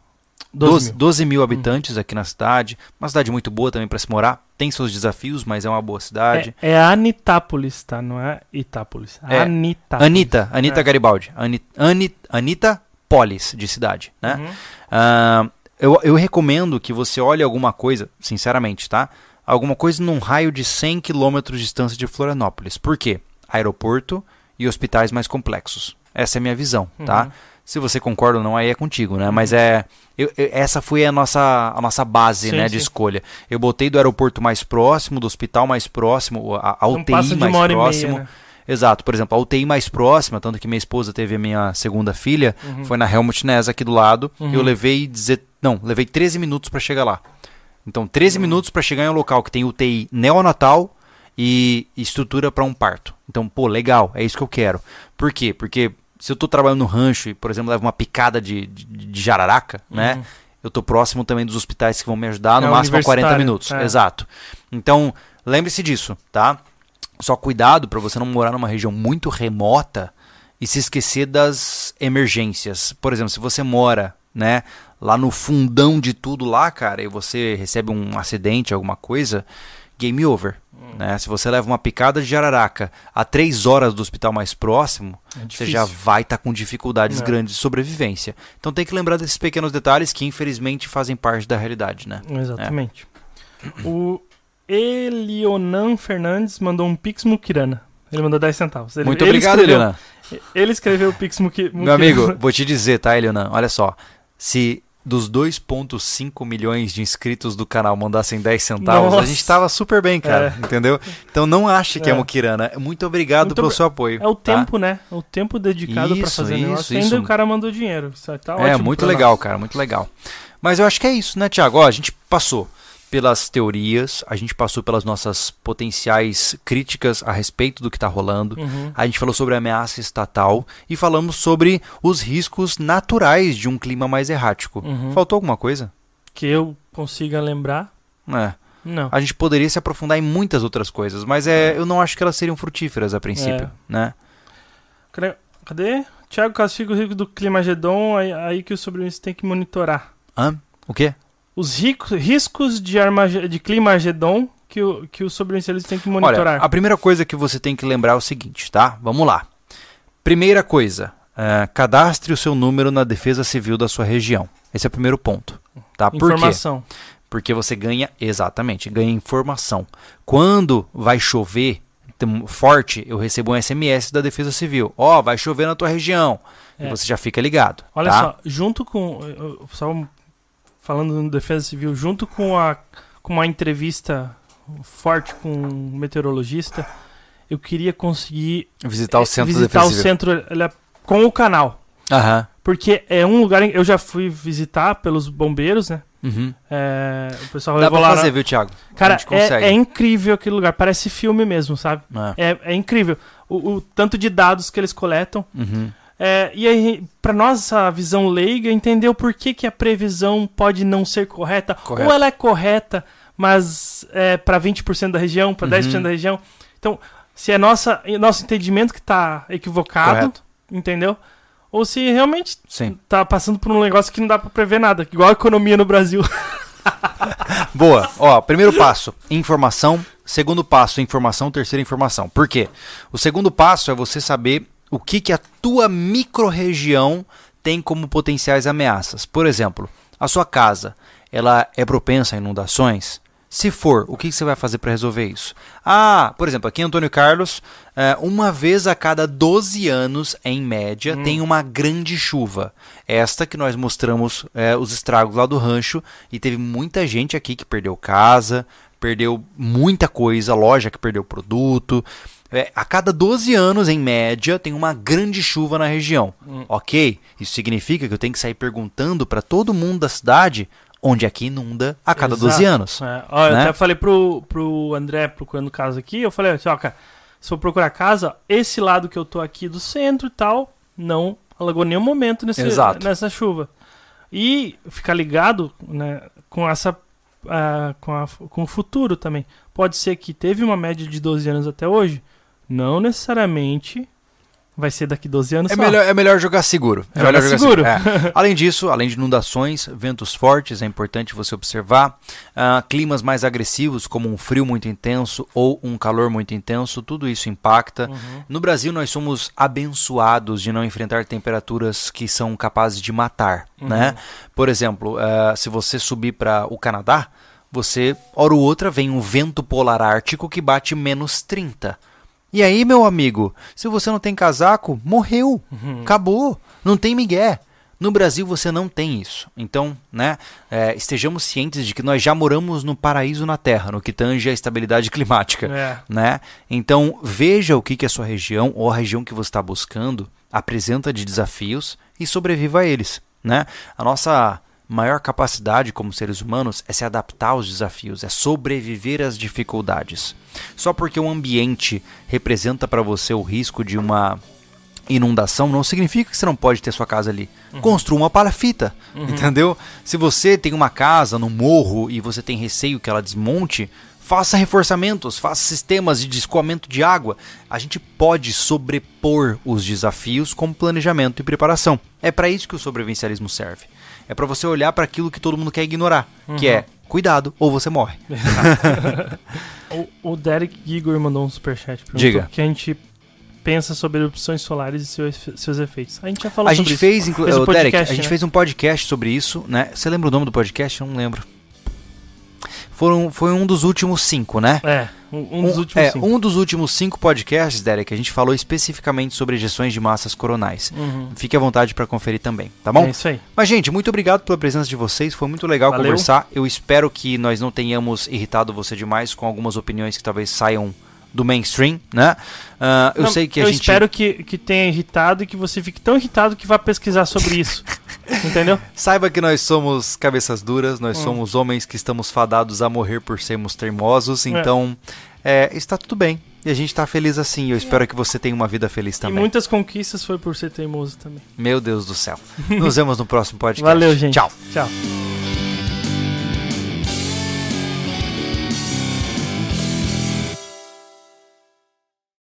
12 mil. 12 mil habitantes aqui na cidade. Uma cidade muito boa também para se morar. Tem seus desafios, mas é uma boa cidade. É, é Anitápolis, tá? Não é Itápolis. É. Anitápolis. Anitta, Anitta É. Garibaldi. Ani, Ani, Anitta Polis, de cidade, né? Uhum. Ah, eu, eu recomendo que você olhe alguma coisa, sinceramente, tá? Alguma coisa num raio de 100 quilômetros de distância de Florianópolis. Por quê? Aeroporto e hospitais mais complexos. Essa é a minha visão, tá? Uhum. Se você concorda ou não, aí é contigo, né? Mas é. eu- eu- essa foi a nossa, a nossa base Sim, né, de sim. escolha. Eu botei do aeroporto mais próximo, do hospital mais próximo, a, a UTI de mais próximo. meia, né? Exato, por exemplo, a UTI mais próxima, tanto que minha esposa teve a minha segunda filha, Uhum. foi na Helmut Ness aqui do lado. Uhum. Eu levei dizer, não, levei 13 minutos para chegar lá. Então, 13 Uhum. minutos para chegar em um local que tem UTI neonatal e estrutura para um parto. Então, pô, legal, é isso que eu quero. Por quê? Porque se eu tô trabalhando no rancho e, por exemplo, levo uma picada de, de, de jararaca, né? Uhum. Eu tô próximo também dos hospitais que vão me ajudar, no É, máximo a 40 universitário, minutos. é. Exato. Então, lembre-se disso, tá? Só cuidado para você não morar numa região muito remota e se esquecer das emergências. Por exemplo, se você mora, né, lá no fundão de tudo lá, cara, e você recebe um acidente, alguma coisa, game over. Hum. Né? Se você leva uma picada de jararaca a três horas do hospital mais próximo, É você já vai estar com dificuldades É. grandes de sobrevivência. Então tem que lembrar desses pequenos detalhes que infelizmente fazem parte da realidade, né? Exatamente. O Elionan Fernandes mandou um Pix Mukirana. Ele mandou 10 centavos. Ele, Muito ele obrigado, escreveu- Eliana. Ele escreveu o Pix Muki, Mukirana. Meu amigo, vou te dizer, tá, Eliana? Olha só. Se dos 2,5 milhões de inscritos do canal mandassem 10 centavos, a Nossa. gente tava super bem, cara. Entendeu? Então não ache que é, É. Mukirana. Muito obrigado Muito pelo seu apoio. É o tá? tempo, né? É o tempo dedicado pra Isso, fazer isso, negócio. isso. Ainda o cara mandou dinheiro. Tá É, muito legal, nós. cara, muito legal. Mas eu acho que é isso, né, Tiago? Ó, a gente passou pelas teorias, a gente passou pelas nossas potenciais críticas a respeito do que está rolando. Uhum. A gente falou sobre a ameaça estatal e falamos sobre os riscos naturais de um clima mais errático. Uhum. Faltou alguma coisa? Que eu consiga lembrar. É. Não. A gente poderia se aprofundar em muitas outras coisas, mas é, eu não acho que elas seriam frutíferas a princípio, É. né? Cadê? Tiago classifica o risco do Climagedon aí, aí que os sobreviventes têm que monitorar. Hã? O quê? Os ricos, riscos de, armage, de Climagedon que, o, que os sobreviventes têm que monitorar. Olha, a primeira coisa que você tem que lembrar é o seguinte, tá? Vamos lá. Primeira coisa, é, cadastre o seu número na Defesa Civil da sua região. Esse é o primeiro ponto, tá? Por quê? Informação. Porque você ganha, exatamente, ganha informação. Quando vai chover forte, eu recebo um SMS da Defesa Civil. Ó, vai chover na tua região. E É. você já fica ligado. Olha tá? só, junto com. Só falando no Defesa Civil, junto com, a, com uma entrevista forte com um meteorologista, eu queria conseguir Visitar o centro da visitar o centro com o canal. Aham. Porque é um lugar. Eu já fui visitar pelos bombeiros, né? Uhum. É, o pessoal Dá pra fazer, viu, Thiago? Cara, é, é incrível aquele lugar. Parece filme mesmo, sabe? É. É, é incrível. O, o tanto de dados que eles coletam. Uhum. É, e aí, pra nossa visão leiga, entender o porquê que a previsão pode não ser correta. Correto. Ou ela é correta, mas é para 20% da região, para Uhum. 10% da região. Então, se é nossa, nosso entendimento que tá equivocado, Correto. entendeu? Ou se realmente Sim. tá passando por um negócio que não dá pra prever nada. Igual a economia no Brasil. Boa. Ó, primeiro passo, informação. Segundo passo, informação. Terceiro, informação. Por quê? O segundo passo é você saber o que, que a tua microrregião tem como potenciais ameaças. Por exemplo, a sua casa, ela é propensa a inundações? Se for, o que você vai fazer para resolver isso? Ah, por exemplo, aqui em Antônio Carlos, é, uma vez a cada 12 anos, em média, Hum. tem uma grande chuva. Esta que nós mostramos é, os estragos lá do rancho e teve muita gente aqui que perdeu casa, perdeu muita coisa, loja que perdeu produto. É, a cada 12 anos, em média, tem uma grande chuva na região. Hum. Ok? Isso significa que eu tenho que sair perguntando para todo mundo da cidade onde é que inunda a cada 12 Exato. anos. É, ó, eu né? até falei pro, pro André procurando casa aqui, eu falei assim, ó, cara, se eu procurar casa, esse lado que eu tô aqui do centro e tal, não alagou nenhum momento nesse, Exato. nessa chuva. E ficar ligado né, com essa. ah, com, a- com o futuro também. Pode ser que teve uma média de 12 anos até hoje, não necessariamente vai ser daqui 12 anos É só. melhor, é melhor jogar seguro. É Jogar melhor seguro. É. Além disso, além de inundações, ventos fortes, é importante você observar. ah, climas mais agressivos, como um frio muito intenso ou um calor muito intenso, tudo isso impacta. Uhum. No Brasil, nós somos abençoados de não enfrentar temperaturas que são capazes de matar. Uhum. Né? Por exemplo, ah, se você subir para o Canadá, você, hora ou outra, vem um vento polar ártico que bate menos 30. E aí, meu amigo, se você não tem casaco, morreu. Uhum. Acabou. Não tem migué. No Brasil você não tem isso. Então, né, é, estejamos cientes de que nós já moramos no paraíso na Terra, no que tange a estabilidade climática. É. Né? Então, veja o que, que a sua região ou a região que você está buscando apresenta de desafios e sobreviva a eles. Né? A nossa maior capacidade como seres humanos é se adaptar aos desafios, é sobreviver às dificuldades. Só porque o ambiente representa para você o risco de uma inundação não significa que você não pode ter sua casa ali. Construa uma palafita, entendeu? Se você tem uma casa no morro e você tem receio que ela desmonte, faça reforçamentos, faça sistemas de escoamento de água. A gente pode sobrepor os desafios com planejamento e preparação. É para isso que o sobrevivencialismo serve. É para você olhar para aquilo que todo mundo quer ignorar, que é cuidado ou você morre. O, o Derek Igor mandou um superchat. perguntou Diga. O que a gente pensa sobre erupções solares e seus, seus efeitos. A gente já falou A sobre gente isso. fez, inclu- um Ô, Derek, podcast, a gente né? fez um podcast sobre isso, né? Você lembra o nome do podcast? Eu não lembro. Foram, foi um dos últimos cinco, né? É, um, dos últimos é, cinco. um dos últimos cinco podcasts, Derek, a gente falou especificamente sobre ejeções de massas coronais. Uhum. Fique à vontade para conferir também, tá bom? É isso aí. Mas, gente, muito obrigado pela presença de vocês. Foi muito legal Valeu. conversar. Eu espero que nós não tenhamos irritado você demais com algumas opiniões que talvez saiam do mainstream, né? Ah, eu Não, sei que a eu gente. espero que, que tenha irritado e que você fique tão irritado que vá pesquisar sobre isso. Entendeu? Saiba que nós somos cabeças duras, nós Hum. somos homens que estamos fadados a morrer por sermos teimosos, É. então é, está tudo bem. E a gente está feliz assim. Eu espero que você tenha uma vida feliz E também. muitas conquistas foi por ser teimoso também. Meu Deus do céu. Nos vemos no próximo podcast. Valeu, gente. Tchau. Tchau.